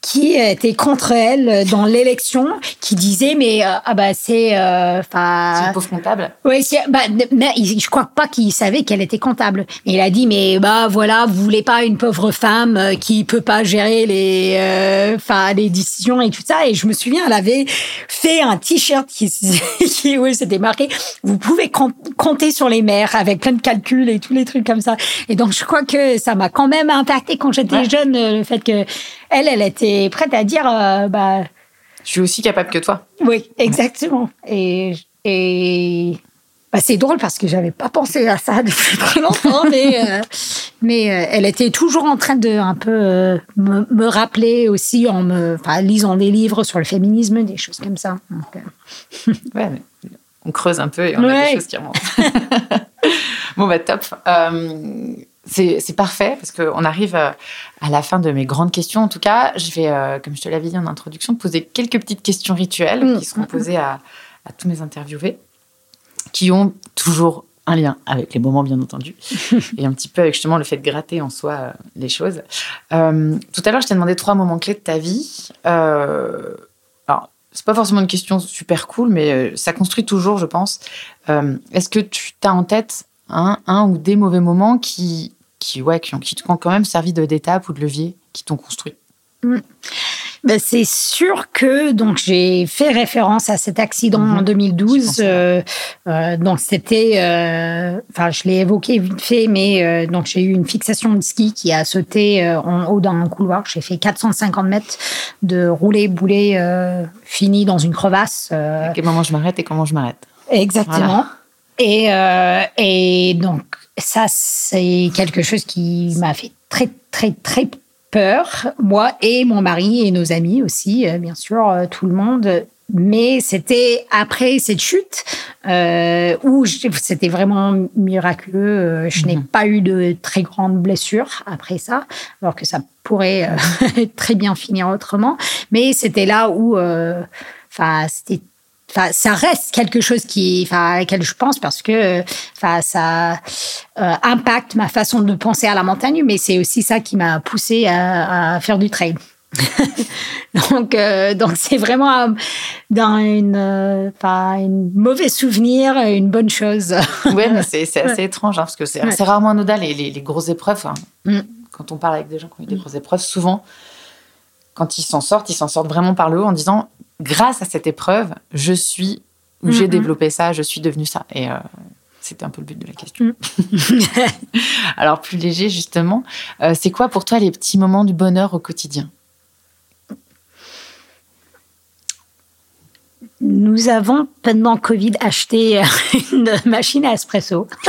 qui était contre elle dans l'élection, qui disait mais euh, ah bah c'est enfin euh, pauvre comptable. Oui, bah, mais je crois pas qu'il savait qu'elle était comptable. Et il a dit mais bah voilà, vous voulez pas une pauvre femme euh, qui peut pas gérer les enfin euh, les décisions et tout ça. Et je me souviens, elle avait fait un t-shirt qui, qui oui, c'était marqué vous pouvez compter sur les mères avec plein de calculs et tous les trucs comme ça. Et donc je crois que ça m'a quand même impacté quand j'étais ouais. jeune le fait que elle, elle était prête à dire, euh, bah, je suis aussi capable que toi. Oui, exactement. Et, et bah, c'est drôle parce que j'avais pas pensé à ça depuis très longtemps, mais euh, mais euh, elle était toujours en train de un peu euh, me, me, rappeler aussi en me, lisant des livres sur le féminisme, des choses comme ça. Donc, ouais, on creuse un peu et on ouais. a des choses qui remontent. bon bah top. Euh, c'est parfait parce qu'on arrive à la fin de mes grandes questions. En tout cas, je vais, euh, comme je te l'avais dit en introduction, poser quelques petites questions rituelles mmh. qui seront posées à, à, tous mes interviewés, qui ont toujours un lien avec les moments, bien entendu, et un petit peu avec justement le fait de gratter en soi euh, les choses. Euh, tout à l'heure, je t'ai demandé trois moments clés de ta vie. Euh, alors, c'est pas forcément une question super cool, mais euh, ça construit toujours, je pense. Euh, Est-ce que tu as en tête un, un ou des mauvais moments qui qui, ouais, qui, ont, qui t'ont quand même servi d'étape ou de levier, qui t'ont construit mmh. ben, C'est sûr que donc j'ai fait référence à cet accident mmh. en 2012. Euh, euh, donc c'était, euh, enfin je l'ai évoqué vite fait, mais euh, donc j'ai eu une fixation de ski qui a sauté euh, en haut d'un couloir. J'ai fait 450 mètres de roulé boulet fini dans une crevasse. à quel moment je m'arrête et comment je m'arrête Exactement. Voilà. Et, et donc, ça, c'est quelque chose qui m'a fait très, très, très peur, moi et mon mari et nos amis aussi, euh, bien sûr, euh, tout le monde. Mais c'était après cette chute euh, où c'était vraiment miraculeux. Je mmh. n'ai pas eu de très grandes blessures après ça, alors que ça pourrait euh, très bien finir autrement. Mais c'était là où, enfin, euh, c'était Enfin, ça reste quelque chose qui, enfin, à laquelle je pense parce que, enfin, ça euh, impacte ma façon de penser à la montagne, mais c'est aussi ça qui m'a poussé à, à, faire du trail. donc, euh, donc c'est vraiment dans une, euh, une mauvais souvenir, une bonne chose. oui, mais c'est assez ouais. étrange hein, parce que c'est ouais. rarement anodin les, les, les grosses épreuves. Hein. Mm. Quand on parle avec des gens qui ont eu des grosses épreuves, souvent, quand ils s'en sortent, ils s'en sortent vraiment par le haut en disant grâce à cette épreuve, je suis, mmh, j'ai développé ça, je suis devenu ça. Et euh, c'était un peu le but de la question. Mmh. Alors, plus léger, justement, euh, c'est quoi pour toi les petits moments du bonheur au quotidien? Nous avons, pendant Covid, acheté une machine à espresso.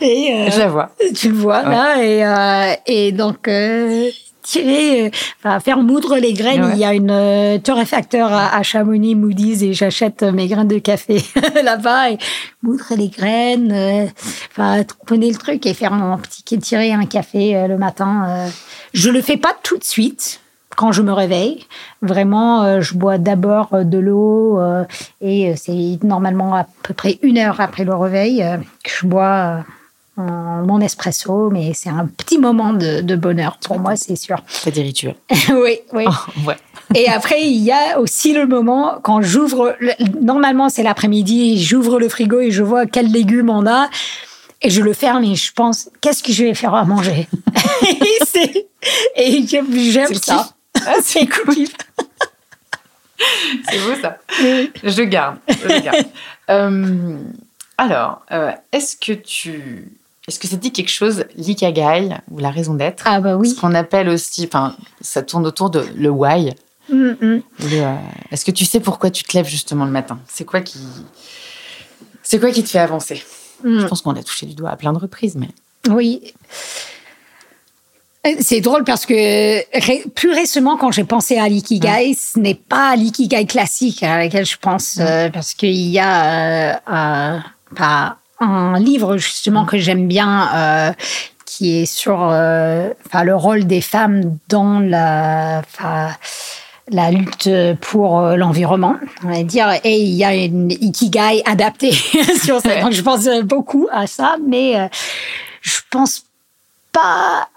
et euh, je la vois. Tu le vois ouais. là et, euh, et donc euh, tirer, enfin, faire moudre les graines. Ouais. Il y a une euh, torréfacteur à, à, Chamonix, Moody's, et j'achète mes graines de café là-bas et moudre les graines, euh, enfin, prenez le truc et faire mon petit tirer un café euh, le matin. Euh. Je le fais pas tout de suite quand je me réveille. Vraiment, euh, je bois d'abord euh, de l'eau euh, et c'est normalement à peu près une heure après le réveil que je bois mon espresso, mais c'est un petit moment de, bonheur pour moi, c'est sûr. C'est des rituels. oui, oui. Oh, et après, il y a aussi le moment quand j'ouvre, normalement c'est l'après-midi, j'ouvre le frigo et je vois quels légumes on a. Et je le ferme et je pense, qu'est-ce que je vais faire à manger? Et j'aime ça. Ah, c'est cool. c'est beau ça. Je garde. Je garde. Euh, alors, euh, est-ce que tu est-ce que ça dit quelque chose, l'ikigai, ou la raison d'être? Ah bah oui. Ce qu'on appelle aussi, enfin, ça tourne autour de le why. Mm, mm. Euh, est-ce que tu sais pourquoi tu te lèves justement le matin? C'est quoi qui, c'est quoi qui te fait avancer? Mm. Je pense qu'on a touché du doigt à plein de reprises, mais. Oui. C'est drôle parce que plus récemment, quand j'ai pensé à l'ikigai, ce n'est pas l'ikigai classique à laquelle je pense, euh, parce qu'il y a euh, pas un livre justement que j'aime bien euh, qui est sur euh, le rôle des femmes dans la la lutte pour euh, l'environnement, on va dire, et il y a une ikigai adaptée sur ça. Donc je pense beaucoup à ça, mais euh, je pense pas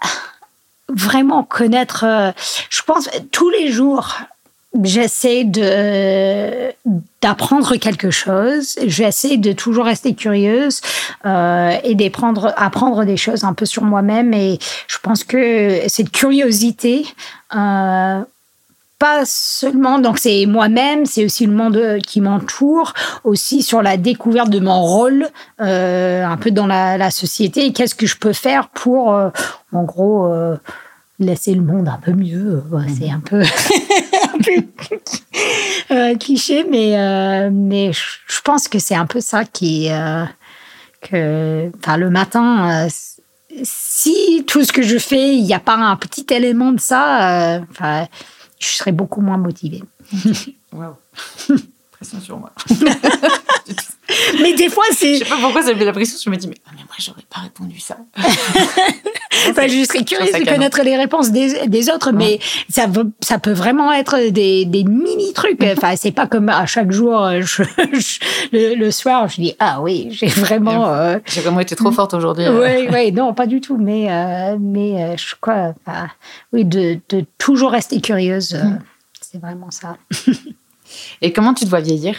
vraiment connaître. Je pense tous les jours, j'essaie de d'apprendre quelque chose. J'essaie de toujours rester curieuse euh, et d'apprendre apprendre des choses un peu sur moi-même. Et je pense que cette curiosité, euh, pas seulement donc c'est moi-même, c'est aussi le monde qui m'entoure, aussi sur la découverte de mon rôle euh, un peu dans la, la société et qu'est-ce que je peux faire pour, euh, en gros euh, laisser le monde un peu mieux? C'est un peu, peu euh, cliché, mais, euh, mais je pense que c'est un peu ça qui. Euh, que, enfin, le matin, si tout ce que je fais, il n'y a pas un petit élément de ça, je serais beaucoup moins motivée. Wow. Pression sur moi. mais des fois, c'est. Je sais pas pourquoi ça me fait la pression. Je me dis, mais, ah, mais moi, j'aurais pas répondu ça. enfin, je serais curieuse de connaître les réponses des, des autres, mais ça, ça peut vraiment être des, des mini trucs. Enfin, c'est pas comme à chaque jour, euh, je, le, soir, je dis, ah oui, j'ai vraiment. Euh, j'ai vraiment été trop forte aujourd'hui. Oui, oui, non, pas du tout, mais, euh, mais je crois, oui, de, de, toujours rester curieuse, mm. c'est vraiment ça. Et comment tu te vois vieillir?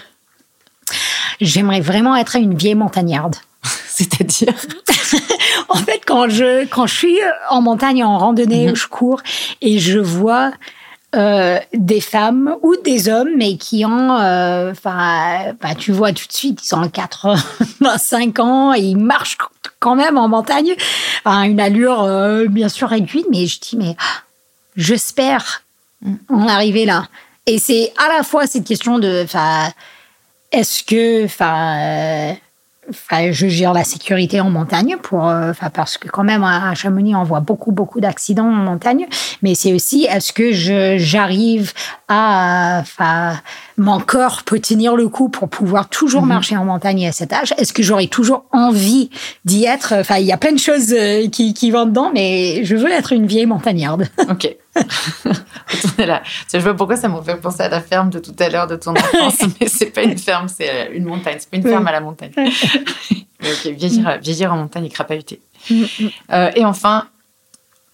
J'aimerais vraiment être une vieille montagnarde. C'est-à-dire En fait, quand je, quand je suis en montagne, en randonnée, mhm. je cours et je vois euh, des femmes ou des hommes, mais qui ont, euh, enfin, bah, tu vois tout de suite, ils ont 85 ans et ils marchent quand même en montagne à une allure euh, bien sûr réduite, mais je dis, mais ah, j'espère mm. en arriver là. Et c'est à la fois cette question de, enfin, est-ce que, enfin, je gère la sécurité en montagne pour, euh, parce que quand même à Chamonix on voit beaucoup beaucoup d'accidents en montagne, mais c'est aussi est-ce que j'arrive à, enfin, mon corps peut tenir le coup pour pouvoir toujours mhm. marcher en montagne à cet âge? Est-ce que j'aurai toujours envie d'y être? Enfin, il y a plein de choses euh, qui, qui vont dedans, mais je veux être une vieille montagnarde. Ok. là. Je vois pourquoi ça m'a fait penser à la ferme de tout à l'heure de ton enfance, mais c'est pas une ferme, c'est euh, une montagne. C'est pas une ferme à la montagne. mais ok, vieillir, vieillir en montagne et crapahuter. Mm, mm. euh, et enfin,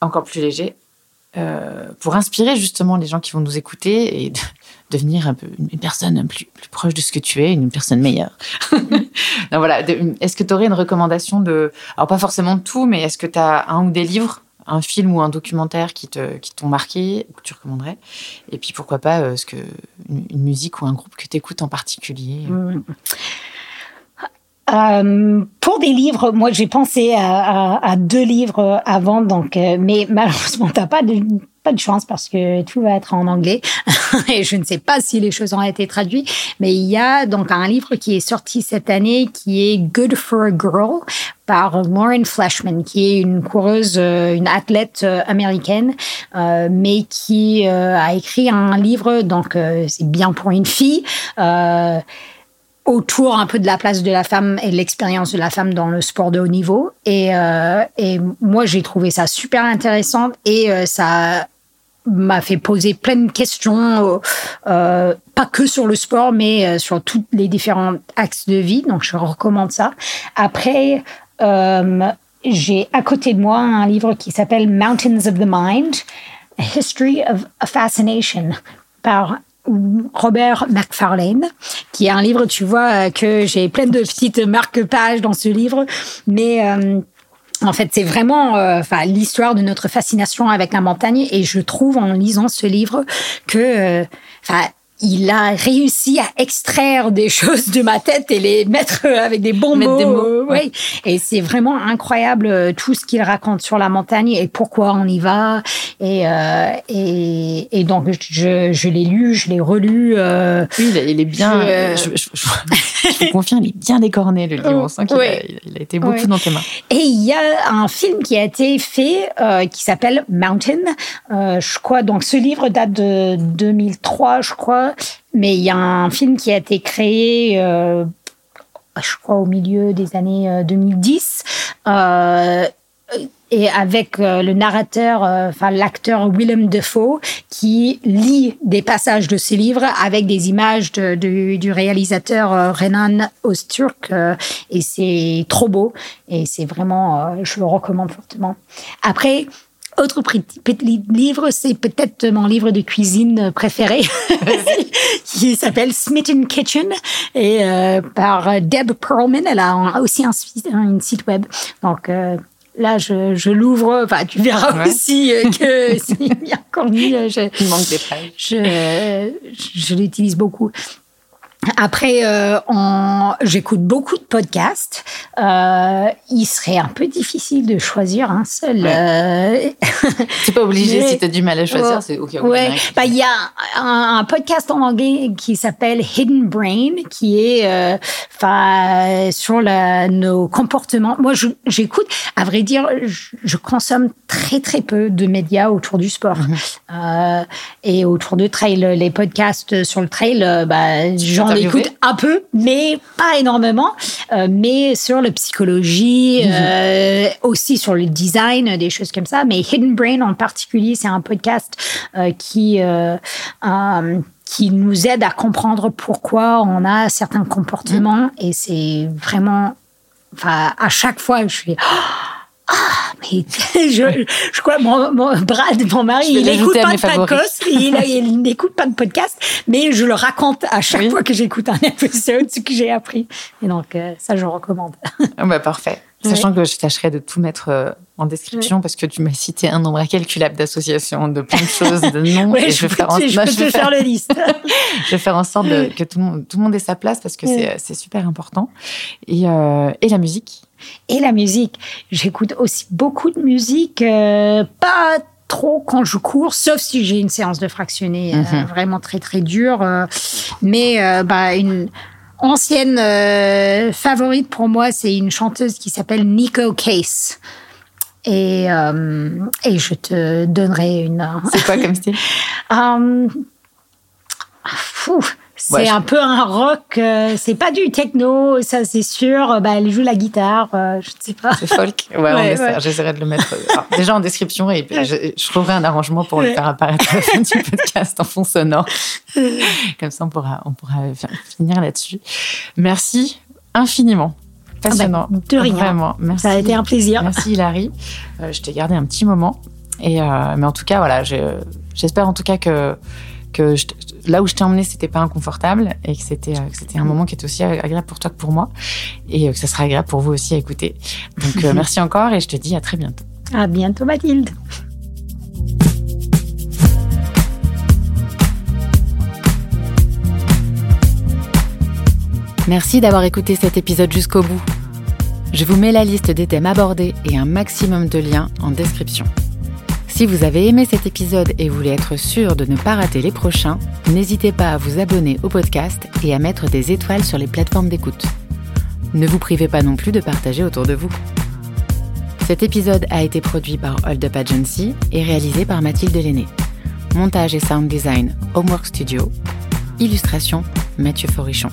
encore plus léger, euh, pour inspirer justement les gens qui vont nous écouter et devenir un peu une personne plus, plus, proche de ce que tu es, une personne meilleure. voilà. Est-ce que tu aurais une recommandation de, alors pas forcément de tout, mais est-ce que tu as un ou des livres un film ou un documentaire qui te qui t'ont marqué ou que tu recommanderais? Et puis pourquoi pas euh, ce que une, musique ou un groupe que tu écoutes en particulier? Mmh. Euh, pour des livres, moi j'ai pensé à, deux livres avant, donc euh, mais malheureusement t'as pas de pas de chance parce que tout va être en anglais. Et je ne sais pas si les choses ont été traduites, mais il y a donc un livre qui est sorti cette année qui est Good for a Girl par Lauren Flashman, qui est une coureuse, euh, une athlète euh, américaine, euh, mais qui a écrit un livre, donc c'est bien pour une fille autour un peu de la place de la femme et l'expérience de la femme dans le sport de haut niveau. Et, et moi, j'ai trouvé ça super intéressant et ça m'a fait poser plein de questions, euh, pas que sur le sport, mais euh, sur tous les différents axes de vie. Donc, je recommande ça. Après, euh, j'ai à côté de moi un livre qui s'appelle Mountains of the Mind, A History of a Fascination par Robert McFarlane, qui est un livre, tu vois, que j'ai plein de petites marque-pages dans ce livre, mais en fait, c'est vraiment euh, enfin l'histoire de notre fascination avec la montagne. Et je trouve en lisant ce livre que euh, enfin il a réussi à extraire des choses de ma tête et les mettre avec des bons mots. Des mots. Et c'est vraiment incroyable euh, tout ce qu'il raconte sur la montagne et pourquoi on y va. Et, euh, et, et, donc, je, je l'ai lu, je l'ai relu. Euh, oui, il est bien. Je, je, je, vous confirme, il est bien décorné, le livre. On sent qu'il a, il a, été beaucoup dans tes mains. Et il y a un film qui a été fait euh, qui s'appelle Mountain. Euh, je crois, donc ce livre date de 2003, je crois. Mais il y a un film qui a été créé, euh, je crois, au milieu des années 2010. Euh, euh, et avec le narrateur, enfin l'acteur Willem Dafoe, qui lit des passages de ses livres avec des images du réalisateur Renan Osturk, et c'est trop beau, et c'est vraiment, je le recommande fortement. Après, autre petit livre, c'est peut-être mon livre de cuisine préféré, qui s'appelle Smitten Kitchen, et euh, par Deb Perlman. Elle a aussi un, un site web. Donc euh, là, je, je l'ouvre. Enfin, tu verras aussi euh, que c'est bien connu. Je, Il manque des pages. Je, je l'utilise beaucoup. Après, euh, j'écoute beaucoup de podcasts. Euh, il serait un peu difficile de choisir un seul. Ouais. Euh... c'est pas obligé si tu as du mal à choisir, c'est ok. Ouais, bah il y a un, un, podcast en anglais qui s'appelle Hidden Brain, qui est euh, enfin sur la, nos comportements. Moi, j'écoute. À vrai dire, je, je, consomme très très peu de médias autour du sport mm -hmm. et autour de trail. Les podcasts sur le trail, bah j'en on écoute un peu, mais pas énormément. Euh, mais sur la psychologie, mmh. euh, aussi sur le design, des choses comme ça. Mais Hidden Brain en particulier, c'est un podcast euh, qui qui nous aide à comprendre pourquoi on a certains comportements. Mmh. Et c'est vraiment, enfin, à chaque fois, je suis ah, mais je, je crois, mon, mon Brad, mon mari, il n'écoute pas de podcast, il, il n'écoute pas de podcast, mais je le raconte à chaque oui. fois que j'écoute un épisode, ce que j'ai appris. Et donc, euh, ça, je recommande. Oh bah, parfait. Sachant que je tâcherai de tout mettre euh, en description parce que tu m'as cité un nombre incalculable d'associations, de plein de choses, de noms. et je, vais faire en, je peux te faire la liste. je vais faire en sorte de, que tout le, monde, tout le monde ait sa place parce que c'est super important. Et, euh, et la musique? Et la musique. J'écoute aussi beaucoup de musique, euh, pas trop quand je cours, sauf si j'ai une séance de fractionné mm -hmm. euh, vraiment très très dure. Euh, mais bah, une ancienne favorite pour moi, c'est une chanteuse qui s'appelle Nico Case. Et, et je te donnerai une. C'est quoi comme style? Um, fou, c'est ouais, un je... peu un rock, euh, c'est pas du techno, ça c'est sûr. Bah, elle joue la guitare, euh, je ne sais pas. C'est folk. Ouais, ouais, ouais. j'essaierai de le mettre euh, alors, déjà en description et je, je, trouverai un arrangement pour le faire apparaître à la fin du podcast en fond sonore. Comme ça, on pourra, on pourra finir là-dessus. Merci infiniment. Passionnant. Ah bah, de rien. Vraiment. Merci. Ça a été un plaisir. Merci Hilary. Euh, je t'ai gardé un petit moment. Et, euh, mais en tout cas, voilà, j'espère en tout cas que que je, là où je t'ai emmené, c'était pas inconfortable et que c'était euh, c'était un moment qui était aussi agréable pour toi que pour moi et euh, que ça sera agréable pour vous aussi à écouter. Donc euh, merci encore et je te dis à très bientôt. À bientôt Mathilde. Merci d'avoir écouté cet épisode jusqu'au bout. Je vous mets la liste des thèmes abordés et un maximum de liens en description. Si vous avez aimé cet épisode et voulez être sûr de ne pas rater les prochains, n'hésitez pas à vous abonner au podcast et à mettre des étoiles sur les plateformes d'écoute. Ne vous privez pas non plus de partager autour de vous. Cet épisode a été produit par Hold Up Agency et réalisé par Mathilde Lenné. Montage et sound design Homework Studio. Illustration Mathieu Forichon.